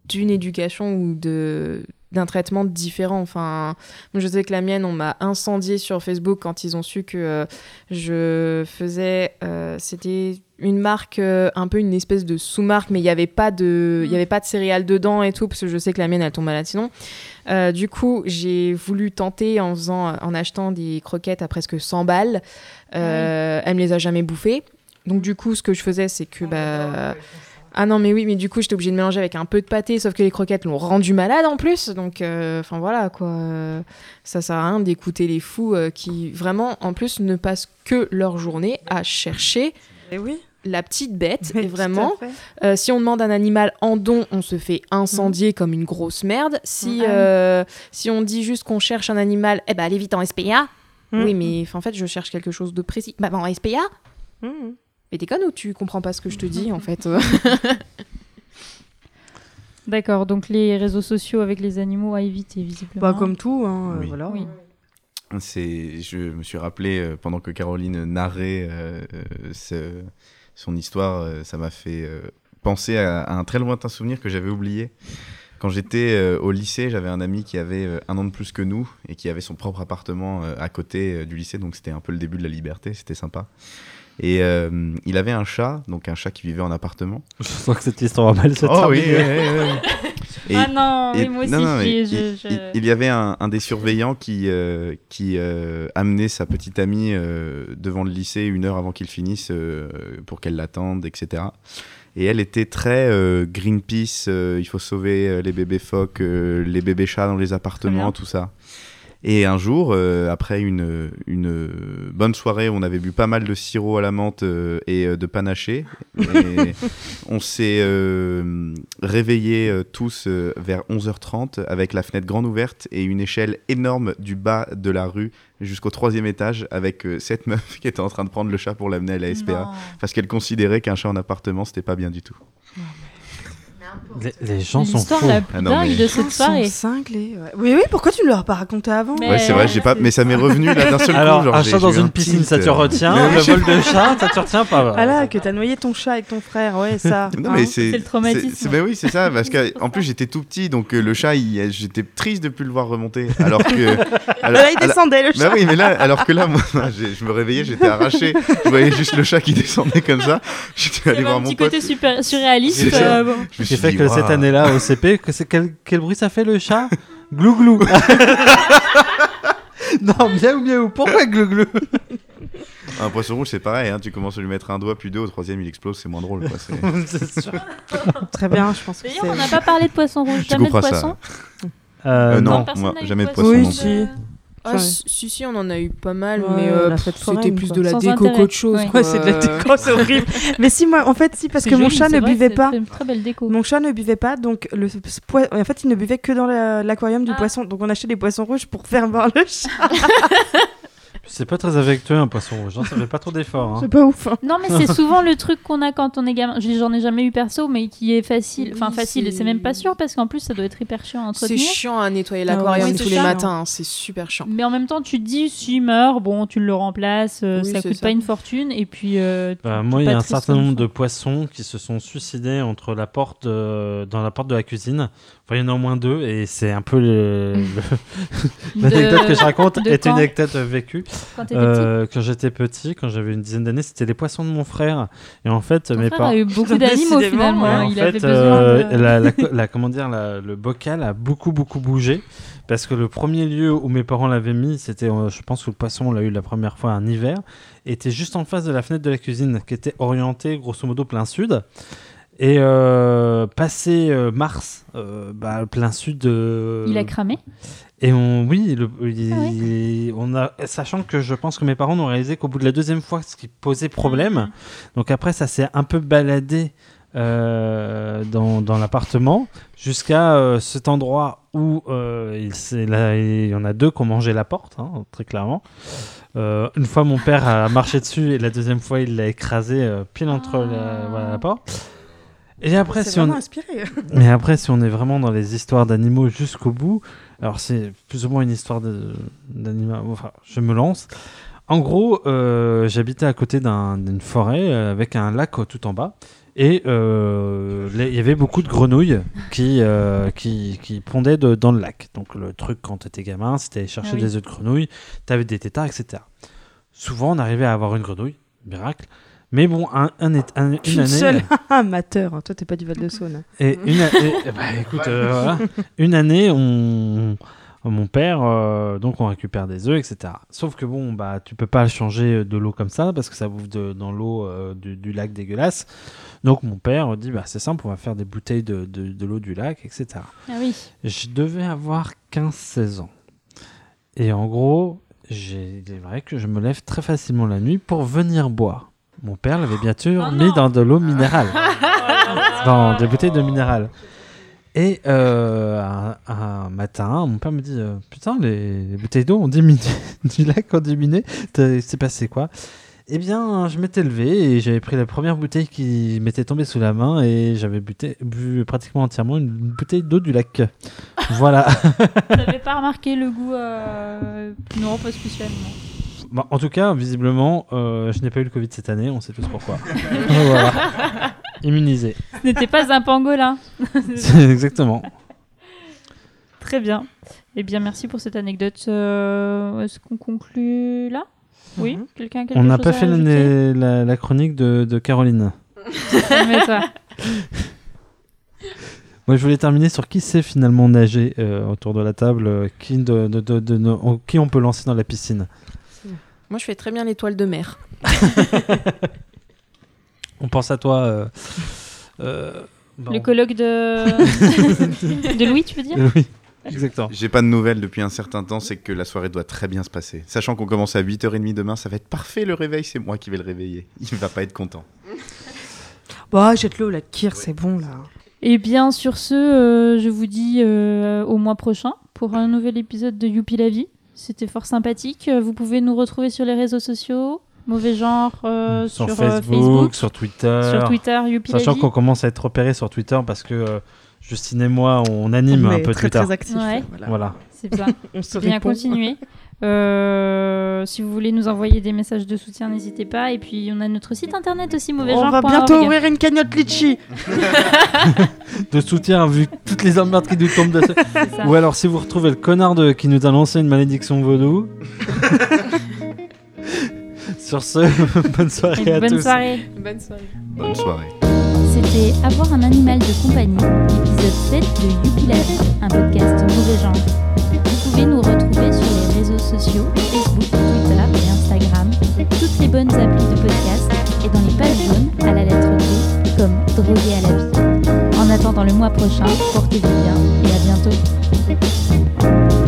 d'une éducation ou de d'un traitement différent. Enfin, je sais que la mienne, on m'a incendié sur Facebook quand ils ont su que euh, je faisais, euh, c'était une marque, euh, un peu une espèce de sous-marque, mais il n'y avait pas de, il y avait pas de céréales dedans et tout, parce que je sais que la mienne, elle tombe malade sinon. Euh, du coup, j'ai voulu tenter en faisant, en achetant des croquettes à presque 100 balles. Euh, Elle me les a jamais bouffées. Donc du coup, ce que je faisais, c'est que bah ah non mais oui, mais du coup j'étais obligée de mélanger avec un peu de pâté, sauf que les croquettes l'ont rendu malade en plus, donc euh, enfin voilà quoi. Euh, Ça sert à rien d'écouter les fous euh, qui vraiment en plus ne passent que leur journée à chercher Et oui. la petite bête. Mais et vraiment, euh, si on demande un animal en don, on se fait incendier comme une grosse merde. Si, Ah si on dit juste qu'on cherche un animal, eh ben allez vite en SPA. Mm. Oui, mais en fait, je cherche quelque chose de précis. Bah, bah, en SPA Mmh. Mais t'es conne ou tu comprends pas ce que je te dis en fait? D'accord, donc les réseaux sociaux avec les animaux à éviter, visiblement. Bah, comme tout, hein, euh, Oui. voilà. Oui. C'est, je me suis rappelé euh, pendant que Caroline narrait euh, euh, ce- son histoire, euh, ça m'a fait euh, penser à, à un très lointain souvenir que j'avais oublié. Quand j'étais euh, au lycée, j'avais un ami qui avait euh, un an de plus que nous et qui avait son propre appartement euh, à côté euh, du lycée, donc c'était un peu le début de la liberté, c'était sympa. Et euh, il avait un chat, donc un chat qui vivait en appartement. Je sens que cette histoire va mal se Oh oui, terminer. oui, oui, oui. Et- ah non, et- oui, moi aussi, non, non, j'y ai- mais je- il, je- il- il y avait un, un des surveillants qui, euh, qui euh, amenait sa petite amie euh, devant le lycée une heure avant qu'il finisse euh, pour qu'elle l'attende, etc. Et elle était très euh, Greenpeace, euh, il faut sauver euh, les bébés phoques, euh, les bébés chats dans les appartements, tout ça. Et un jour, euh, après une, une bonne soirée, on avait bu pas mal de sirop à la menthe euh, et euh, de panaché. Et on s'est réveillés tous vers 11h30 avec la fenêtre grande ouverte et une échelle énorme du bas de la rue jusqu'au troisième étage avec euh, cette meuf qui était en train de prendre le chat pour l'amener à la SPA Non. parce qu'elle considérait qu'un chat en appartement c'était pas bien du tout. Les, les gens sont L'histoire fous. la plus Ah non, dingue mais- de Ils cette sont soirée. cinglés, ouais. Oui, oui, pourquoi tu ne leur as pas raconté avant Mais- Ouais, c'est vrai, j'ai pas, mais ça m'est revenu là d'un seul coup. Alors, un chat dans une un piscine, ça te euh. retient. Mais Le vol de chat, ça te retient pas. Ah là, que t'as noyé ton chat avec ton frère, ouais, ça. Non, hein. mais c'est C'est le traumatisme. c'est- ben oui, c'est ça, parce que en plus j'étais tout petit, donc euh, le chat, il- j'étais triste de plus le voir remonter, alors que. alors- Là, il descendait, le Bah chat. oui, mais là, alors que là, moi, je me réveillais, j'étais arraché. Je voyais juste le chat qui descendait comme ça. J'étais allé voir un mon petit pote. côté super surréaliste. Euh. Je me suis fait que cette année-là, au CP, que c'est quel, quel bruit ça fait le chat Glou glou. non, miaou miaou. Pourquoi glou glou? Un poisson rouge, c'est pareil, hein, tu commences à lui mettre un doigt, puis deux, au troisième, il explose, c'est moins drôle. Quoi, c'est- C'est sûr. Très bien, je pense que D'ailleurs, on n'a pas parlé de poisson rouge. Tu Jamais de poisson? Euh, Euh, non, moi, jamais de poisson Oui, poisson. si. Ah, Ouais. si, si, si, on en a eu pas mal, Ouais, mais euh, c'était plus quoi. de la Sans déco qu'autre chose. Ouais. quoi. Ouais, c'est de la déco, c'est horrible. Mais si, moi, en fait, si, parce que mon chat ne vrai, buvait c'est pas. Très, très belle déco. Mon chat ne buvait pas, donc le en fait, il ne buvait que dans la- l'aquarium du Ah. poisson. Donc on achetait des poissons rouges pour faire boire le chat. C'est pas très affectueux un poisson rouge, hein, ça fait pas trop d'efforts. hein. C'est pas ouf. hein. Non, mais c'est souvent le truc qu'on a quand on est gamin. Je- J'en ai jamais eu perso, mais qui est facile. Enfin, Oui, facile, et c'est- c'est même pas sûr parce qu'en plus, ça doit être hyper chiant à C'est entretenir. chiant à nettoyer Ah l'aquarium oui, tous les matins, hein, c'est super chiant. Mais en même temps, tu te dis, s'il meurt, bon, tu le remplaces, euh, Oui, ça c'est coûte ça. pas une fortune, et puis. euh, Bah, tu- moi, il y a un triste certain comme nombre ça. de poissons qui se sont suicidés entre la porte de- dans la porte de la cuisine. Enfin, il y en a au moins deux, et c'est un peu le- l'anecdote que je raconte est une anecdote vécue. Quand Euh, quand j'étais petit, quand j'avais une dizaine d'années, c'était les poissons de mon frère. Et en fait. Ton mes parents. a eu beaucoup d'animaux finalement. Hein, en Il fait, avait besoin euh, de. la, la- la- comment dire, la- le bocal a beaucoup beaucoup bougé parce que le premier lieu où mes parents l'avaient mis, c'était, euh, je pense que le poisson on l'a eu la première fois un hiver, était juste en face de la fenêtre de la cuisine, qui était orientée grosso modo plein sud. Et euh, passé euh, mars, euh, bah, plein sud. Il a cramé? et on, oui, le- il- Ah il- on a, sachant que je pense que mes parents ont réalisé qu'au bout de la deuxième fois, ce qui posait problème, donc après ça s'est un peu baladé dans, dans l'appartement jusqu'à cet endroit où il, s'est- là, il y en a deux qui ont mangé la porte, hein, très clairement. Euh, une fois mon père a marché dessus et la deuxième fois il l'a écrasé euh, pile entre la, Ah. voilà, la porte. Et après, si on, inspiré. mais après, si on est vraiment dans les histoires d'animaux jusqu'au bout, alors c'est plus ou moins une histoire de- d'animaux. Enfin, je me lance. En gros, euh, j'habitais à côté d'un- d'une forêt euh, avec un lac tout en bas. Et euh, il y avait beaucoup de grenouilles qui, euh, qui, qui pondaient de- dans le lac. Donc le truc quand tu étais gamin, c'était chercher Ah oui. des œufs de grenouille, tu avais des tétards, etc. Souvent, on arrivait à avoir une grenouille, miracle. Mais bon, un, un, un- une Une année... seule amateur. hein. Toi, t'es pas du Val de Saône. Et une, a- et- eh ben, écoute, euh, voilà. une année, on, mon père, euh, donc on récupère des œufs, etc. Sauf que bon, bah, tu peux pas changer de l'eau comme ça parce que ça bouffe de- dans l'eau euh, du, du lac dégueulasse. Donc mon père dit, bah, c'est simple, on va faire des bouteilles de, de- de l'eau du lac, etc. Ah oui. Je devais avoir 15-16 ans. Et en gros, il est vrai que je me lève très facilement la nuit pour venir boire. Mon père l'avait bien sûr Oh mis non. dans de l'eau minérale. dans des bouteilles de minéral. Et euh, un, un matin, mon père me dit euh, Putain, les, les bouteilles d'eau ont diminué, du lac ont diminué. C'est passé quoi? Eh bien, je m'étais levé et j'avais pris la première bouteille qui m'était tombée sous la main et j'avais bu pratiquement entièrement une bouteille d'eau du lac. voilà. T'avais pas remarqué le goût euh... Non, pas spécialement. Bon, en tout cas, visiblement, euh, je n'ai pas eu le Covid cette année, on sait tous pourquoi. voilà. Immunisé. Ce n'était pas un pangolin. Exactement. Très bien. Eh bien, merci pour cette anecdote. Euh, Est-ce qu'on conclut là? Oui Mhm. Quelqu'un a quelque On n'a pas à fait la, la- la chronique de, de Caroline. Mais toi. Moi, je voulais terminer sur qui sait finalement nager euh, autour de la table, euh, qui, de, de- de- de- de- qui on peut lancer dans la piscine. Moi, je fais très bien l'étoile de mer. On pense à toi. euh, euh, bon. Le colloque de... de Louis, tu veux dire oui, exactement. J'ai pas de nouvelles depuis un certain temps, c'est que la soirée doit très bien se passer. Sachant qu'on commence à 8h30 demain, ça va être parfait le réveil, c'est moi qui vais le réveiller. Il va pas être content. Bah, jette-le au lac Kir, c'est bon là. Eh bien, sur ce, euh, je vous dis euh, au mois prochain pour un nouvel épisode de Youpi la vie. C'était fort sympathique. Euh, Vous pouvez nous retrouver sur les réseaux sociaux, mauvais genre, euh, sur, sur, euh, Facebook, Facebook, sur Twitter. sur Twitter, Youpi Sachant qu'on commence à être repéré sur Twitter parce que euh, Justine et moi, on anime On un peu très Twitter. très actif. Ouais. Voilà. Voilà. C'est ça. On se bien continuer. Euh, si vous voulez nous envoyer des messages de soutien, n'hésitez pas. Et puis, on a notre site internet aussi, mauvais On genre. va bientôt ouvrir une cagnotte litchi. De soutien, vu toutes les emmerdes qui nous tombent dessus. Ou alors, si vous retrouvez le connard de, qui nous a lancé une malédiction vaudou. Sur ce, bonne soirée Et à bonne tous. soirée. Bonne soirée. Bonne soirée. C'était Avoir un animal de compagnie, épisode 7 de vie, un podcast mauvais genre. Vous pouvez nous retrouver sur sociaux, Facebook, Twitter et Instagram, toutes les bonnes applis de podcast et dans les pages jaunes à la lettre D comme Drogué à la vie. En attendant le mois prochain, portez-vous bien et à bientôt.